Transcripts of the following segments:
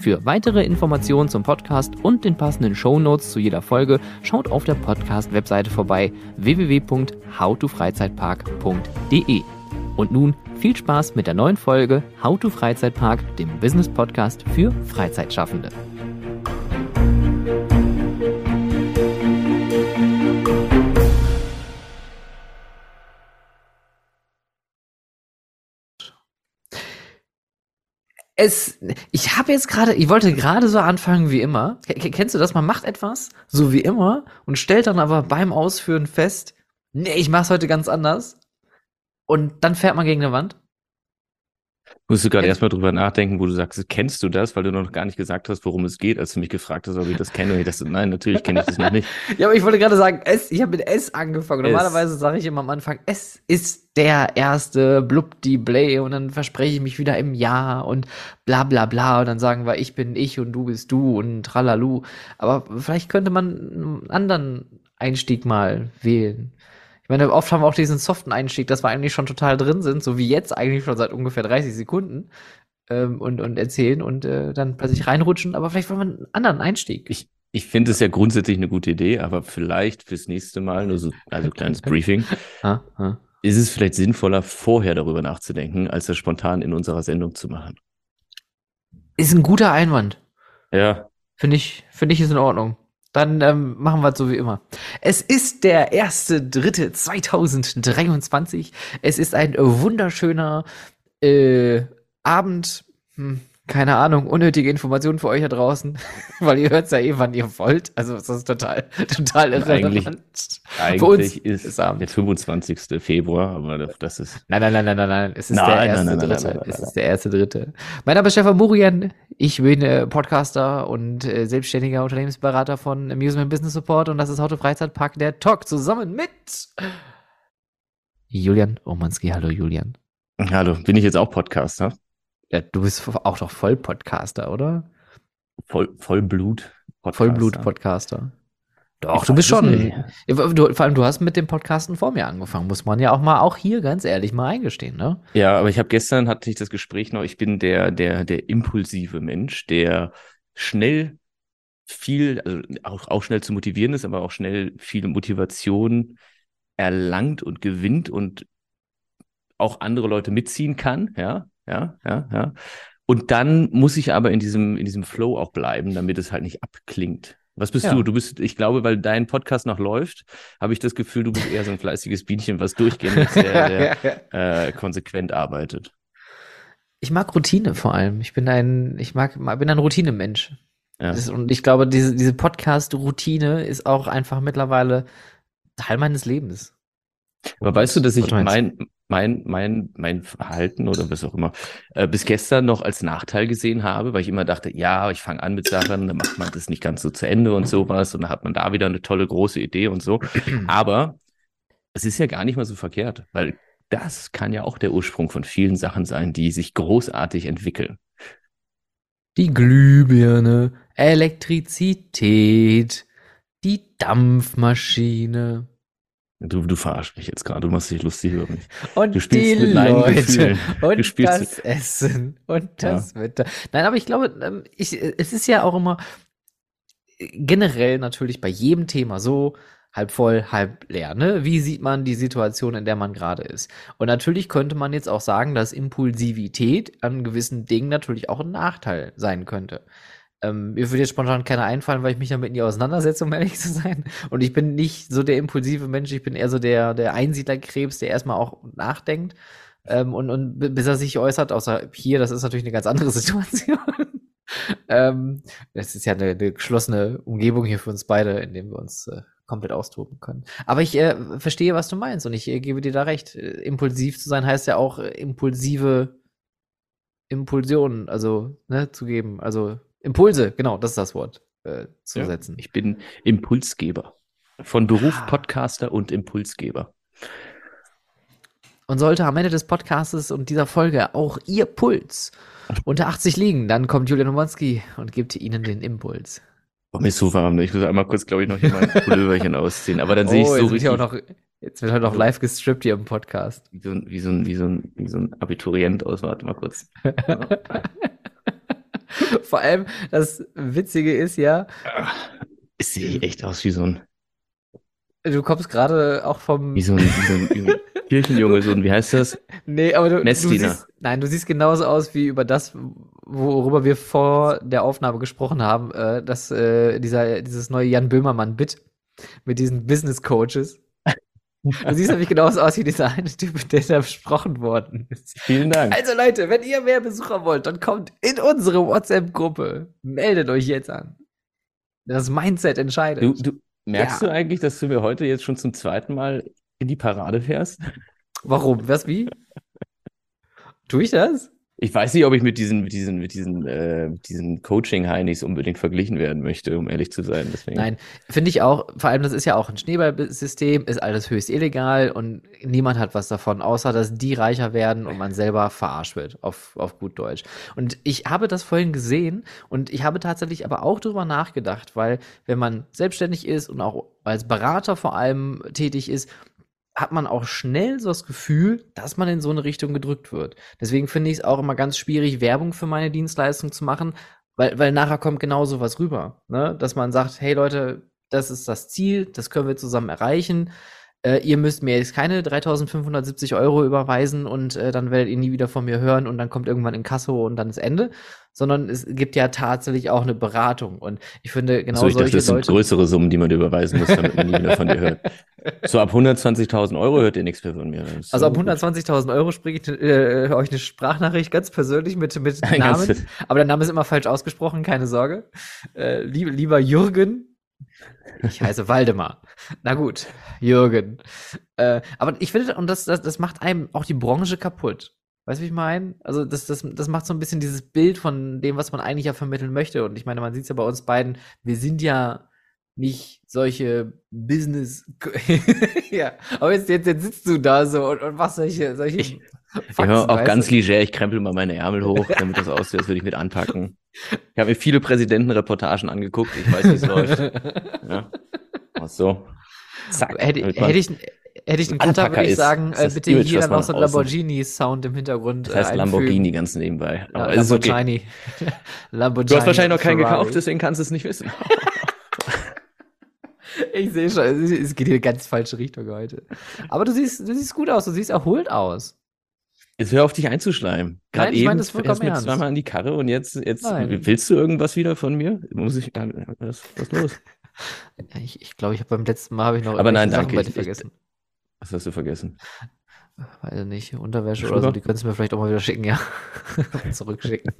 Für weitere Informationen zum Podcast und den passenden Show Notes zu jeder Folge schaut auf der Podcast-Webseite vorbei www.howtofreizeitpark.de. Und nun viel Spaß mit der neuen Folge How to Freizeitpark, dem Business Podcast für Freizeitschaffende. Es, ich habe jetzt gerade, ich wollte gerade so anfangen wie immer. Kennst du das? Man macht etwas so wie immer und stellt dann aber beim Ausführen fest, nee, ich mach's heute ganz anders. Und dann fährt man gegen eine Wand. Musst du gerade erstmal drüber nachdenken, wo du sagst, kennst du das, weil du noch gar nicht gesagt hast, worum es geht, als du mich gefragt hast, ob ich das kenne. Und ich dachte, nein, natürlich kenne ich das noch nicht. ja, aber ich wollte gerade sagen, S, ich habe mit S angefangen. S. Normalerweise sage ich immer am Anfang, S ist der erste Blub die Blay und dann verspreche ich mich wieder im Jahr und bla bla bla und dann sagen wir, ich bin ich und du bist du und tralalu. Aber vielleicht könnte man einen anderen Einstieg mal wählen. Ich meine, oft haben wir auch diesen soften Einstieg, dass wir eigentlich schon total drin sind, so wie jetzt eigentlich schon seit ungefähr 30 Sekunden ähm, und, und erzählen und äh, dann plötzlich reinrutschen, aber vielleicht wollen wir einen anderen Einstieg. Ich, ich finde es ja grundsätzlich eine gute Idee, aber vielleicht fürs nächste Mal, nur so also kleines Briefing, ha, ha. ist es vielleicht sinnvoller, vorher darüber nachzudenken, als das spontan in unserer Sendung zu machen. Ist ein guter Einwand. Ja. Finde ich, finde ich ist in Ordnung. Dann ähm, machen wir es so wie immer. Es ist der erste dritte 2023. Es ist ein wunderschöner äh, Abend. Hm, keine Ahnung, unnötige Informationen für euch da draußen, weil ihr hört ja eh, wann ihr wollt. Also das ist total, total irrelevant. Eigentlich, eigentlich ist, ist der 25. Februar, aber das ist. Nein, nein, nein, nein, nein, nein. Es ist nein, der erste nein, nein, Dritte. Es ist der erste Dritte. Mein Name ist Stefan Burian. Ich bin äh, Podcaster und äh, selbstständiger Unternehmensberater von Amusement Business Support und das ist heute Freizeitpark der Talk zusammen mit Julian Omanski. Hallo Julian. Hallo, bin ich jetzt auch Podcaster? Ja, du bist auch doch Vollpodcaster, oder? Voll, Vollblut. -Podcaster. Vollblut-Podcaster. Doch, ich du bist schon. Du, vor allem, du hast mit dem Podcasten vor mir angefangen, muss man ja auch mal, auch hier ganz ehrlich mal eingestehen, ne? Ja, aber ich habe gestern hatte ich das Gespräch noch, ich bin der, der, der impulsive Mensch, der schnell viel, also auch, auch schnell zu motivieren ist, aber auch schnell viel Motivation erlangt und gewinnt und auch andere Leute mitziehen kann, ja ja, ja, ja. Und dann muss ich aber in diesem, in diesem Flow auch bleiben, damit es halt nicht abklingt. Was bist ja. du? Du bist, ich glaube, weil dein Podcast noch läuft, habe ich das Gefühl, du bist eher so ein fleißiges Bienchen, was durchgehend sehr, sehr äh, konsequent arbeitet. Ich mag Routine vor allem. Ich bin ein, ich mag, bin ein Routinemensch. Ja. Und ich glaube, diese, diese Podcast-Routine ist auch einfach mittlerweile Teil meines Lebens. Aber weißt du, dass ich mein, mein, mein, mein Verhalten oder was auch immer äh, bis gestern noch als Nachteil gesehen habe, weil ich immer dachte, ja, ich fange an mit Sachen, dann macht man das nicht ganz so zu Ende und sowas und dann hat man da wieder eine tolle große Idee und so. Aber es ist ja gar nicht mal so verkehrt, weil das kann ja auch der Ursprung von vielen Sachen sein, die sich großartig entwickeln. Die Glühbirne, Elektrizität, die Dampfmaschine. Du, du verarschst mich jetzt gerade, du machst dich lustig über mich. Und du spielst die Leute und das Essen und das ja. Wetter. Nein, aber ich glaube, ähm, ich, es ist ja auch immer generell natürlich bei jedem Thema so halb voll, halb leer. Ne? Wie sieht man die Situation, in der man gerade ist? Und natürlich könnte man jetzt auch sagen, dass Impulsivität an gewissen Dingen natürlich auch ein Nachteil sein könnte. Ähm, mir würde jetzt spontan keiner einfallen, weil ich mich damit nie auseinandersetze, um ehrlich zu sein. Und ich bin nicht so der impulsive Mensch, ich bin eher so der, der Einsiedlerkrebs, der erstmal auch nachdenkt. Ähm, und, und bis er sich äußert, außer hier, das ist natürlich eine ganz andere Situation. ähm, das ist ja eine, eine, geschlossene Umgebung hier für uns beide, in dem wir uns äh, komplett austoben können. Aber ich äh, verstehe, was du meinst und ich äh, gebe dir da recht. Äh, impulsiv zu sein heißt ja auch äh, impulsive Impulsionen, also ne, zu geben. Also Impulse, genau, das ist das Wort, äh, zu ja, setzen. Ich bin Impulsgeber. Von Beruf ah. Podcaster und Impulsgeber. Und sollte am Ende des Podcasts und dieser Folge auch Ihr Puls unter 80 liegen, dann kommt Julian Omonski und gibt Ihnen den Impuls. Oh, mir ist so warm. Ne? Ich muss einmal kurz, glaube ich, noch hier mein Pulloverchen ausziehen. Aber dann sehe ich oh, so richtig. Auch noch, jetzt wird halt noch live gestrippt hier im Podcast. Wie so ein, wie so ein, wie so ein, wie so ein Abiturient aus. Warte mal kurz. Vor allem, das Witzige ist ja. Ich sehe echt aus wie so ein. Du kommst gerade auch vom. Wie so ein, wie so ein, Kirchenjunge, so ein, wie heißt das? Nee, aber du, du siehst, nein, du siehst genauso aus wie über das, worüber wir vor der Aufnahme gesprochen haben, äh, dass äh, dieser, dieses neue Jan Böhmermann-Bit mit diesen Business Coaches. Du siehst nämlich genauso aus wie dieser eine Typ, der da besprochen worden ist. Vielen Dank. Also Leute, wenn ihr mehr Besucher wollt, dann kommt in unsere WhatsApp-Gruppe. Meldet euch jetzt an. Das Mindset entscheidet. Du, du merkst ja. du eigentlich, dass du mir heute jetzt schon zum zweiten Mal in die Parade fährst? Warum? Was wie? Tue ich das? Ich weiß nicht, ob ich mit diesen, mit diesen, mit diesen, äh, diesen Coaching-Heinis unbedingt verglichen werden möchte, um ehrlich zu sein. Deswegen. Nein, finde ich auch, vor allem, das ist ja auch ein Schneeballsystem, ist alles höchst illegal und niemand hat was davon, außer dass die reicher werden und man selber verarscht wird, auf, auf gut Deutsch. Und ich habe das vorhin gesehen und ich habe tatsächlich aber auch drüber nachgedacht, weil wenn man selbstständig ist und auch als Berater vor allem tätig ist, hat man auch schnell so das Gefühl, dass man in so eine Richtung gedrückt wird. Deswegen finde ich es auch immer ganz schwierig, Werbung für meine Dienstleistung zu machen, weil, weil nachher kommt genau so was rüber. Ne? Dass man sagt, hey Leute, das ist das Ziel, das können wir zusammen erreichen äh, ihr müsst mir jetzt keine 3570 Euro überweisen und äh, dann werdet ihr nie wieder von mir hören und dann kommt irgendwann in Kasso und dann ist Ende, sondern es gibt ja tatsächlich auch eine Beratung und ich finde genau so, ich solche dachte, das sind größere Summen, die man überweisen muss, damit man nie wieder von dir hört. So ab 120.000 Euro hört ihr nichts mehr von mir. Also ab 120.000 Euro spreche ich äh, euch eine Sprachnachricht ganz persönlich mit, mit Namen, aber der Name ist immer falsch ausgesprochen, keine Sorge. Äh, lieb, lieber Jürgen, ich heiße Waldemar. Na gut, Jürgen. Äh, aber ich finde, und das, das, das macht einem auch die Branche kaputt. Weißt du, wie ich meine? Also, das, das, das macht so ein bisschen dieses Bild von dem, was man eigentlich ja vermitteln möchte. Und ich meine, man sieht es ja bei uns beiden, wir sind ja nicht solche Business. ja, aber jetzt, jetzt, jetzt sitzt du da so und, und machst solche. solche ich, ja, auch ganz leger, ich krempel mal meine Ärmel hoch, damit das aussieht, als würde ich mit anpacken. Ich habe mir viele Präsidentenreportagen angeguckt, ich weiß, wie es läuft. Ja. Ach so. Zack. Hätte, hätte ich, hätte ich einen Cutter, würde ich sagen, äh, bitte Image, hier dann noch so ein Lamborghini-Sound im Hintergrund. Das heißt äh, Lamborghini ganz nebenbei. Aber ja, Lamborghini. Okay. Lamborghini. Du hast wahrscheinlich noch keinen Ferrari. gekauft, deswegen kannst du es nicht wissen. ich sehe schon, es geht in eine ganz falsche Richtung heute. Aber du siehst, du siehst gut aus, du siehst erholt aus. Jetzt hör auf, dich einzuschleimen. Gerade eben mein das erst mit zweimal an die Karre und jetzt, jetzt willst du irgendwas wieder von mir? Muss ich, was, was ist los? Ich, ich glaube, ich habe beim letzten Mal habe ich noch Aber nein, danke. Ich, vergessen. Was hast du vergessen? Weiß nicht, Unterwäsche oder so, die könntest du mir vielleicht auch mal wieder schicken, ja. Zurückschicken.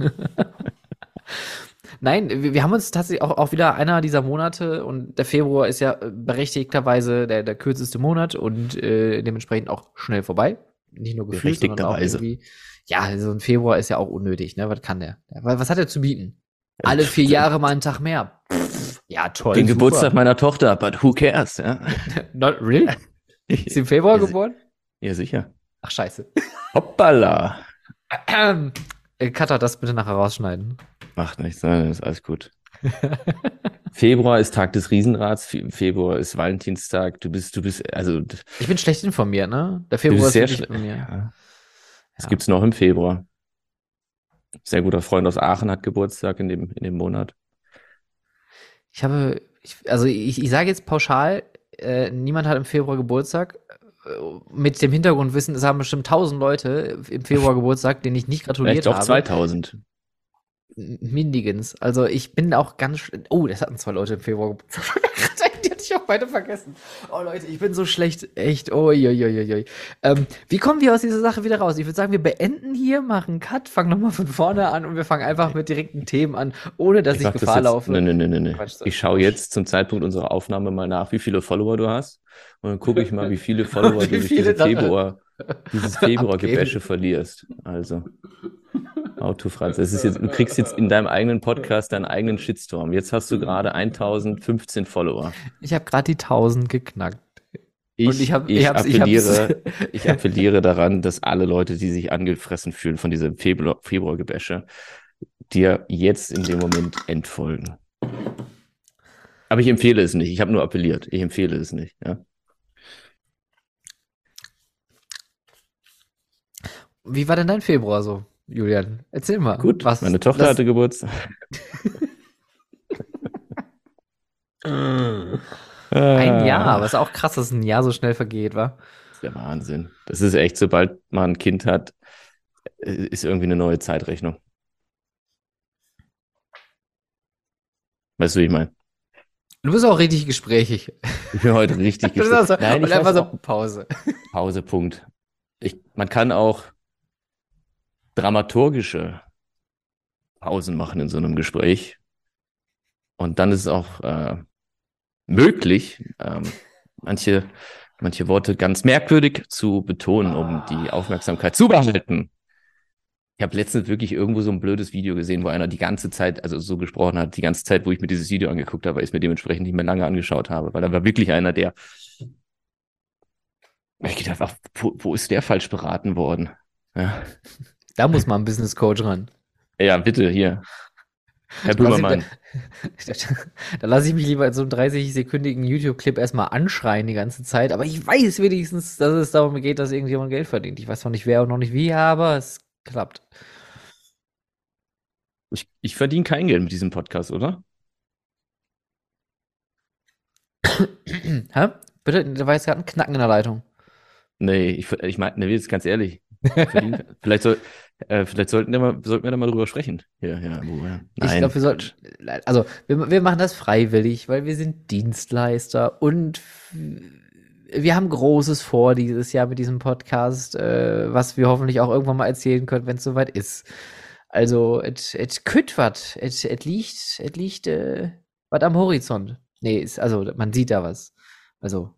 Nein, wir, wir, haben uns tatsächlich auch, auch wieder einer dieser Monate und der Februar ist ja berechtigterweise der, der kürzeste Monat und äh, dementsprechend auch schnell vorbei nicht nur gefühlt, sondern auch irgendwie. Ja, so ein Februar ist ja auch unnötig, ne? Was kann der? Was hat er zu bieten? Alle vier Jahre mal einen Tag mehr. ja, toll. Den super. Geburtstag meiner Tochter, but who cares, ja? Not really? Ist sie im Februar ja, geboren? Ja, sicher. Ach, scheiße. Hoppala. Äh, Cutter, das bitte nachher rausschneiden. Macht nichts, nein, ist alles gut. Februar ist Tag des Riesenrats, Februar ist Valentinstag. Du bist, du bist, also. Ich bin schlecht informiert, ne? Der Februar ist sehr schlecht mir. Ja. Ja. gibt's noch im Februar? Sehr guter Freund aus Aachen hat Geburtstag in dem, in dem Monat. Ich habe, ich, also ich, ich sage jetzt pauschal, äh, niemand hat im Februar Geburtstag. Äh, mit dem Hintergrundwissen, es haben bestimmt tausend Leute im Februar Geburtstag, denen ich nicht gratuliert Vielleicht auch habe. 2000. Mindigens. Also ich bin auch ganz. Oh, das hatten zwei Leute im Februar. Hatte ich auch beide vergessen. Oh Leute, ich bin so schlecht. Echt. Uiuiuiui. Ähm, wie kommen wir aus dieser Sache wieder raus? Ich würde sagen, wir beenden hier, machen Cut, fangen nochmal von vorne an und wir fangen einfach mit direkten Themen an, ohne dass ich, das Gefahr jetzt, laufe. Nee, nee. Quatsch, das Ich schaue jetzt zum Zeitpunkt unserer Aufnahme mal nach, wie viele Follower du hast. Und dann gucke ich mal, wie viele Follower Wie du durch viele diese Februar, dieses Februar-Gebäsche verlierst. Also, Auto Franz, es ist jetzt, du kriegst jetzt in deinem eigenen Podcast deinen eigenen Shitstorm. Jetzt hast du gerade 1015 Follower. Ich habe gerade die 1000 geknackt. Ich, ich hab- ich, ich appelliere, ich, appelliere daran, dass alle Leute, die sich angefressen fühlen von diesem Februar, Februargebäsche, dir jetzt in dem Moment entfolgen. Aber ich empfehle es nicht. Ich habe nur appelliert. Ich empfehle es nicht. Ja? Wie war denn dein Februar so, Julian? Erzähl mal. Gut, was meine Tochter das- hatte Geburtstag. Ein Jahr, was auch krass, dass ein Jahr so schnell vergeht, wa? Das ist der Wahnsinn. Das ist echt, sobald man ein Kind hat, ist irgendwie eine neue Zeitrechnung. Weißt du, wie ich meine? Du bist auch richtig gesprächig. Ich bin heute richtig gestresst. Nein, und ich einfach weiß so Pause. Pause, Punkt. Ich, man kann auch dramaturgische Pausen machen in so einem Gespräch. Und dann ist es auch äh, möglich, ähm, manche, manche Worte ganz merkwürdig zu betonen, um die Aufmerksamkeit zu behalten. Ich habe letztens wirklich irgendwo so ein blödes Video gesehen, wo einer die ganze Zeit, also so gesprochen hat, die ganze Zeit, wo ich mir dieses Video angeguckt habe, weil ich es mir dementsprechend nicht mehr lange angeschaut habe, weil da war wirklich einer, der ich gedacht, ach, wo, wo ist der falsch beraten worden? Ja, Da muss mal ein Business Coach ran. ja bitte, hier. Herr Da Böhmermann. Da lasse ich mich lieber in so einem 30-sekündigen YouTube-Clip erstmal anschreien die ganze Zeit. Aber ich weiß wenigstens, dass es darum geht, dass irgendjemand Geld verdient. Ich weiß noch nicht wer und noch nicht wie, aber es klappt. Ich, ich verdiene kein Geld mit diesem Podcast, oder? Hä? Bitte, da war jetzt gerade ein Knacken in der Leitung. Nee, ich, ich meine, nee, jetzt ganz ehrlich. Ich vielleicht, soll, äh, vielleicht sollten, wir mal, sollten wir da mal drüber sprechen. Ja, ja, wo, ja. Ich Nein. glaube, wir sollten, also wir, wir machen das freiwillig, weil wir sind Dienstleister und wir haben Großes vor dieses Jahr mit diesem Podcast, äh, was wir hoffentlich auch irgendwann mal erzählen können, wenn es soweit ist. Also, et kütt et, et liegt, et liegt, äh, wat am Horizont. Nee, ist, also, man sieht da was. Also.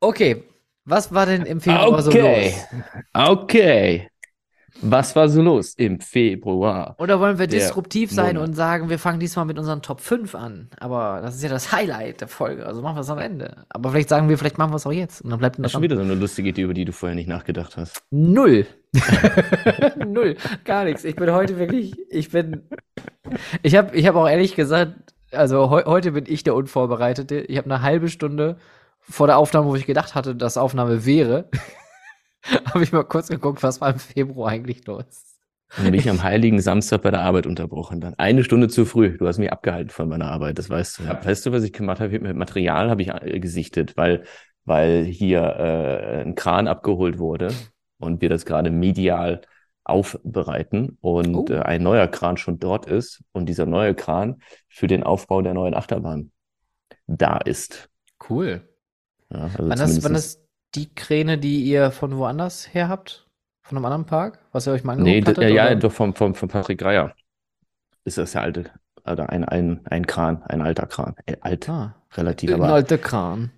Okay, was war denn im Februar so Okay. los? Okay. Was war so los im Februar? Oder wollen wir disruptiv sein Monat. und sagen, wir fangen diesmal mit unseren Top 5 an? Aber das ist ja das Highlight der Folge, also machen wir es am Ende. Aber vielleicht sagen wir, vielleicht machen wir es auch jetzt und dann bleibt Das schon wieder so eine lustige Idee, über die du vorher nicht nachgedacht hast. Null. Null. Gar nichts. Ich bin heute wirklich, ich bin, ich habe ich hab auch ehrlich gesagt, also heu, heute bin ich der Unvorbereitete. Ich habe eine halbe Stunde vor der Aufnahme, wo ich gedacht hatte, dass Aufnahme wäre, habe ich mal kurz geguckt, was war im Februar eigentlich los. Und dann bin ich am heiligen Samstag bei der Arbeit unterbrochen. Dann eine Stunde zu früh. Du hast mich abgehalten von meiner Arbeit, das weißt du. Weißt du, was ich gemacht habe? Mit Material habe ich äh, gesichtet, weil, weil hier äh, ein Kran abgeholt wurde und wir das gerade medial aufbereiten und Oh. äh, ein neuer Kran schon dort ist und dieser neue Kran für den Aufbau der neuen Achterbahn da ist. Cool. Ja, also Wann ist, wann zumindest- ist die Kräne, die ihr von woanders her habt? Von einem anderen Park? Was ihr euch mal Nee, angeguckt d- hattet? ja, oder? doch vom, vom, vom Patrick Reier ist das der alte, oder ein, ein, ein Kran, ein alter Kran. Äh, alt, Ah, relativ, ein alter Kran.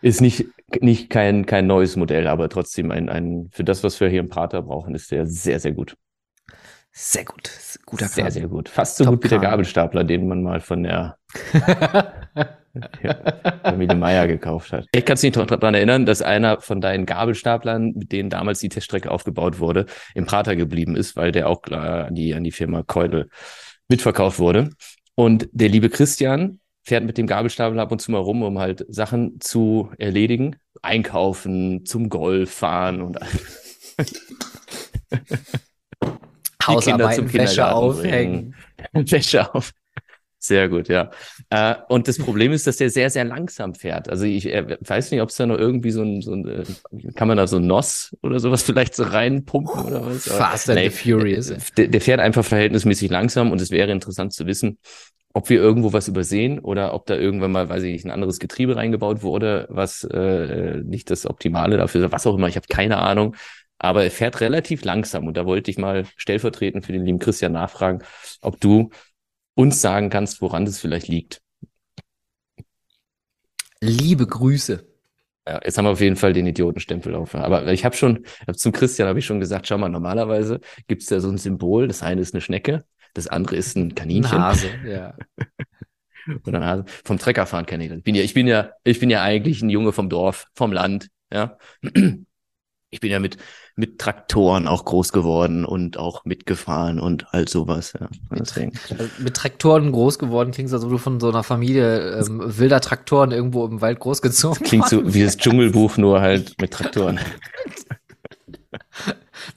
ist nicht, nicht kein, kein neues Modell, aber trotzdem ein, ein, für das, was wir hier im Prater brauchen, ist der sehr, sehr gut. Sehr gut. Guter Sehr, Kran. sehr gut. Fast so Top gut wie der. Gabelstapler, den man mal von der Familie Meier gekauft hat. Ich kann es nicht daran erinnern, dass einer von deinen Gabelstaplern, mit denen damals die Teststrecke aufgebaut wurde, im Prater geblieben ist, weil der auch äh, an die, an die Firma Keudel mitverkauft wurde. Und der liebe Christian fährt mit dem Gabelstapler ab und zu mal rum, um halt Sachen zu erledigen. Einkaufen, zum Golf fahren und Hausarbeiten, zum Wäsche aufhängen. Wäsche auf. Sehr gut, ja. Äh, und das Problem ist, dass der sehr, sehr langsam fährt. Also ich äh, weiß nicht, ob es da noch irgendwie so ein, so ein äh, kann man da so ein NOS oder sowas vielleicht so reinpumpen oder was? Fast and the Furious. Der, der fährt einfach verhältnismäßig langsam und es wäre interessant zu wissen, ob wir irgendwo was übersehen oder ob da irgendwann mal, weiß ich nicht, ein anderes Getriebe reingebaut wurde, was äh, nicht das Optimale dafür ist, was auch immer, ich habe keine Ahnung. Aber er fährt relativ langsam und da wollte ich mal stellvertretend für den lieben Christian nachfragen, ob du uns sagen kannst, woran das vielleicht liegt. Liebe Grüße. Ja, jetzt haben wir auf jeden Fall den Idiotenstempel auf. Aber ich habe schon, zum Christian habe ich schon gesagt, schau mal, normalerweise gibt es ja so ein Symbol. Das eine ist eine Schnecke, das andere ist ein Kaninchen. Ein Hase, ja. Und ein Hase. Vom Treckerfahren kenne ich das. Ich bin ja, ich bin ja, ich bin ja eigentlich ein Junge vom Dorf, vom Land, ja. Ich bin ja mit, mit Traktoren auch groß geworden und auch mitgefahren und all sowas. Ja. Deswegen. Also mit Traktoren groß geworden klingt als ob du von so einer Familie ähm, wilder Traktoren irgendwo im Wald großgezogen Klingt so wie das Dschungelbuch, nur halt mit Traktoren.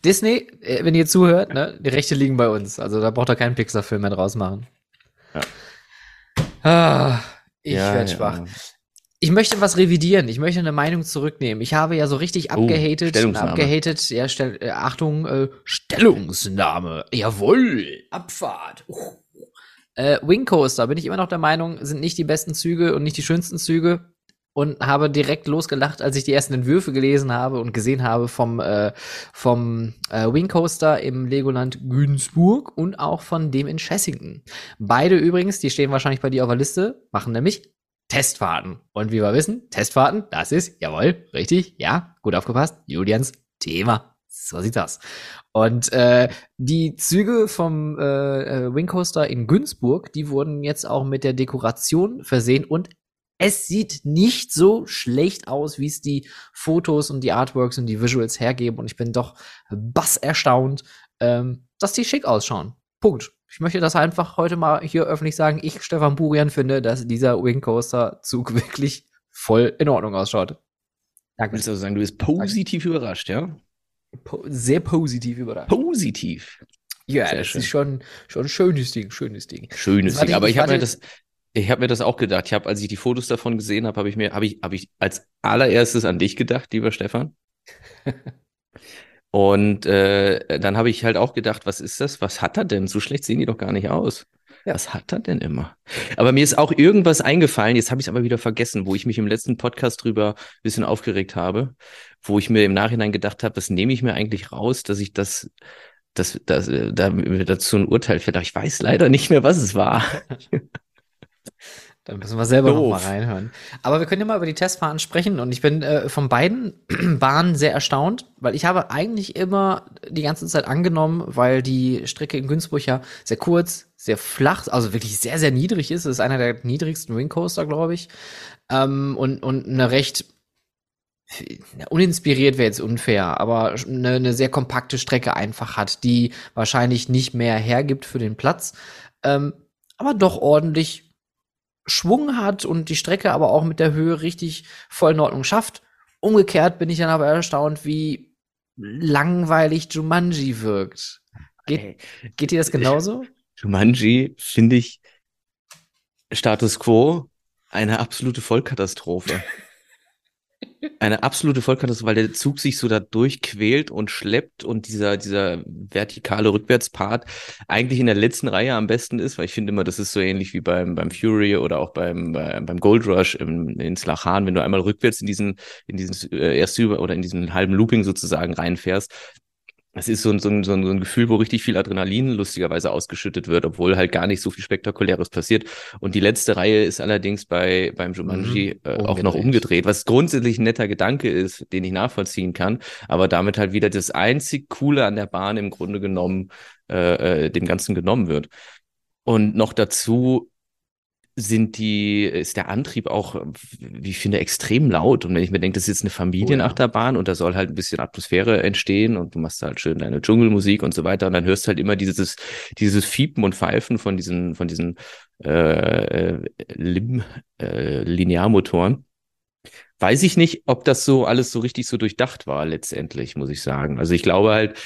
Disney, äh, wenn ihr zuhört, ne, die Rechte liegen bei uns. Also da braucht er keinen Pixar-Film mehr draus machen. Ja. Ah, ich ja, werde schwach. Ich möchte was revidieren. Ich möchte eine Meinung zurücknehmen. Ich habe ja so richtig oh, abgehatet, oh, abgehatet. Ja, stell, äh, Achtung, äh, Stellungsnahme. Jawohl, Abfahrt. Uh. Äh, Wing Coaster bin ich immer noch der Meinung, sind nicht die besten Züge und nicht die schönsten Züge und habe direkt losgelacht, als ich die ersten Entwürfe gelesen habe und gesehen habe vom äh, vom äh, Wing Coaster im Legoland Günzburg und auch von dem in Chessington. Beide übrigens, die stehen wahrscheinlich bei dir auf der Liste, machen nämlich Testfahrten. Und wie wir wissen, Testfahrten, das ist, jawohl, richtig, ja, gut aufgepasst, Julians Thema. So sieht das. Und äh, die Züge vom äh, äh, Wing Coaster in Günzburg, die wurden jetzt auch mit der Dekoration versehen und es sieht nicht so schlecht aus, wie es die Fotos und die Artworks und die Visuals hergeben. Und ich bin doch bass erstaunt, ähm, dass die schick ausschauen. Punkt. Ich möchte das einfach heute mal hier öffentlich sagen. Ich, Stefan Burian, finde, dass dieser Wing Coaster Zug wirklich voll in Ordnung ausschaut. Danke. Willst du also sagen, du bist positiv Danke. überrascht, ja? Po sehr positiv überrascht. Positiv. Ja, sehr das schön. ist schon, schon ein schönes Ding, schönes Ding. Schönes Ding. Aber ich habe mir das, ich habe mir das auch gedacht. Ich habe, als ich die Fotos davon gesehen habe, habe ich mir, habe ich, habe ich als allererstes an dich gedacht, lieber Stefan. Und äh, dann habe ich halt auch gedacht, was ist das? Was hat er denn? So schlecht sehen die doch gar nicht aus. Ja. Was hat er denn immer? Aber mir ist auch irgendwas eingefallen, jetzt habe ich es aber wieder vergessen, wo ich mich im letzten Podcast drüber ein bisschen aufgeregt habe, wo ich mir im Nachhinein gedacht habe, was nehme ich mir eigentlich raus, dass ich das, das, das, äh, da, dazu ein Urteil fällt. Aber ich weiß leider nicht mehr, was es war. Dann müssen wir selber noch mal reinhören. Aber wir können ja mal über die Testfahren sprechen und ich bin äh, von beiden Bahnen sehr erstaunt, weil ich habe eigentlich immer die ganze Zeit angenommen, weil die Strecke in Günzburg ja sehr kurz, sehr flach, also wirklich sehr, sehr niedrig ist. Es ist einer der niedrigsten Wingcoaster, glaube ich. Ähm, und, und eine recht uninspiriert wäre jetzt unfair, aber eine, eine sehr kompakte Strecke einfach hat, die wahrscheinlich nicht mehr hergibt für den Platz, ähm, aber doch ordentlich Schwung hat und die Strecke aber auch mit der Höhe richtig voll in Ordnung schafft. Umgekehrt bin ich dann aber erstaunt, wie langweilig Jumanji wirkt. Geht, geht dir das genauso? Jumanji finde ich Status quo eine absolute Vollkatastrophe. Eine absolute Vollkatastrophe, weil der Zug sich so da durchquält und schleppt und dieser, dieser vertikale Rückwärtspart eigentlich in der letzten Reihe am besten ist, weil ich finde immer, das ist so ähnlich wie beim, beim Fury oder auch beim, beim Gold Rush im, in Slachan, wenn du einmal rückwärts in diesen, in diesen äh, erste über oder in diesen halben Looping sozusagen reinfährst, es ist so ein, so, ein, so ein Gefühl, wo richtig viel Adrenalin lustigerweise ausgeschüttet wird, obwohl halt gar nicht so viel Spektakuläres passiert. Und die letzte Reihe ist allerdings bei beim Jumanji mhm, äh, auch noch umgedreht, was grundsätzlich ein netter Gedanke ist, den ich nachvollziehen kann, aber damit halt wieder das einzig Coole an der Bahn im Grunde genommen äh, äh dem Ganzen genommen wird. Und noch dazu sind die, ist der Antrieb auch, wie ich finde, extrem laut. Und wenn ich mir denke, das ist jetzt eine Familienachterbahn oh, ja. und da soll halt ein bisschen Atmosphäre entstehen und du machst halt schön deine Dschungelmusik und so weiter und dann hörst halt immer dieses, dieses Fiepen und Pfeifen von diesen, von diesen äh, äh Lim, äh, Linearmotoren. Weiß ich nicht, ob das so alles so richtig so durchdacht war letztendlich, muss ich sagen. Also ich glaube halt,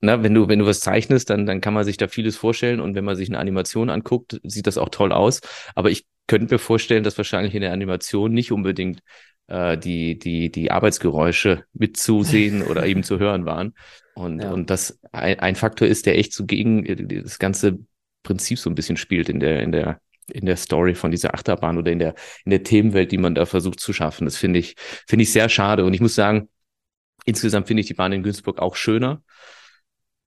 na, wenn du, wenn du was zeichnest, dann, dann kann man sich da vieles vorstellen und wenn man sich eine Animation anguckt, sieht das auch toll aus. Aber ich könnte mir vorstellen, dass wahrscheinlich in der Animation nicht unbedingt äh, die, die, die Arbeitsgeräusche mitzusehen oder eben zu hören waren. Und, ja. und das ein, ein Faktor ist, der echt so gegen das ganze Prinzip so ein bisschen spielt in der, in der in der Story von dieser Achterbahn oder in der, in der Themenwelt, die man da versucht zu schaffen. Das finde ich, finde ich sehr schade. Und ich muss sagen, insgesamt finde ich die Bahn in Günzburg auch schöner,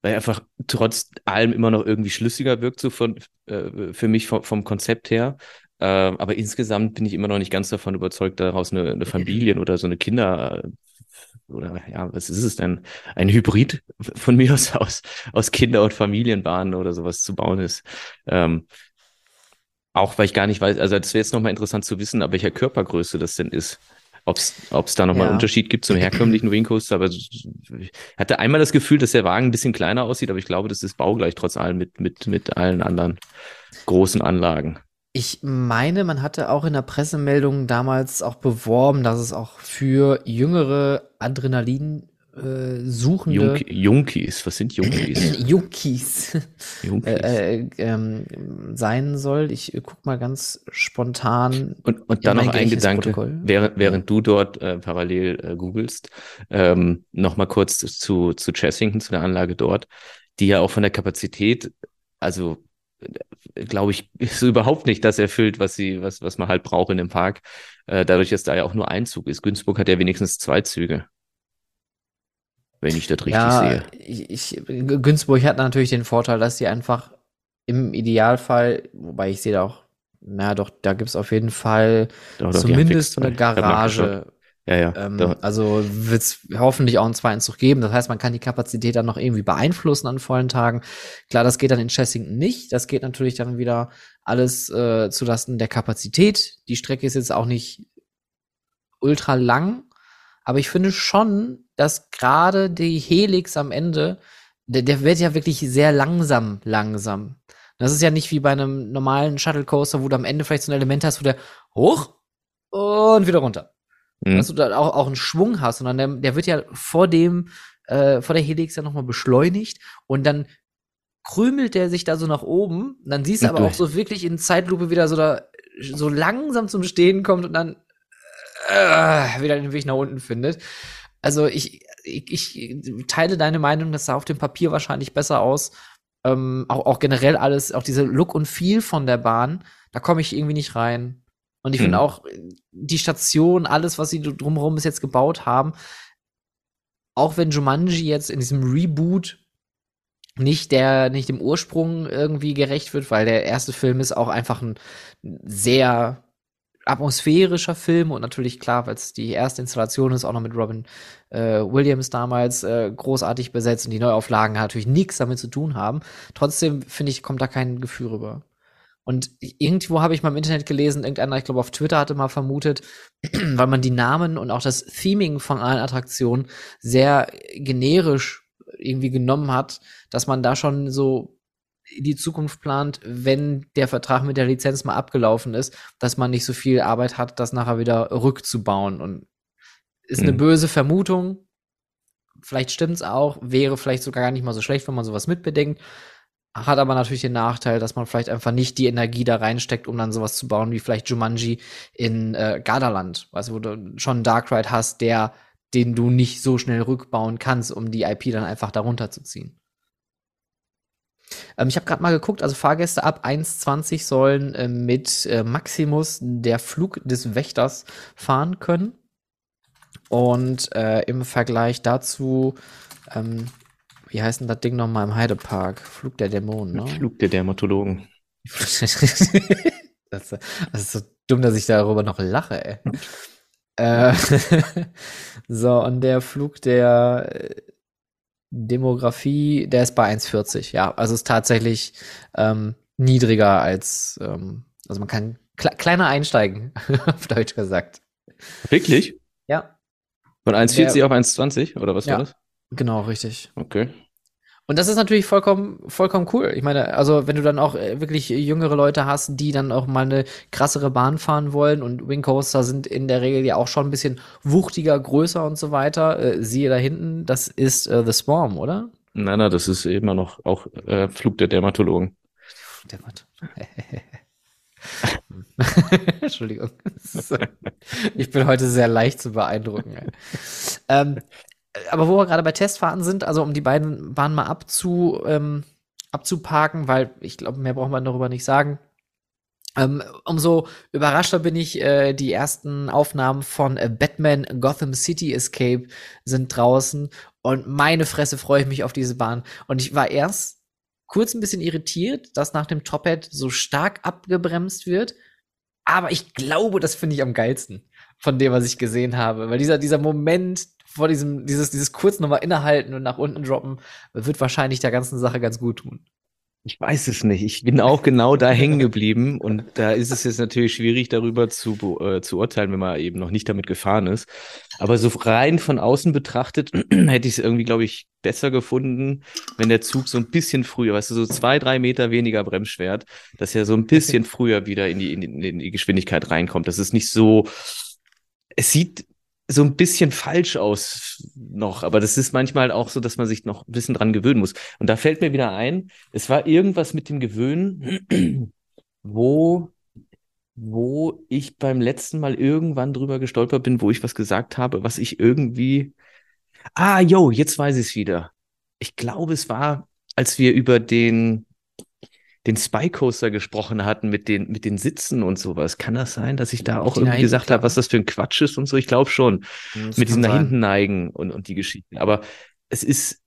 weil einfach trotz allem immer noch irgendwie schlüssiger wirkt, so von, äh, für mich vom, vom Konzept her. Äh, aber insgesamt bin ich immer noch nicht ganz davon überzeugt, daraus eine, eine Familien- oder so eine Kinder- oder ja, was ist es denn? Ein Hybrid von mir aus aus, aus Kinder- und Familienbahnen oder sowas zu bauen ist. Ähm, auch weil ich gar nicht weiß, also das wäre jetzt nochmal interessant zu wissen, ab welcher Körpergröße das denn ist. Ob es da nochmal ja. einen Unterschied gibt zum herkömmlichen Wing Coaster. Aber ich hatte einmal das Gefühl, dass der Wagen ein bisschen kleiner aussieht, aber ich glaube, das ist baugleich trotz allem mit, mit, mit allen anderen großen Anlagen. Ich meine, man hatte auch in der Pressemeldung damals auch beworben, dass es auch für jüngere Adrenalin äh, suchende Junk Junkies, was sind Junkies? Junkies. Äh, äh, ähm, sein soll. Ich äh, guck mal ganz spontan. Und, und dann noch ein Gedanke, während, während du dort äh, parallel äh, googelst, ähm, noch mal kurz zu, zu Chessington, zu der Anlage dort, die ja auch von der Kapazität, also äh, glaube ich, so überhaupt nicht das erfüllt, was sie, was, was man halt braucht in dem Park. Dadurch, dass da ja auch nur ein Zug ist. Günzburg hat ja wenigstens zwei Züge wenn ich das richtig ja, sehe. Ich, ich, Günzburg hat natürlich den Vorteil, dass sie einfach im Idealfall, wobei ich sehe da auch, na doch, da gibt es auf jeden Fall doch, doch, zumindest eine Garage. Ja, ja. Ähm, also wird es hoffentlich auch einen zweiten Zug geben. Das heißt, man kann die Kapazität dann noch irgendwie beeinflussen an vollen Tagen. Klar, das geht dann in Chessington nicht. Das geht natürlich dann wieder alles äh, zulasten der Kapazität. Die Strecke ist jetzt auch nicht ultra lang, aber ich finde schon, dass gerade die Helix am Ende, der, der wird ja wirklich sehr langsam, langsam. Das ist ja nicht wie bei einem normalen Shuttle Coaster, wo du am Ende vielleicht so ein Element hast, wo der hoch und wieder runter. Mhm. Dass du da auch, auch einen Schwung hast, sondern der, der wird ja vor dem, äh, vor der Helix ja nochmal beschleunigt und dann krümelt der sich da so nach oben. Und dann siehst du aber auch so wirklich in Zeitlupe wieder so da, so langsam zum Stehen kommt und dann äh, wieder den Weg nach unten findet. Also ich, ich, ich teile deine Meinung, das sah auf dem Papier wahrscheinlich besser aus. Ähm, auch, auch generell alles, auch diese Look und Feel von der Bahn, da komme ich irgendwie nicht rein. Und ich hm. finde auch die Station, alles, was sie drumherum bis jetzt gebaut haben, auch wenn Jumanji jetzt in diesem Reboot nicht der, nicht dem Ursprung irgendwie gerecht wird, weil der erste Film ist auch einfach ein sehr atmosphärischer Film und natürlich klar, weil es die erste Installation ist, auch noch mit Robin äh, Williams damals äh, großartig besetzt und die Neuauflagen natürlich nichts damit zu tun haben. Trotzdem finde ich, kommt da kein Gefühl rüber. Und irgendwo habe ich mal im Internet gelesen, irgendeiner, ich glaube auf Twitter hatte mal vermutet, weil man die Namen und auch das Theming von allen Attraktionen sehr generisch irgendwie genommen hat, dass man da schon so die Zukunft plant, wenn der Vertrag mit der Lizenz mal abgelaufen ist, dass man nicht so viel Arbeit hat, das nachher wieder rückzubauen. Und ist eine mhm. böse Vermutung. Vielleicht stimmt's auch, wäre vielleicht sogar gar nicht mal so schlecht, wenn man sowas mitbedenkt. Hat aber natürlich den Nachteil, dass man vielleicht einfach nicht die Energie da reinsteckt, um dann sowas zu bauen, wie vielleicht Jumanji in äh, Gardaland, weißt du, wo du schon einen Dark Ride hast, der, den du nicht so schnell rückbauen kannst, um die IP dann einfach darunter zu ziehen. Ähm, ich habe gerade mal geguckt, also Fahrgäste ab 1,20 sollen äh, mit äh, Maximus der Flug des Wächters fahren können. Und äh, im Vergleich dazu, ähm, wie heißt denn das Ding nochmal im Heidepark? Flug der Dämonen, ne? Flug der Dermatologen. das, das, ist so dumm, dass ich darüber noch lache, ey. äh, so, und der Flug der äh, Demografie, der ist bei 1,40, ja. Also ist tatsächlich ähm, niedriger als, ähm, also man kann kle kleiner einsteigen, auf Deutsch gesagt. Wirklich? Ja. Von 1,40 auf 1,20 oder was ja, war das? Genau, richtig. Okay. Und das ist natürlich vollkommen, vollkommen cool. Ich meine, also wenn du dann auch äh, wirklich jüngere Leute hast, die dann auch mal eine krassere Bahn fahren wollen und Wing Coaster sind in der Regel ja auch schon ein bisschen wuchtiger, größer und so weiter. Äh, siehe da hinten, das ist äh, The Swarm, oder? Nein, nein, das ist immer noch auch äh, Flug der Dermatologen. Dermat Entschuldigung. ich bin heute sehr leicht zu beeindrucken. ähm, aber wo wir gerade bei Testfahrten sind, also um die beiden Bahnen mal abzu, ähm, abzuparken, weil ich glaube, mehr braucht man darüber nicht sagen. Ähm, umso überraschter bin ich, äh, die ersten Aufnahmen von äh, Batman Gotham City Escape sind draußen und meine Fresse freue ich mich auf diese Bahn. Und ich war erst kurz ein bisschen irritiert, dass nach dem Tophead so stark abgebremst wird. Aber ich glaube, das finde ich am geilsten von dem, was ich gesehen habe. Weil dieser, dieser Moment, vor diesem, dieses, dieses kurz nochmal innehalten und nach unten droppen, wird wahrscheinlich der ganzen Sache ganz gut tun. Ich weiß es nicht. Ich bin auch genau da hängen geblieben und da ist es jetzt natürlich schwierig, darüber zu, äh, zu urteilen, wenn man eben noch nicht damit gefahren ist. Aber so rein von außen betrachtet hätte ich es irgendwie, glaube ich, besser gefunden, wenn der Zug so ein bisschen früher, weißt du, so zwei, drei Meter weniger Bremsschwert, dass er so ein bisschen früher wieder in die, in in die Geschwindigkeit reinkommt. Das ist nicht so, es sieht so ein bisschen falsch aus noch, aber das ist manchmal auch so, dass man sich noch ein bisschen dran gewöhnen muss. Und da fällt mir wieder ein, es war irgendwas mit dem Gewöhnen, wo, wo ich beim letzten Mal irgendwann drüber gestolpert bin, wo ich was gesagt habe, was ich irgendwie, ah, yo, jetzt weiß ich es wieder. Ich glaube, es war, als wir über den, den Spy Coaster gesprochen hatten mit den, mit den Sitzen und sowas. Kann das sein, dass ich da auch irgendwie gesagt habe, was das für ein Quatsch ist und so? Ich glaube schon. Das mit diesem nach hinten neigen und, und die Geschichten. Aber es ist,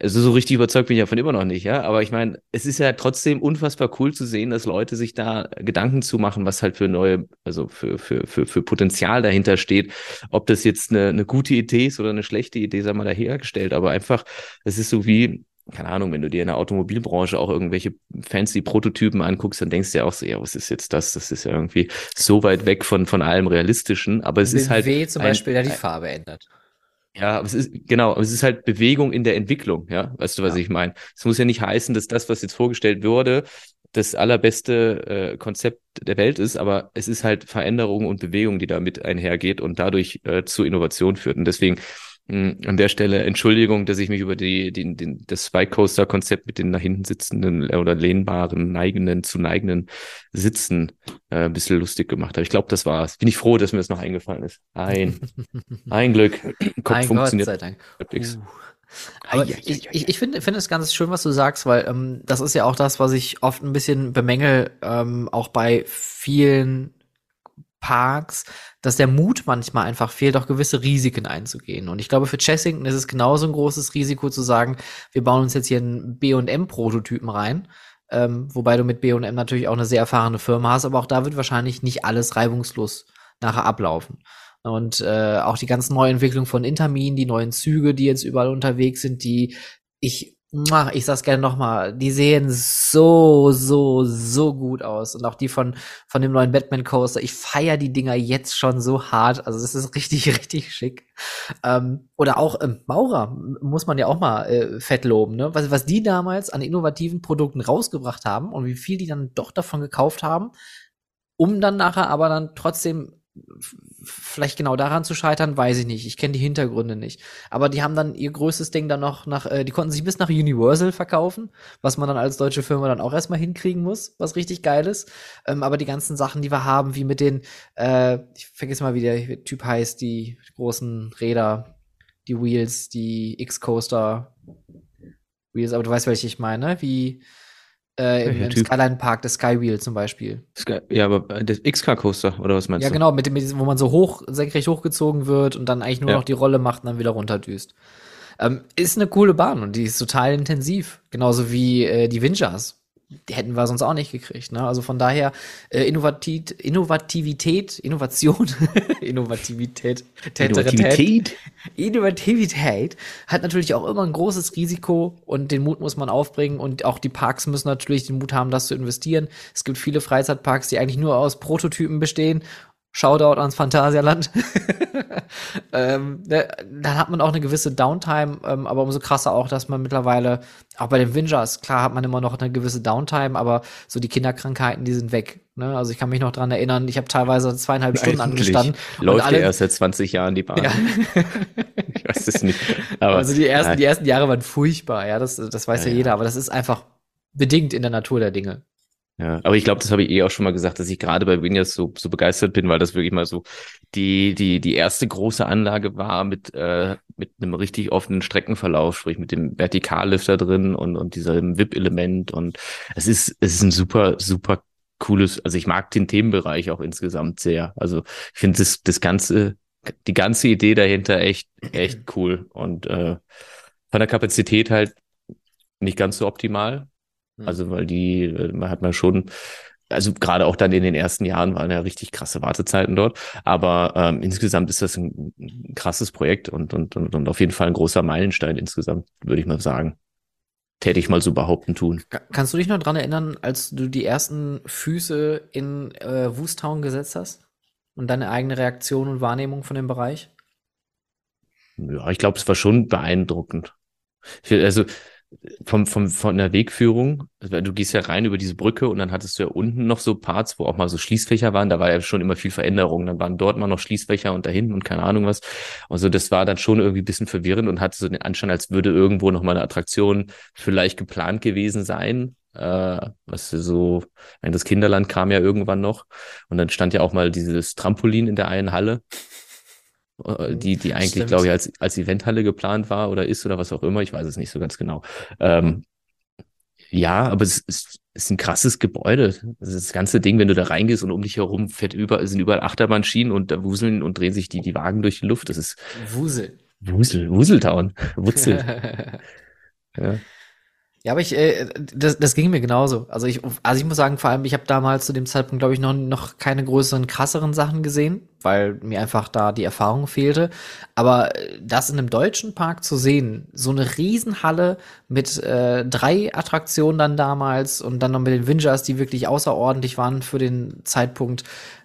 also so richtig überzeugt bin ich davon immer noch nicht, ja. Aber ich meine, es ist ja trotzdem unfassbar cool zu sehen, dass Leute sich da Gedanken zu machen, was halt für neue, also für, für, für, für Potenzial dahinter steht. Ob das jetzt eine, eine gute Idee ist oder eine schlechte Idee, sei mal dahergestellt. Aber einfach, es ist so wie, keine Ahnung, wenn du dir in der Automobilbranche auch irgendwelche fancy Prototypen anguckst, dann denkst du ja auch so, ja, was ist jetzt das? Das ist ja irgendwie so weit weg von, von allem Realistischen. Aber es BMW ist halt. BMW zum Beispiel, der die Farbe ändert. Ja, aber es ist, genau, aber es ist halt Bewegung in der Entwicklung, ja. Weißt du, was ja. ich meine? Es muss ja nicht heißen, dass das, was jetzt vorgestellt wurde, das allerbeste äh, Konzept der Welt ist, aber es ist halt Veränderung und Bewegung, die damit einhergeht und dadurch äh, zu Innovation führt. Und deswegen an der Stelle Entschuldigung, dass ich mich über die, die, die das Spike Coaster Konzept mit den nach hinten sitzenden oder lehnbaren, neigenden, zu neigenden Sitzen äh, ein bisschen lustig gemacht habe. Ich glaube, das war's. Bin ich froh, dass mir das noch eingefallen ist. Ein, ein Glück. Kopf ein funktioniert. Gott sei Dank. Uh. Aber ich, ich, ich finde finde es ganz schön, was du sagst, weil ähm, das ist ja auch das, was ich oft ein bisschen bemängel, ähm, auch bei vielen Parks, dass der Mut manchmal einfach fehlt, auch gewisse Risiken einzugehen. Und ich glaube, für Chessington ist es genauso ein großes Risiko zu sagen, wir bauen uns jetzt hier einen B&M-Prototypen rein, ähm, wobei du mit B&M natürlich auch eine sehr erfahrene Firma hast, aber auch da wird wahrscheinlich nicht alles reibungslos nachher ablaufen. Und äh, auch die ganzen Neuentwicklungen von Intermin, die neuen Züge, die jetzt überall unterwegs sind, die ich ich sag's gerne nochmal, die sehen so, so, so gut aus. Und auch die von, von dem neuen Batman Coaster. Ich feier die Dinger jetzt schon so hart. Also das ist richtig, richtig schick. Ähm, oder auch ähm, Maurer muss man ja auch mal äh, fett loben, ne? Was, was die damals an innovativen Produkten rausgebracht haben und wie viel die dann doch davon gekauft haben, um dann nachher aber dann trotzdem vielleicht genau daran zu scheitern, weiß ich nicht. Ich kenne die Hintergründe nicht. Aber die haben dann ihr größtes Ding dann noch nach, äh, die konnten sich bis nach Universal verkaufen, was man dann als deutsche Firma dann auch erstmal hinkriegen muss, was richtig geil ist. Ähm, aber die ganzen Sachen, die wir haben, wie mit den, äh, ich vergesse mal, wie der Typ heißt, die großen Räder, die Wheels, die X-Coaster Wheels, aber du weißt, welche ich meine, wie äh, im, im Skyline Park, der Skywheel zum Beispiel. Sky, ja, aber der X-Car-Coaster, oder was meinst ja, du? Ja, genau, mit, mit, wo man so hoch, senkrecht hochgezogen wird und dann eigentlich nur ja. noch die Rolle macht und dann wieder runterdüst. Ähm, ist eine coole Bahn und die ist total intensiv. Genauso wie äh, die die hätten wir sonst auch nicht gekriegt. Ne? Also von daher äh, Innovativ Innovativität, Innovation, Innovativität, Innovativität, Innovativität hat natürlich auch immer ein großes Risiko und den Mut muss man aufbringen und auch die Parks müssen natürlich den Mut haben, das zu investieren. Es gibt viele Freizeitparks, die eigentlich nur aus Prototypen bestehen Shoutout ans Phantasialand. ähm, ne, dann hat man auch eine gewisse Downtime, ähm, aber umso krasser auch, dass man mittlerweile, auch bei den Vingers, klar hat man immer noch eine gewisse Downtime, aber so die Kinderkrankheiten, die sind weg. Ne? Also ich kann mich noch dran erinnern, ich habe teilweise zweieinhalb Stunden Eigentlich angestanden. Läuft alle, ja erst seit 20 Jahren die Bahn. Ja. ich weiß es nicht. Aber, also die ersten, die ersten Jahre waren furchtbar, ja, das, das weiß ja, ja jeder, aber das ist einfach bedingt in der Natur der Dinge. Ja, aber ich glaube, das habe ich eh auch schon mal gesagt, dass ich gerade bei Vinyas so, so begeistert bin, weil das wirklich mal so die, die, die erste große Anlage war mit, äh, mit einem richtig offenen Streckenverlauf, sprich mit dem Vertikallifter drin und, und diesem VIP-Element. Und es ist, es ist ein super, super cooles, also ich mag den Themenbereich auch insgesamt sehr. Also ich finde das, das ganze, die ganze Idee dahinter echt, echt cool. Und äh, von der Kapazität halt nicht ganz so optimal. Also, weil die, äh, man hat man schon, also gerade auch dann in den ersten Jahren waren ja richtig krasse Wartezeiten dort. Aber ähm, insgesamt ist das ein, ein krasses Projekt und, und, und, und auf jeden Fall ein großer Meilenstein insgesamt, würde ich mal sagen. Täte ich mal so behaupten tun. Kannst du dich noch dran erinnern, als du die ersten Füße in äh, Woostown gesetzt hast? Und deine eigene Reaktion und Wahrnehmung von dem Bereich? Ja, ich glaube, es war schon beeindruckend. Also vom, vom, von der Wegführung, du gehst ja rein über diese Brücke und dann hattest du ja unten noch so Parts, wo auch mal so Schließfächer waren, da war ja schon immer viel Veränderung, dann waren dort mal noch Schließfächer und dahin und keine Ahnung was. Also das war dann schon irgendwie ein bisschen verwirrend und hatte so den Anschein, als würde irgendwo noch mal eine Attraktion vielleicht geplant gewesen sein. Äh, was so, das Kinderland kam ja irgendwann noch und dann stand ja auch mal dieses Trampolin in der einen Halle. Äh, die, die eigentlich, glaube ich, als, als Eventhalle geplant war oder ist oder was auch immer. Ich weiß es nicht so ganz genau. Ähm, ja, aber es ist, es ist ein krasses Gebäude. Das, das ganze Ding, wenn du da reingehst und um dich herum fährt über, sind überall Achterbahnschienen und da wuseln und drehen sich die, die Wagen durch die Luft. Das ist Wusel. Wusel, Wuseltown. Wutzel. ja. Ja, aber ich, äh, das, das ging mir genauso. Also ich, also ich muss sagen, vor allem, ich habe damals zu dem Zeitpunkt, glaube ich, noch, noch keine größeren, krasseren Sachen gesehen, weil mir einfach da die Erfahrung fehlte. Aber äh, das in einem deutschen Park zu sehen, so eine Riesenhalle mit äh, drei Attraktionen dann damals und dann noch mit den Vingers, die wirklich außerordentlich waren für den Zeitpunkt,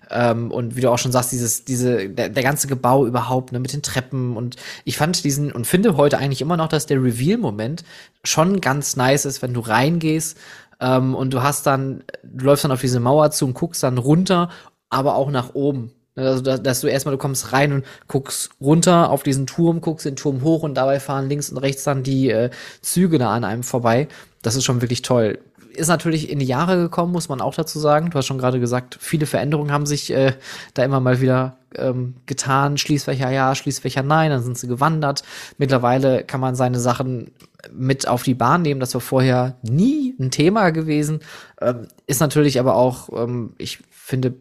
ähm, und wie du auch schon sagst, dieses, diese, der, der ganze Gebau überhaupt, ne, mit den Treppen. Und ich fand diesen und finde heute eigentlich immer noch, dass der Reveal-Moment schon ganz nice ist, wenn du reingehst ähm, und du hast dann, du läufst dann auf diese Mauer zu und guckst dann runter, aber auch nach oben. Also, dass, dass du erstmal, du kommst rein und guckst runter auf diesen Turm, guckst den Turm hoch und dabei fahren links und rechts dann die äh, Züge da an einem vorbei. Das ist schon wirklich toll ist natürlich in die Jahre gekommen, muss man auch dazu sagen. Du hast schon gerade gesagt, viele Veränderungen haben sich äh, da immer mal wieder ähm, getan. Schließfächer ja, Schließfächer nein, dann sind sie gewandert. Mittlerweile kann man seine Sachen mit auf die Bahn nehmen. Das war vorher nie ein Thema gewesen. Ähm, ist natürlich aber auch, ähm, ich finde,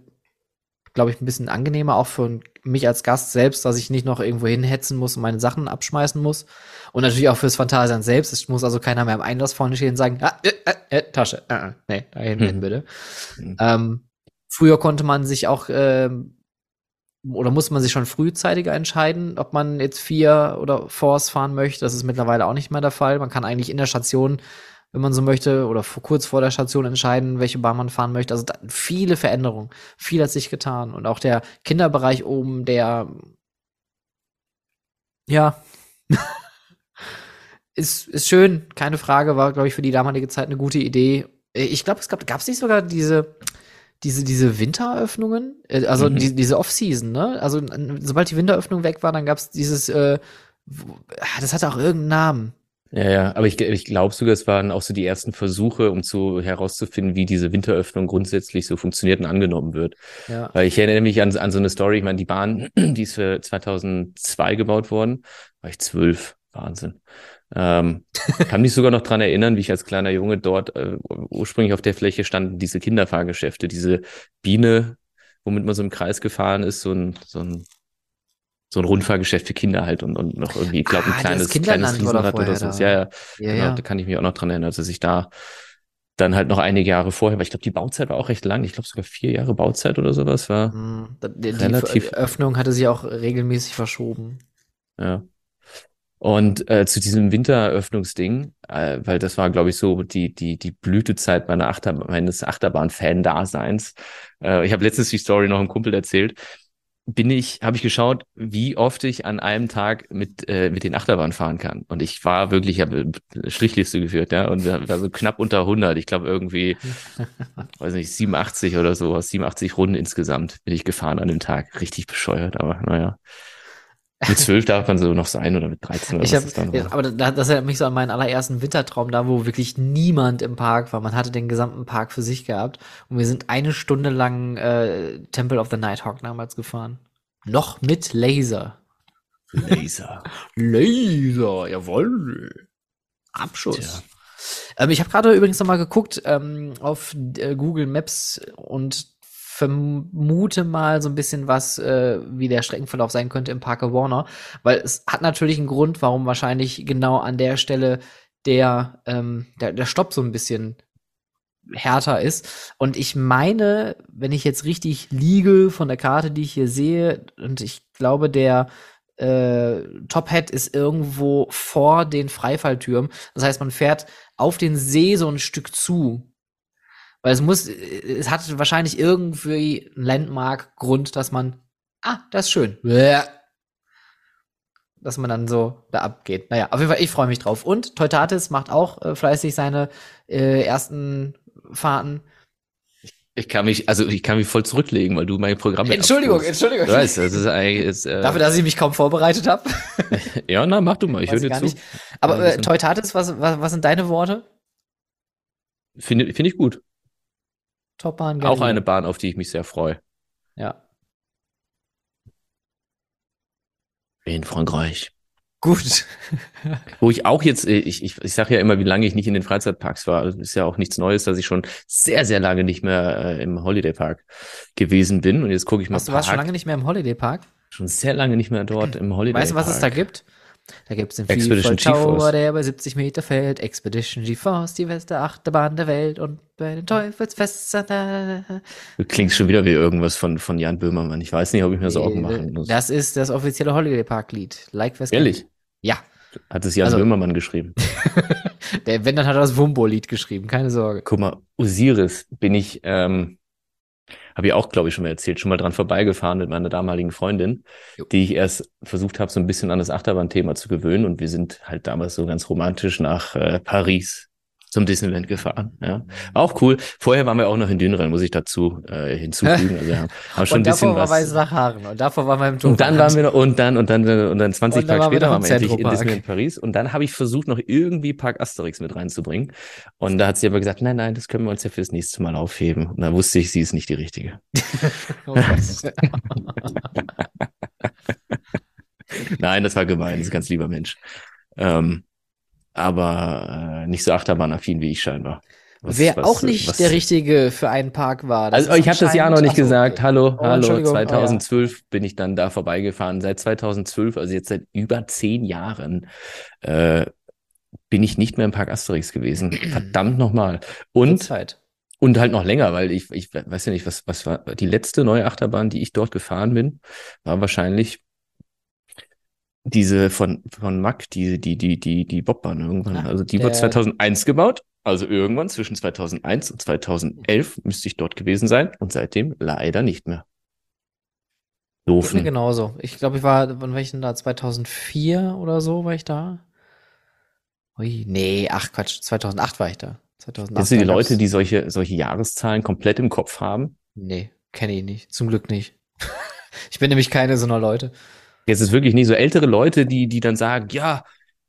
glaube ich, ein bisschen angenehmer auch für mich als Gast selbst, dass ich nicht noch irgendwo hinhetzen muss und meine Sachen abschmeißen muss. Und natürlich auch fürs Phantasian selbst. Es muss also keiner mehr im Einlass vorne stehen und sagen, ah, äh, äh, äh, Tasche, äh, nee, da hinten hm. bitte. Hm. Ähm, früher konnte man sich auch, äh, oder muss man sich schon frühzeitiger entscheiden, ob man jetzt vier oder Force fahren möchte. Das ist mittlerweile auch nicht mehr der Fall. Man kann eigentlich in der Station wenn man so möchte, oder vor, kurz vor der Station entscheiden, welche Bahn man fahren möchte. Also viele Veränderungen, viel hat sich getan. Und auch der Kinderbereich oben, der ja ist, ist schön, keine Frage, war, glaube ich, für die damalige Zeit eine gute Idee. Ich glaube, es gab, gab es nicht sogar diese, diese, diese Winteröffnungen, äh, also mhm. die, diese Off-Season, ne? Also sobald die Winteröffnung weg war, dann gab es dieses, äh, das hatte auch irgendeinen Namen. Ja, ja, aber ich, ich glaube sogar, es waren auch so die ersten Versuche, um zu herauszufinden, wie diese Winteröffnung grundsätzlich so funktioniert und angenommen wird. Ja. Weil ich erinnere mich an, an so eine Story, ich meine, die Bahn, die ist für 2002 gebaut worden, war ich zwölf, Wahnsinn. Ähm, kann mich sogar noch dran erinnern, wie ich als kleiner Junge dort äh, ursprünglich auf der Fläche standen diese Kinderfahrgeschäfte, diese Biene, womit man so im Kreis gefahren ist, so ein, so ein so ein Rundfahrgeschäft für Kinder halt und, und noch irgendwie, ich glaube, ein ah, kleines, kleines Riesenrad oder so. Ja, ja, ja, genau, ja. da kann ich mich auch noch dran erinnern, dass ich da dann halt noch einige Jahre vorher, weil ich glaube, die Bauzeit war auch recht lang. Ich glaube sogar vier Jahre Bauzeit oder sowas war. Mhm. Die, relativ die Öffnung hatte sich auch regelmäßig verschoben. Ja. Und äh, zu diesem Wintereröffnungsding, äh, weil das war, glaube ich, so die, die, die Blütezeit meiner Achterbahn, meines Achterbahn-Fan-Daseins. Äh, ich habe letztens die Story noch einem Kumpel erzählt bin ich, habe ich geschaut, wie oft ich an einem Tag mit, äh, mit den Achterbahn fahren kann. Und ich war wirklich, ich habe eine Strichliste geführt, ja, und war so knapp unter 100. Ich glaube irgendwie, weiß nicht, 87 oder so, 87 Runden insgesamt bin ich gefahren an dem Tag. Richtig bescheuert, aber naja. Mit zwölf darf man so noch sein oder mit 13 oder ich was hab, ist dann ja, aber da, das erinnert mich so an meinen allerersten Wintertraum, da wo wirklich niemand im Park war. Man hatte den gesamten Park für sich gehabt und wir sind eine Stunde lang äh, Temple of the Nighthawk damals gefahren. Noch mit Laser. Laser. Laser, jawohl. Abschuss. Ähm, ich habe gerade übrigens noch mal geguckt ähm, auf äh, Google Maps und vermute mal so ein bisschen was, äh, wie der Streckenverlauf sein könnte im Parker Warner, weil es hat natürlich einen Grund, warum wahrscheinlich genau an der Stelle der, ähm, der, der Stopp so ein bisschen härter ist. Und ich meine, wenn ich jetzt richtig liege von der Karte, die ich hier sehe, und ich glaube, der äh, Top Hat ist irgendwo vor den Freifalltürmen. Das heißt, man fährt auf den See so ein Stück zu. Weil es muss, es hat wahrscheinlich irgendwie einen Landmark-Grund, dass man, ah, das ist schön. Dass man dann so da abgeht. Naja, auf jeden Fall, ich freue mich drauf. Und Teutatis macht auch äh, fleißig seine äh, ersten Fahrten. Ich kann mich, also ich kann mich voll zurücklegen, weil du mein Programm Entschuldigung, Entschuldigung. Du weißt, das ist eigentlich. Ist, äh, Dafür, dass ich mich kaum vorbereitet habe. ja, na, mach du mal, ich höre dir zu. Nicht. Aber äh, Teutatis, was, was, was sind deine Worte? Finde find ich gut. Topbahn. Auch eine Bahn, auf die ich mich sehr freue. Ja. In Frankreich. Gut. Wo ich auch jetzt, äh, ich, ich, ich sage ja immer, wie lange ich nicht in den Freizeitparks war. Das ist ja auch nichts Neues, dass ich schon sehr, sehr lange nicht mehr äh, im Holiday Park gewesen bin. Und jetzt gucke ich mal. Was, du warst schon lange nicht mehr im Holiday Park? Schon sehr lange nicht mehr dort im Holiday Park. Weißt du, was es da gibt? Da gibt es den Expedition Tower, der bei 70 Meter fällt. Expedition GeForce, die beste Achterbahn der Welt. Und bei den Teufelsfest. Du klingst schon wieder wie irgendwas von, von Jan Böhmermann. Ich weiß nicht, ob ich mir Sorgen machen muss. Das ist das offizielle Holiday Park Lied. Like Ehrlich? Ja. Hat es Jan also, Böhmermann geschrieben? der, wenn, dann hat er das Wumbo-Lied geschrieben, keine Sorge. Guck mal, Osiris bin ich, ähm, habe ich auch, glaube ich, schon mal erzählt, schon mal dran vorbeigefahren mit meiner damaligen Freundin, jo. die ich erst versucht habe, so ein bisschen an das Achterbahn-Thema zu gewöhnen. Und wir sind halt damals so ganz romantisch nach äh, Paris zum Disneyland gefahren. Ja. Auch cool. Vorher waren wir auch noch in Düneren, muss ich dazu äh, hinzufügen. Also wir haben, haben schon und ein bisschen davor was. war Weißachhagen und davor waren wir im Und dann waren wir noch, und dann, und dann, und dann 20 und Tage später waren wir endlich in Disneyland Paris. Und dann habe ich versucht, noch irgendwie Park Asterix mit reinzubringen. Und da hat sie aber gesagt, nein, nein, das können wir uns ja fürs nächste Mal aufheben. Und da wusste ich, sie ist nicht die richtige. oh nein, das war gemein, das ist ein ganz lieber Mensch. Ähm, aber äh, nicht so achterbahnaffin wie ich scheinbar. Was, Wer was, auch nicht was, der Richtige für einen Park war. also ich habe das Jahr noch nicht gesagt. Hallo, oh, hallo. 2012 oh, ja. bin ich dann da vorbeigefahren. Seit 2012, also jetzt seit über zehn Jahren, äh, bin ich nicht mehr im Park Asterix gewesen. Verdammt nochmal. Und und halt noch länger, weil ich, ich weiß ja nicht, was, was war die letzte neue Achterbahn, die ich dort gefahren bin, war wahrscheinlich diese von, von Mack, die, die, die, die, die Bobbahn irgendwann. Ah, also die wurde 2001 gebaut. Also irgendwann zwischen 2001 und 2011 müsste ich dort gewesen sein und seitdem leider nicht mehr. Doofen. Mir genauso. Ich glaube, ich war, wann war ich denn da? 2004 oder so war ich da? Ui, nee, ach Quatsch, 2008 war ich da. 2008 Kennst du die Leute, die solche, solche Jahreszahlen komplett im Kopf haben? Nee, kenne ich nicht. Zum Glück nicht. ich bin nämlich keine so einer Leute. Jetzt ist wirklich nicht so ältere Leute, die, die dann sagen, ja,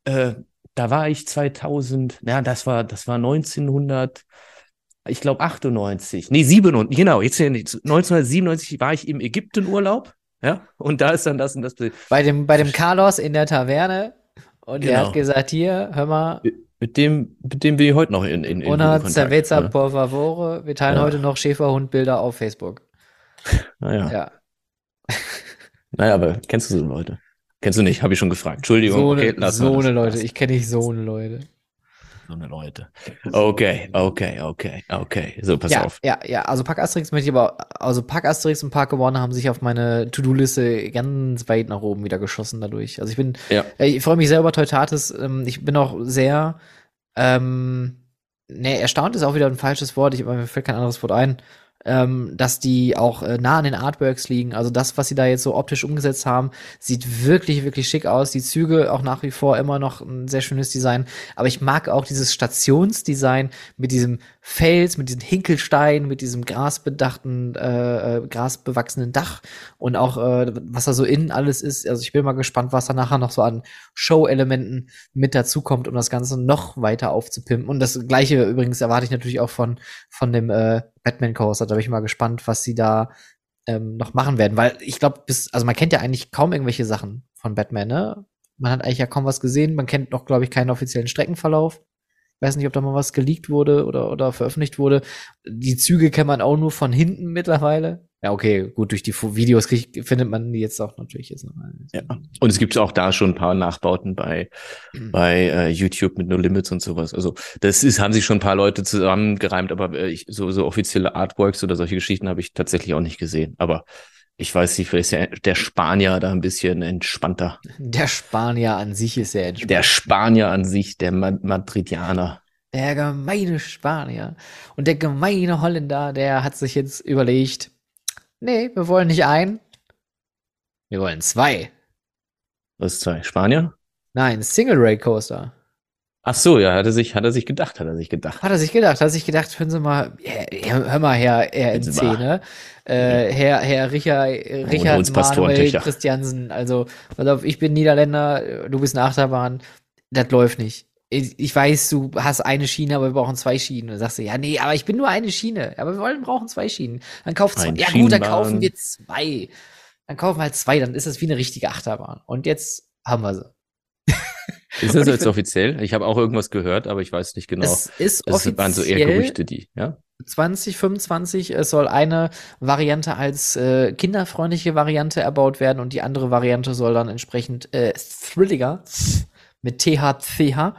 äh, da war ich 2000, ja, das war, das war 1900, ich glaube 98, nee, 97, genau, jetzt 1997 war ich im Ägyptenurlaub, ja, und da ist dann das und das. Bei dem, bei dem Carlos in der Taverne und genau. der hat gesagt, hier, hör mal. Mit dem, mit dem wir heute noch in, in, in Una cerveza ja. por favore. Wir teilen ja. heute noch Schäferhundbilder auf Facebook. Naja. Ja. Naja, aber kennst du so Leute? Kennst du nicht? Habe ich schon gefragt. Entschuldigung. So okay, eine, so eine Leute. Ich kenne nicht so eine Leute. So eine Leute. Okay, okay, okay, okay. So, pass ja, auf. Ja, ja, also Park Asterix möchte ich aber, also Park Asterix und Park Warner haben sich auf meine To-Do-Liste ganz weit nach oben wieder geschossen dadurch. Also ich bin, ja. Äh, ich freue mich sehr über Teutatis. Ähm, ich bin auch sehr, ähm, ne, erstaunt ist auch wieder ein falsches Wort. Ich, mir fällt kein anderes Wort ein ähm, dass die auch äh, nah an den Artworks liegen. Also das, was sie da jetzt so optisch umgesetzt haben, sieht wirklich, wirklich schick aus. Die Züge auch nach wie vor immer noch ein sehr schönes Design. Aber ich mag auch dieses Stationsdesign mit diesem Fels, mit diesen Hinkelsteinen, mit diesem grasbedachten, äh, äh, grasbewachsenen Dach und auch, äh, was da so innen alles ist. Also ich bin mal gespannt, was da nachher noch so an Show-Elementen mit dazukommt, um das Ganze noch weiter aufzupimpen. Und das gleiche übrigens erwarte ich natürlich auch von, von dem äh, Batman Coaster. Da bin ich mal gespannt, was sie da ähm, noch machen werden. Weil ich glaube, bis, also man kennt ja eigentlich kaum irgendwelche Sachen von Batman, ne? Man hat eigentlich ja kaum was gesehen. Man kennt noch, glaube ich, keinen offiziellen Streckenverlauf weiß nicht, ob da mal was geleakt wurde oder, oder veröffentlicht wurde. Die Züge kennt man auch nur von hinten mittlerweile. Ja, okay, gut, durch die Videos krieg, findet man die jetzt auch natürlich jetzt nochmal. Ja. Und es gibt auch da schon ein paar Nachbauten bei, mhm. bei äh, YouTube mit No Limits und sowas. Also das ist, haben sich schon ein paar Leute zusammengereimt, aber äh, ich, so, so offizielle Artworks oder solche Geschichten habe ich tatsächlich auch nicht gesehen. Aber ich weiß nicht, vielleicht ist ja der Spanier da ein bisschen entspannter. Der Spanier an sich ist sehr entspannt. Der Spanier an sich, der Madridianer. Der gemeine Spanier. Und der gemeine Holländer, der hat sich jetzt überlegt, nee, wir wollen nicht ein, wir wollen zwei. Was ist zwei? Spanier? Nein, Single Ray Coaster. Ach so, ja, hat er sich, hat er sich gedacht, hat er sich gedacht. Hat er sich gedacht, hat er sich gedacht, hören Sie mal, hör, hör mal, Herr RNC, ne? Äh, Herr, Herr Richard, Richard Manuel Christiansen, also, pass auf, ich bin Niederländer, du bist eine Achterbahn, das läuft nicht. Ich, weiß, du hast eine Schiene, aber wir brauchen zwei Schienen. Dann sagst du, ja, nee, aber ich bin nur eine Schiene. Aber wir wollen, brauchen zwei Schienen. Dann kauft zwei. Ja gut, dann kaufen wir zwei. Dann kaufen wir halt zwei, dann ist das wie eine richtige Achterbahn. Und jetzt haben wir sie. Ist das jetzt offiziell? Ich habe auch irgendwas gehört, aber ich weiß nicht genau. Es ist das offiziell. waren so eher Gerüchte, die, ja? 2025 es soll eine Variante als äh, kinderfreundliche Variante erbaut werden und die andere Variante soll dann entsprechend äh, thrilliger mit THCH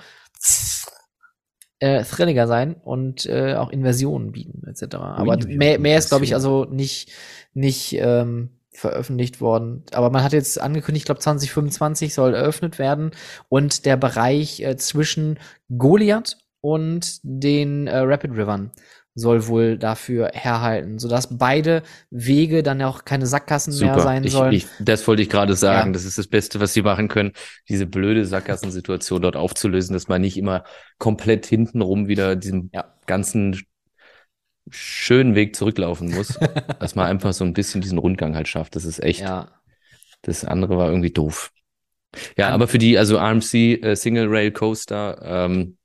äh, thrilliger sein und äh, auch Inversionen bieten etc. Aber mehr, mehr ist glaube ich also nicht nicht ähm, veröffentlicht worden. Aber man hat jetzt angekündigt, ich glaube 2025 soll eröffnet werden und der Bereich äh, zwischen Goliath und den äh, Rapid Rivern soll wohl dafür herhalten, sodass beide Wege dann auch keine Sackgassen Super. mehr sein sollen. Ich, das wollte ich gerade sagen. Ja. Das ist das Beste, was sie machen können, diese blöde Sackgassensituation dort aufzulösen, dass man nicht immer komplett hintenrum wieder diesen ja. ganzen schönen Weg zurücklaufen muss, dass man einfach so ein bisschen diesen Rundgang halt schafft. Das ist echt. Ja. Das andere war irgendwie doof. Ja, aber für die, also RMC äh, Single Rail Coaster, ähm,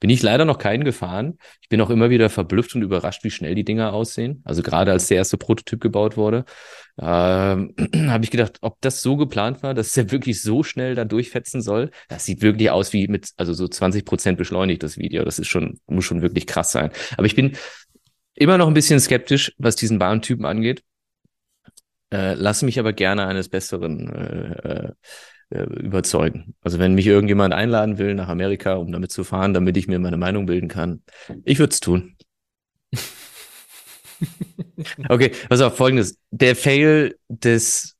bin ich leider noch keinen gefahren. Ich bin auch immer wieder verblüfft und überrascht, wie schnell die Dinger aussehen. Also gerade als der erste Prototyp gebaut wurde, ähm, habe ich gedacht, ob das so geplant war, dass der wirklich so schnell da durchfetzen soll. Das sieht wirklich aus wie mit, also so 20 Prozent beschleunigt, das Video. Das ist schon, muss schon wirklich krass sein. Aber ich bin Immer noch ein bisschen skeptisch, was diesen Bahntypen angeht. Äh, lasse mich aber gerne eines Besseren äh, äh, überzeugen. Also wenn mich irgendjemand einladen will nach Amerika, um damit zu fahren, damit ich mir meine Meinung bilden kann, ich würde es tun. okay, pass auf, folgendes. Der Fail des,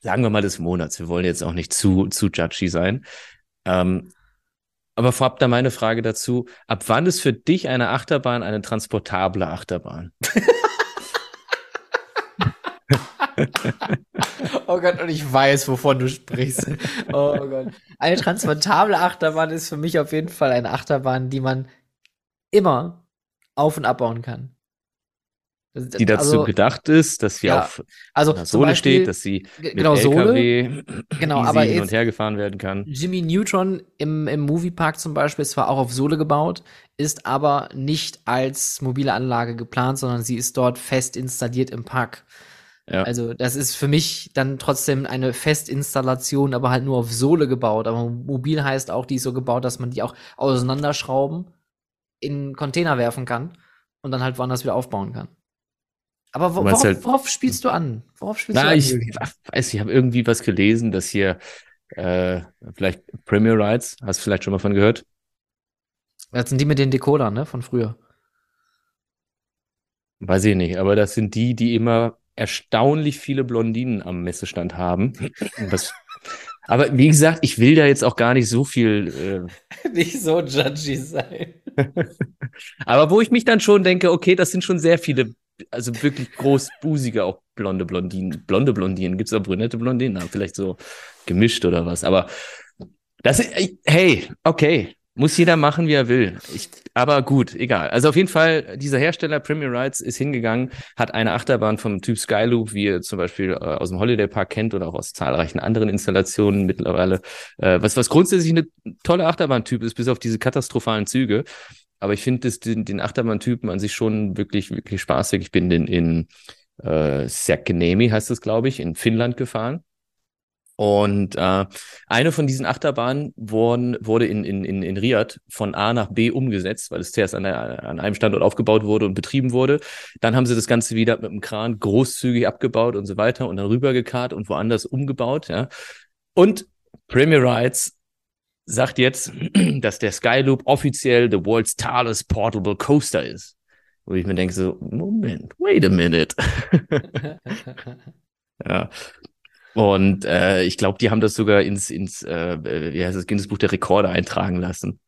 sagen wir mal, des Monats. Wir wollen jetzt auch nicht zu, zu judgy sein. Ähm, aber vorab da meine Frage dazu. Ab wann ist für dich eine Achterbahn eine transportable Achterbahn? oh Gott, und ich weiß, wovon du sprichst. Oh Gott. Eine transportable Achterbahn ist für mich auf jeden Fall eine Achterbahn, die man immer auf- und abbauen kann die dazu also, gedacht ist, dass sie ja, auf also einer Sohle Beispiel, steht, dass sie mit genau, LKW Sohle, genau, aber hin und her gefahren werden kann. Jimmy Neutron im, im Moviepark zum Beispiel ist zwar auch auf Sohle gebaut, ist aber nicht als mobile Anlage geplant, sondern sie ist dort fest installiert im Park. Ja. Also das ist für mich dann trotzdem eine Festinstallation, aber halt nur auf Sohle gebaut. Aber mobil heißt auch, die ist so gebaut, dass man die auch auseinanderschrauben, in Container werfen kann und dann halt woanders wieder aufbauen kann. Aber wo, worauf, halt, worauf, spielst du an? Worauf spielst na, du an? Ich weiß, ich habe irgendwie was gelesen, dass hier äh, vielleicht Premier Rights, hast du vielleicht schon mal von gehört? Das sind die mit den Decodern, ne, von früher. Weiß ich nicht, aber das sind die, die immer erstaunlich viele Blondinen am Messestand haben. Das, aber wie gesagt, ich will da jetzt auch gar nicht so viel. Äh, nicht so judgy sein. aber wo ich mich dann schon denke, okay, das sind schon sehr viele also wirklich großbusige, auch blonde Blondinen. Blonde Blondinen, gibt es auch brünette Blondinen? Vielleicht so gemischt oder was. Aber das, hey, okay, muss jeder machen, wie er will. Ich, aber gut, egal. Also auf jeden Fall, dieser Hersteller Premier Rides ist hingegangen, hat eine Achterbahn vom Typ Skyloop, wie ihr zum Beispiel äh, aus dem Holiday Park kennt oder auch aus zahlreichen anderen Installationen mittlerweile, äh, was, was grundsätzlich eine tolle Achterbahntyp ist, bis auf diese katastrophalen Züge. Aber ich finde den, den Achterbahntypen an sich schon wirklich, wirklich spaßig. Ich bin den in äh, Serkenemi, heißt es, glaube ich, in Finnland gefahren. Und äh, eine von diesen Achterbahnen wurden, wurde in, in, in, in Riyadh von A nach B umgesetzt, weil es zuerst an, der, an einem Standort aufgebaut wurde und betrieben wurde. Dann haben sie das Ganze wieder mit dem Kran großzügig abgebaut und so weiter und dann rübergekarrt und woanders umgebaut. Ja. Und Premier Rides sagt jetzt, dass der Skyloop offiziell the world's tallest portable coaster ist. Wo ich mir denke so, Moment, wait a minute. ja, und äh, ich glaube, die haben das sogar ins, ins äh, wie heißt das, Guinness Buch der Rekorde eintragen lassen.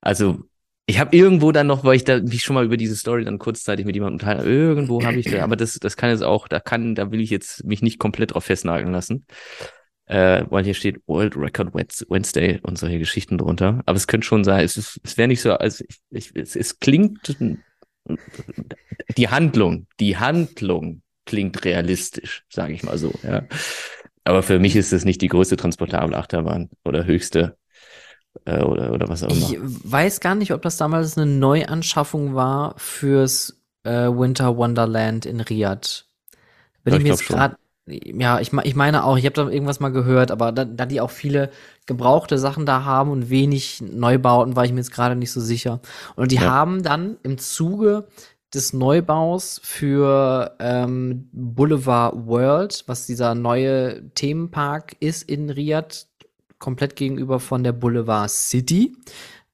Also ich habe irgendwo dann noch, weil ich da mich schon mal über diese Story dann kurzzeitig mit jemandem teile, irgendwo habe ich da, aber das, das kann jetzt auch, da kann, da will ich jetzt mich nicht komplett drauf festnageln lassen. Äh, weil hier steht World Record Wednesday und solche Geschichten drunter. Aber es könnte schon sein, es, ist, es wäre nicht so, also ich, ich, es, es klingt die Handlung, die Handlung klingt realistisch, sage ich mal so. Ja. Aber für mich ist es nicht die größte transportable Achterbahn oder höchste äh, oder, oder was auch immer. Ich weiß gar nicht, ob das damals eine Neuanschaffung war fürs äh, Winter Wonderland in Riyadh. Bin ja, ich mir jetzt gerade ja, ich, ich meine auch, ich habe da irgendwas mal gehört, aber da, da die auch viele gebrauchte Sachen da haben und wenig Neubauten, war ich mir jetzt gerade nicht so sicher. Und die ja. haben dann im Zuge des Neubaus für ähm, Boulevard World, was dieser neue Themenpark ist in Riyadh, komplett gegenüber von der Boulevard City,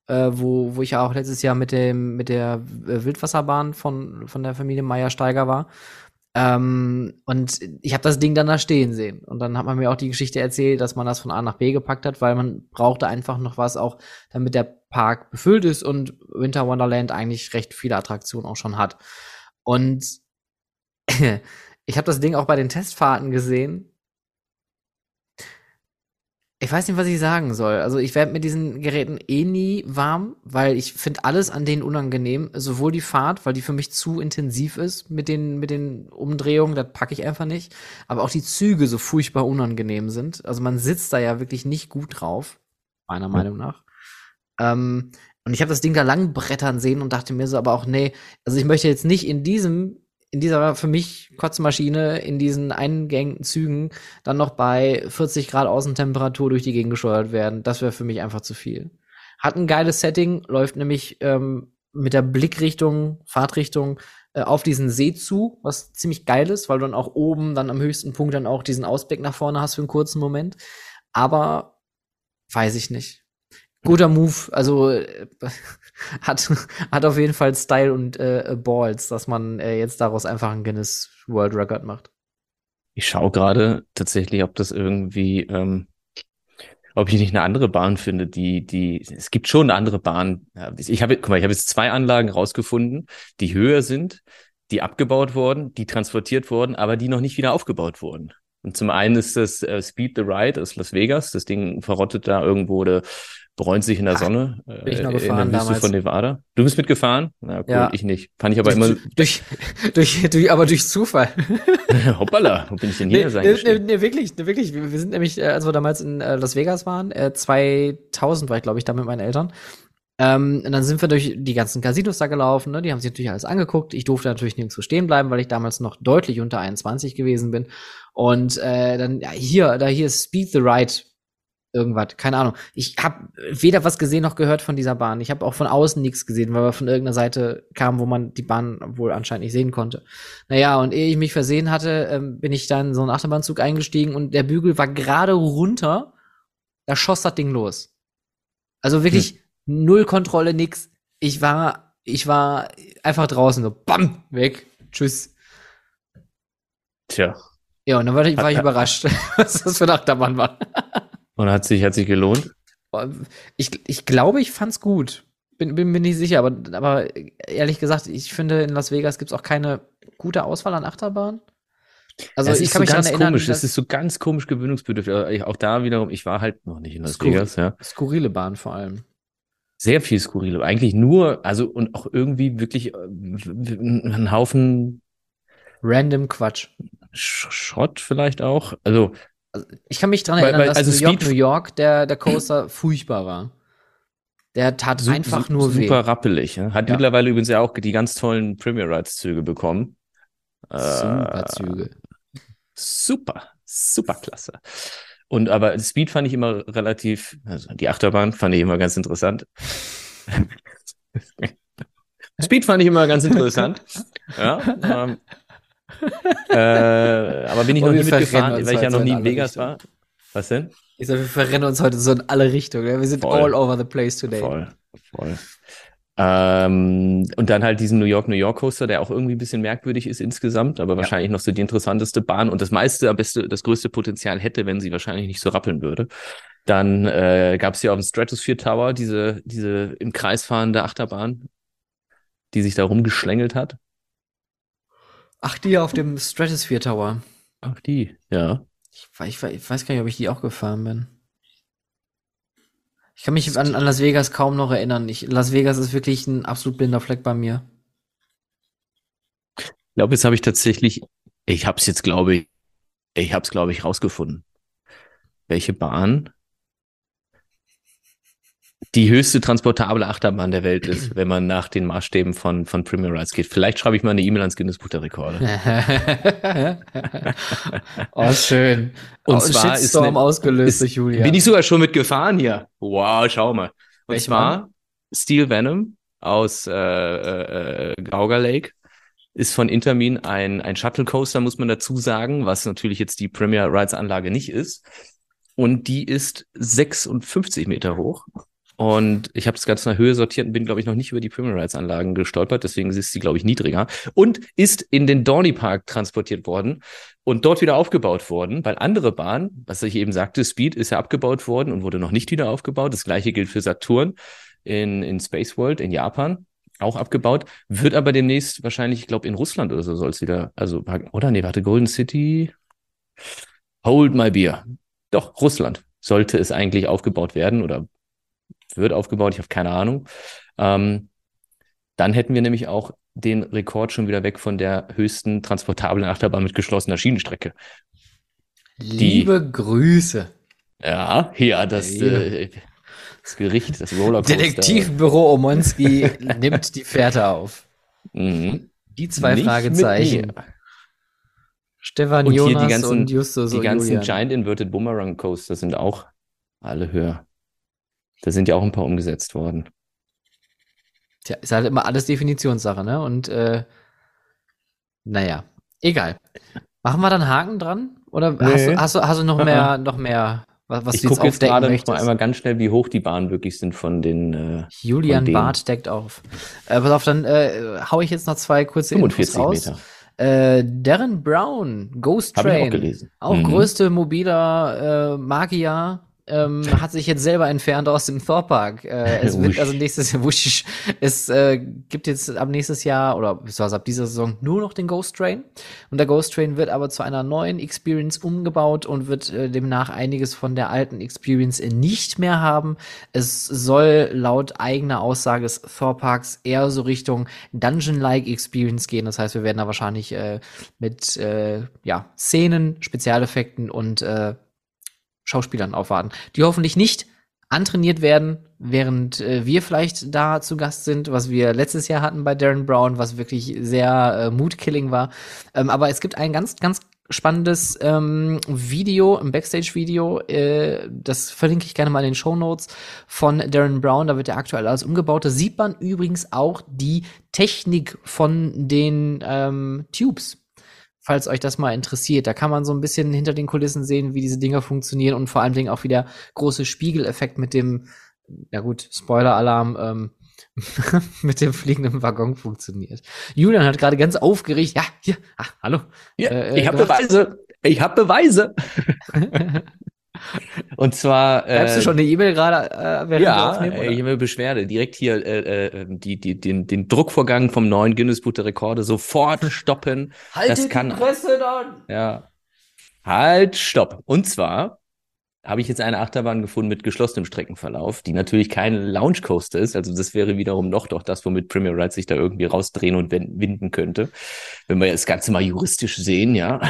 äh, wo, wo ich ja auch letztes Jahr mit dem mit der Wildwasserbahn von von der Familie Meier Steiger war. Ähm, und ich habe das Ding dann da stehen sehen. Und dann hat man mir auch die Geschichte erzählt, dass man das von A nach B gepackt hat, weil man brauchte einfach noch was auch, damit der Park befüllt ist und Winter Wonderland eigentlich recht viele Attraktionen auch schon hat. Und ich habe das Ding auch bei den Testfahrten gesehen ich weiß nicht, was ich sagen soll. Also ich werde mit diesen Geräten eh nie warm, weil ich finde alles an denen unangenehm. Sowohl die Fahrt, weil die für mich zu intensiv ist mit den, mit den Umdrehungen, das packe ich einfach nicht. Aber auch die Züge so furchtbar unangenehm sind. Also man sitzt da ja wirklich nicht gut drauf, meiner. Meinung nach. Ähm, und ich habe das Ding da lang brettern sehen und dachte mir so, aber auch, nee, also ich möchte jetzt nicht in diesem in dieser für mich Kotzmaschine in diesen eingängten Zügen dann noch bei 40 Grad Außentemperatur durch die Gegend gesteuert werden. Das wäre für mich einfach zu viel. Hat ein geiles Setting, läuft nämlich ähm, mit der Blickrichtung, Fahrtrichtung äh, auf diesen See zu, was ziemlich geil ist, weil du dann auch oben dann am höchsten Punkt dann auch diesen Ausblick nach vorne hast für einen kurzen Moment. Aber weiß ich nicht guter Move. Also äh, hat, hat auf jeden Fall Style und äh, Balls, dass man äh, jetzt daraus einfach einen Guinness World Record macht. Ich schaue gerade tatsächlich, ob das irgendwie, ähm, ob ich nicht eine andere Bahn finde, die, die, es gibt schon eine andere Bahn. Ich habe, guck mal, ich habe jetzt zwei Anlagen rausgefunden, die höher sind, die abgebaut wurden, die transportiert wurden, aber die noch nicht wieder aufgebaut wurden. Und zum einen ist das äh, Speed the Ride aus Las Vegas. Das Ding verrottet da irgendwo oder bräunt sich in der Sonne Ach, bin ich noch äh, gefahren in der Wüste von Nevada. Du bist mitgefahren? Na cool, ja. ich nicht. Fand ich aber durch, immer. Durch, durch, durch, aber durch Zufall. Hoppala, wo bin ich denn hier nee, nee, nee, wirklich, nee, wirklich. Wir, sind nämlich, äh, als wir damals in äh, Las Vegas waren, äh, 2000 war ich, glaube ich, da mit meinen Eltern. Ähm, und dann sind wir durch die ganzen Casinos da gelaufen, ne? die haben sich natürlich alles angeguckt. Ich durfte natürlich nirgendwo stehen bleiben, weil ich damals noch deutlich unter 21 gewesen bin. Und äh, dann, ja, hier, da hier ist Speed the Ride irgendwas, keine Ahnung. Ich habe weder was gesehen noch gehört von dieser Bahn. Ich habe auch von außen nichts gesehen, weil wir von irgendeiner Seite kamen, wo man die Bahn wohl anscheinend nicht sehen konnte. Naja, und ehe ich mich versehen hatte, ähm, bin ich dann in so einen Achterbahnzug eingestiegen und der Bügel war gerade runter. Da schoss das Ding los. Also wirklich hm. null Kontrolle, nix. Ich war, ich war einfach draußen so, bam, weg, tschüss. Tja. Ja, und dann war ich, war ich überrascht, was das für eine Achterbahn war. Und hat sich, hat sich gelohnt? Ich, ich glaube, ich fand's gut. Bin, bin mir nicht sicher, aber, aber ehrlich gesagt, ich finde, in Las Vegas gibt es auch keine gute Auswahl an Achterbahnen. Also das ich kann so mich daran erinnern, komisch. Das ist so ganz komisch gewöhnungsbedürftig. Auch da wiederum, ich war halt noch nicht in Las Vegas, ja. Skurrile Bahn vor allem. Sehr viel skurrile. Eigentlich nur, also und auch irgendwie wirklich äh, ein Haufen random Quatsch. Schrott vielleicht auch. Also, also ich kann mich daran erinnern, weil, dass also New York, New York, der, der Coaster furchtbar war. Der tat super, einfach nur super weh. Super rappelig. Hat ja. mittlerweile übrigens ja auch die ganz tollen Premier Rides Züge bekommen. Super äh, Züge. Super, super klasse. Und aber Speed fand ich immer relativ, also die Achterbahn fand ich immer ganz interessant. Speed fand ich immer ganz interessant. ja, ähm, äh, aber bin ich noch nie mitgefahren, weil ich ja noch nie in Vegas Richtungen. war. Was denn? Ich sag, wir verrennen uns heute so in alle Richtungen. Wir sind voll, all over the place today. Voll, voll. Ähm, und dann halt diesen New York, New York Coaster, der auch irgendwie ein bisschen merkwürdig ist insgesamt, aber ja. wahrscheinlich noch so die interessanteste Bahn und das meiste, am das größte Potenzial hätte, wenn sie wahrscheinlich nicht so rappeln würde. Dann äh, gab es ja auf dem Stratosphere Tower diese, diese im Kreis fahrende Achterbahn, die sich da rumgeschlängelt hat. Ach, die auf dem Stratosphere Tower. Ach, die, ja. Ich, ich, ich weiß gar nicht, ob ich die auch gefahren bin. Ich kann mich an, an Las Vegas kaum noch erinnern. Ich, Las Vegas ist wirklich ein absolut blinder Fleck bei mir. Ich glaube, jetzt habe ich tatsächlich, ich habe es jetzt, glaube ich, ich habe es, glaube ich, rausgefunden. Welche Bahn die höchste transportable Achterbahn der Welt ist, wenn man nach den Maßstäben von, von Premier Rides geht. Vielleicht schreibe ich mal eine E-Mail ans Guinness Buch der Rekorde. oh, schön. Und oh, zwar ist eine, ausgelöst durch Julia. Bin ich sogar schon mitgefahren hier. Wow, schau mal. Und Welch zwar Mann? Steel Venom aus äh, äh, äh, Gauger Lake ist von Intermin ein, ein Shuttle Coaster, muss man dazu sagen, was natürlich jetzt die Premier Rides Anlage nicht ist. Und die ist 56 Meter hoch und ich habe das Ganze nach Höhe sortiert und bin, glaube ich, noch nicht über die Premier Rides Anlagen gestolpert. Deswegen ist sie, glaube ich, niedriger. Und ist in den Dorney Park transportiert worden und dort wieder aufgebaut worden, weil andere Bahnen, was ich eben sagte, Speed ist ja abgebaut worden und wurde noch nicht wieder aufgebaut. Das gleiche gilt für Saturn in, in Space World in Japan. Auch abgebaut, wird aber demnächst wahrscheinlich, ich glaube, in Russland oder so soll es wieder, also, oder nee, warte, Golden City, hold my beer. Doch, Russland sollte es eigentlich aufgebaut werden oder wird aufgebaut, ich habe keine Ahnung. Ähm, dann hätten wir nämlich auch den Rekord schon wieder weg von der höchsten transportablen Achterbahn mit geschlossener Schienenstrecke. Liebe Die, Grüße. Ja, ja, das, äh, das Gericht, das Rollercoaster. Detektivbüro Omonski nimmt die Fährte auf. Mhm. Die zwei Nicht Fragezeichen. Stefan und Jonas die ganzen, und Justus Die ganzen Julian. Giant Inverted Boomerang Coaster sind auch alle höher. Da sind ja auch ein paar umgesetzt worden. Tja, ist halt immer alles Definitionssache, ne? Und äh, naja, egal. Machen wir dann Haken dran? Oder nee. hast, du, hast, du, hast du noch mehr, noch mehr, was, was ich du jetzt aufdecken gerade möchtest? Noch einmal ganz schnell, wie hoch die Bahnen wirklich sind von den. Äh, Julian Barth deckt auf. Äh, pass auf, dann äh, hau ich jetzt noch zwei kurze 45 Infos raus. Meter. Äh, Darren Brown, Ghost Train. Hab ich auch gelesen. Auch mhm. größte mobiler äh, Magier ähm, hat sich jetzt selber entfernt aus dem Thor Park. Äh, es wird also nächstes Jahr, wusch, es äh, gibt jetzt ab nächstes Jahr oder beziehungsweise ab dieser Saison nur noch den Ghost Train. Und der Ghost Train wird aber zu einer neuen Experience umgebaut und wird äh, demnach einiges von der alten Experience nicht mehr haben. Es soll laut eigener Aussage des Thor Parks eher so Richtung Dungeon-like Experience gehen. Das heißt, wir werden da wahrscheinlich äh, mit äh, ja, Szenen, Spezialeffekten und äh, Schauspielern aufwarten, die hoffentlich nicht antrainiert werden, während äh, wir vielleicht da zu Gast sind, was wir letztes Jahr hatten bei Darren Brown, was wirklich sehr äh, mood-killing war. Ähm, aber es gibt ein ganz, ganz spannendes ähm, Video, ein Backstage-Video, äh, das verlinke ich gerne mal in den Show Notes von Darren Brown, da wird ja aktuell alles umgebaut. Da sieht man übrigens auch die Technik von den ähm, Tubes, falls euch das mal interessiert. Da kann man so ein bisschen hinter den Kulissen sehen, wie diese Dinger funktionieren und vor allen Dingen auch wie der große Spiegeleffekt mit dem, ja gut, Spoiler-Alarm, ähm, mit dem fliegenden Waggon funktioniert. Julian hat gerade ganz aufgeregt, ja, hier, ach, hallo. Ja, äh, ich habe Beweise, ich habe Beweise. Und zwar. Schreibst du äh, schon eine E-Mail gerade, äh, während wir Ja, aufnehmen? äh, oder? ich habe eine Beschwerde. Direkt hier äh, äh, die, die, den, den Druckvorgang vom neuen Guinness Buch der Rekorde sofort stoppen. das kann- Presse dann! Ja. Halt, stopp. Und zwar habe ich jetzt eine Achterbahn gefunden mit geschlossenem Streckenverlauf, die natürlich kein Lounge Coaster ist. Also das wäre wiederum noch doch das, womit Premier Ride sich da irgendwie rausdrehen und winden könnte. Wenn wir das Ganze mal juristisch sehen, ja.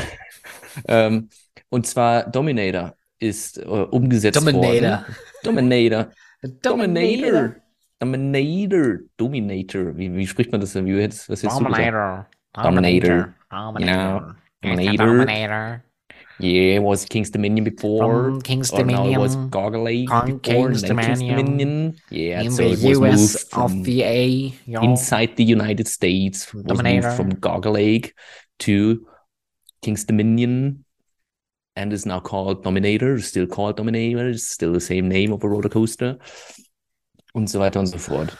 ähm, und zwar Dominator ist äh, umgesetzt Dominator. worden. Dominator. Dominator. Dominator. Dominator. Wie, wie spricht man das denn? Wie hättest, was gesagt? Dominator. Dominator. Dominator. Dominator. Dominator. Yeah, was King's Dominion before? From King's Or no, it was Dominion. Goggle Lake From before, King's then King's Dominion. Dominion. Yeah, In so the it was US moved of the A. yo. inside the United States, was moved Dominator. from Goggle Lake to King's Dominion, and is now called Dominator. Still called Dominator. Still the same name of a roller coaster, und so weiter und so fort.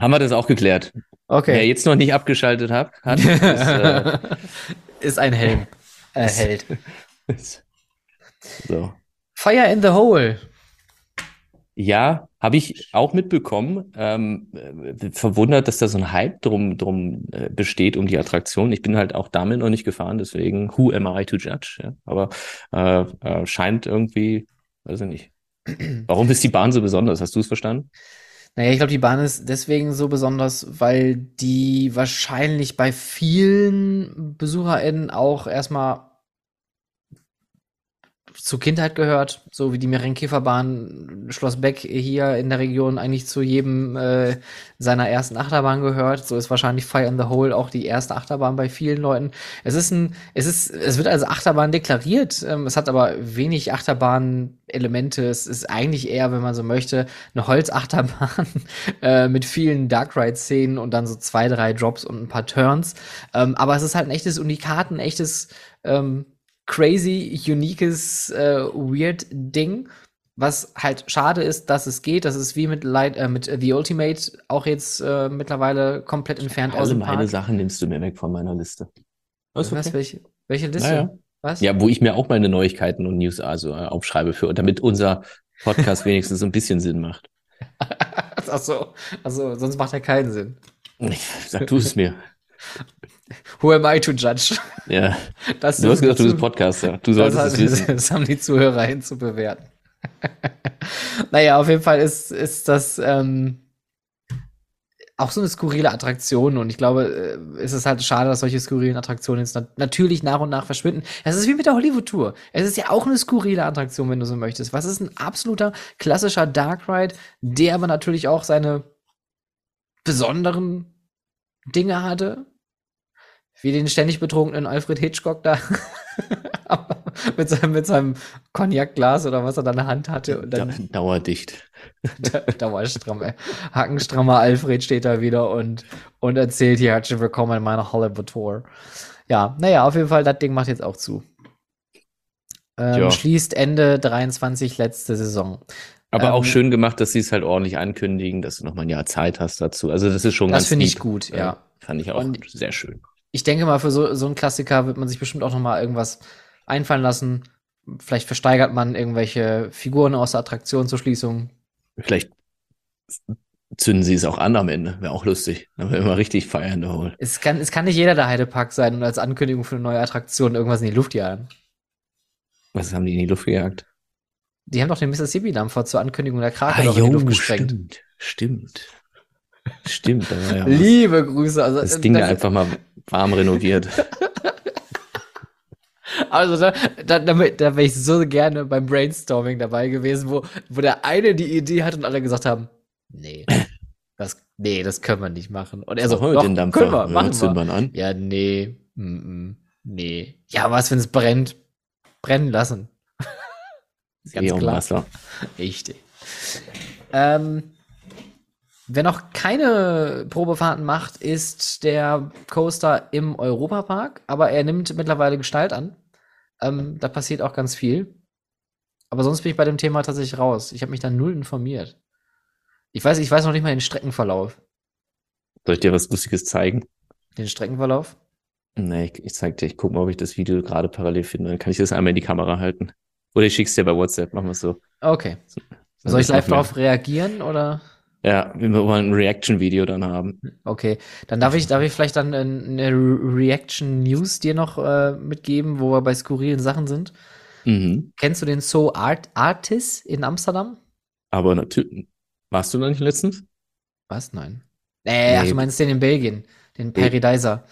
Haben wir das auch geklärt? Wer Okay. jetzt noch nicht abgeschaltet hat, hat ist, äh, Ist ein Helm. Äh, Held. so. Fire in the Hole. Ja, habe ich auch mitbekommen. Ähm, äh, verwundert, dass da so ein Hype drum, drum äh, besteht um die Attraktion. Ich bin halt auch damit noch nicht gefahren, deswegen who am I to judge? Ja? Aber äh, äh, scheint irgendwie, weiß ich nicht. Warum ist die Bahn so besonders? Hast du es verstanden? Naja, ich glaube, die Bahn ist deswegen so besonders, weil die wahrscheinlich bei vielen BesucherInnen auch erstmal zur Kindheit gehört, so wie die Merenkäferbahn Schloss Beck hier in der Region eigentlich zu jedem äh, seiner ersten Achterbahn gehört. So ist wahrscheinlich Fire in the Hole auch die erste Achterbahn bei vielen Leuten. Es ist ein, es ist, es wird als Achterbahn deklariert, ähm, es hat aber wenig Achterbahn-Elemente. Es ist eigentlich eher, wenn man so möchte, eine Holzachterbahn äh, mit vielen Dark Ride-Szenen und dann so zwei, drei Drops und ein paar Turns. Ähm, aber es ist halt ein echtes Unikat, ein echtes ähm, crazy, uniques, äh, weird Ding. Was halt schade ist, dass es geht. Das ist wie mit, Light, äh, mit The Ultimate auch jetzt äh, mittlerweile komplett entfernt aus Alle dem meine Park. Sachen nimmst du mir weg von meiner Liste. Ist Was, okay. welche, welche Liste? Naja. Was? Ja, wo ich mir auch meine Neuigkeiten und News also äh, aufschreibe für, damit unser Podcast wenigstens ein bisschen Sinn macht. Ach so, also sonst macht er keinen Sinn. Sag du es mir. Who am I to judge? Ja. Das, Du hast gesagt, du bist das- Podcaster. Du Das, solltest hat, es wissen. das haben die Zuhörer hin zu bewerten. naja, auf jeden Fall ist, ist das ähm, auch so eine skurrile Attraktion und ich glaube, äh, es ist halt schade, dass solche skurrilen Attraktionen jetzt nat natürlich nach und nach verschwinden. Es ist wie mit der Hollywood-Tour. Es ist ja auch eine skurrile Attraktion, wenn du so möchtest. Was ist ein absoluter klassischer Dark Ride, der aber natürlich auch seine besonderen Dinge hatte? Wie den ständig betrunkenen Alfred Hitchcock da. mit, seinem, mit seinem Cognac-Glas oder was er da in der Hand hatte. Und Da, dann dauerdicht. dauerstrammer, hackenstrammer Alfred steht da wieder und, und erzählt hier herzlich willkommen in meiner Hollywood-Tour. Ja, naja, auf jeden Fall, das Ding macht jetzt auch zu. Ähm. Schließt Ende 23 letzte Saison. Aber auch Ähm, schön gemacht, dass sie es halt ordentlich ankündigen, dass du noch mal ein Jahr Zeit hast dazu. Also das ist schon Das ganz finde ich gut, ja. Fand ich auch Und- sehr schön. Ich denke mal, für so, so einen Klassiker wird man sich bestimmt auch noch mal irgendwas einfallen lassen. Vielleicht versteigert man irgendwelche Figuren aus der Attraktion zur Schließung. Vielleicht zünden sie es auch an am Ende. Wäre auch lustig. Dann wir immer richtig feiern da holen. Es kann, es kann nicht jeder der Heidepark sein und als Ankündigung für eine neue Attraktion irgendwas in die Luft jagen. Was haben die in die Luft gejagt? Die haben doch den Mississippi-Dampfer zur Ankündigung der Krake doch in die Luft gesprengt. Ah, stimmt. Stimmt. Stimmt. Ja. Liebe Grüße. Also, das Ding da einfach mal warm renoviert. Also da, da, da, da wäre ich so gerne beim Brainstorming dabei gewesen, wo, wo der eine die Idee hat und alle gesagt haben, nee, das, nee, das können wir nicht machen. Und er so, wir doch, den Dampfer. können wir, Ja, machen zünden wir. an. Ja, nee, mm, nee. Ja, was, wenn es brennt? Brennen lassen. Ganz Eh klar. Wasser. Richtig. Ähm, wer noch keine Probefahrten macht, ist der Coaster im Europapark, aber er nimmt mittlerweile Gestalt an. Ähm, da passiert auch ganz viel. Aber sonst bin ich bei dem Thema tatsächlich raus. Ich habe mich da null informiert. Ich weiß, ich weiß noch nicht mal den Streckenverlauf. Soll ich dir was Lustiges zeigen? Den Streckenverlauf? Nee, ich, ich zeig dir, ich gucke mal, ob ich das Video gerade parallel finde. Dann kann ich das einmal in die Kamera halten. Oder ich schick's dir bei WhatsApp, machen wir es so. Okay. So, Soll ich live darauf reagieren oder? Ja, wir wollen ein Reaction-Video dann haben. Okay, dann darf ich, darf ich vielleicht dann äh, eine Re- Reaction News dir noch äh, mitgeben, wo wir bei skurrilen Sachen sind. Mhm. Kennst du den So Art Artis in Amsterdam? Aber natürlich. Warst du da nicht letztens? Was? Nein. Äh, ach, Nee. du meinst den in Belgien, den Paradiser.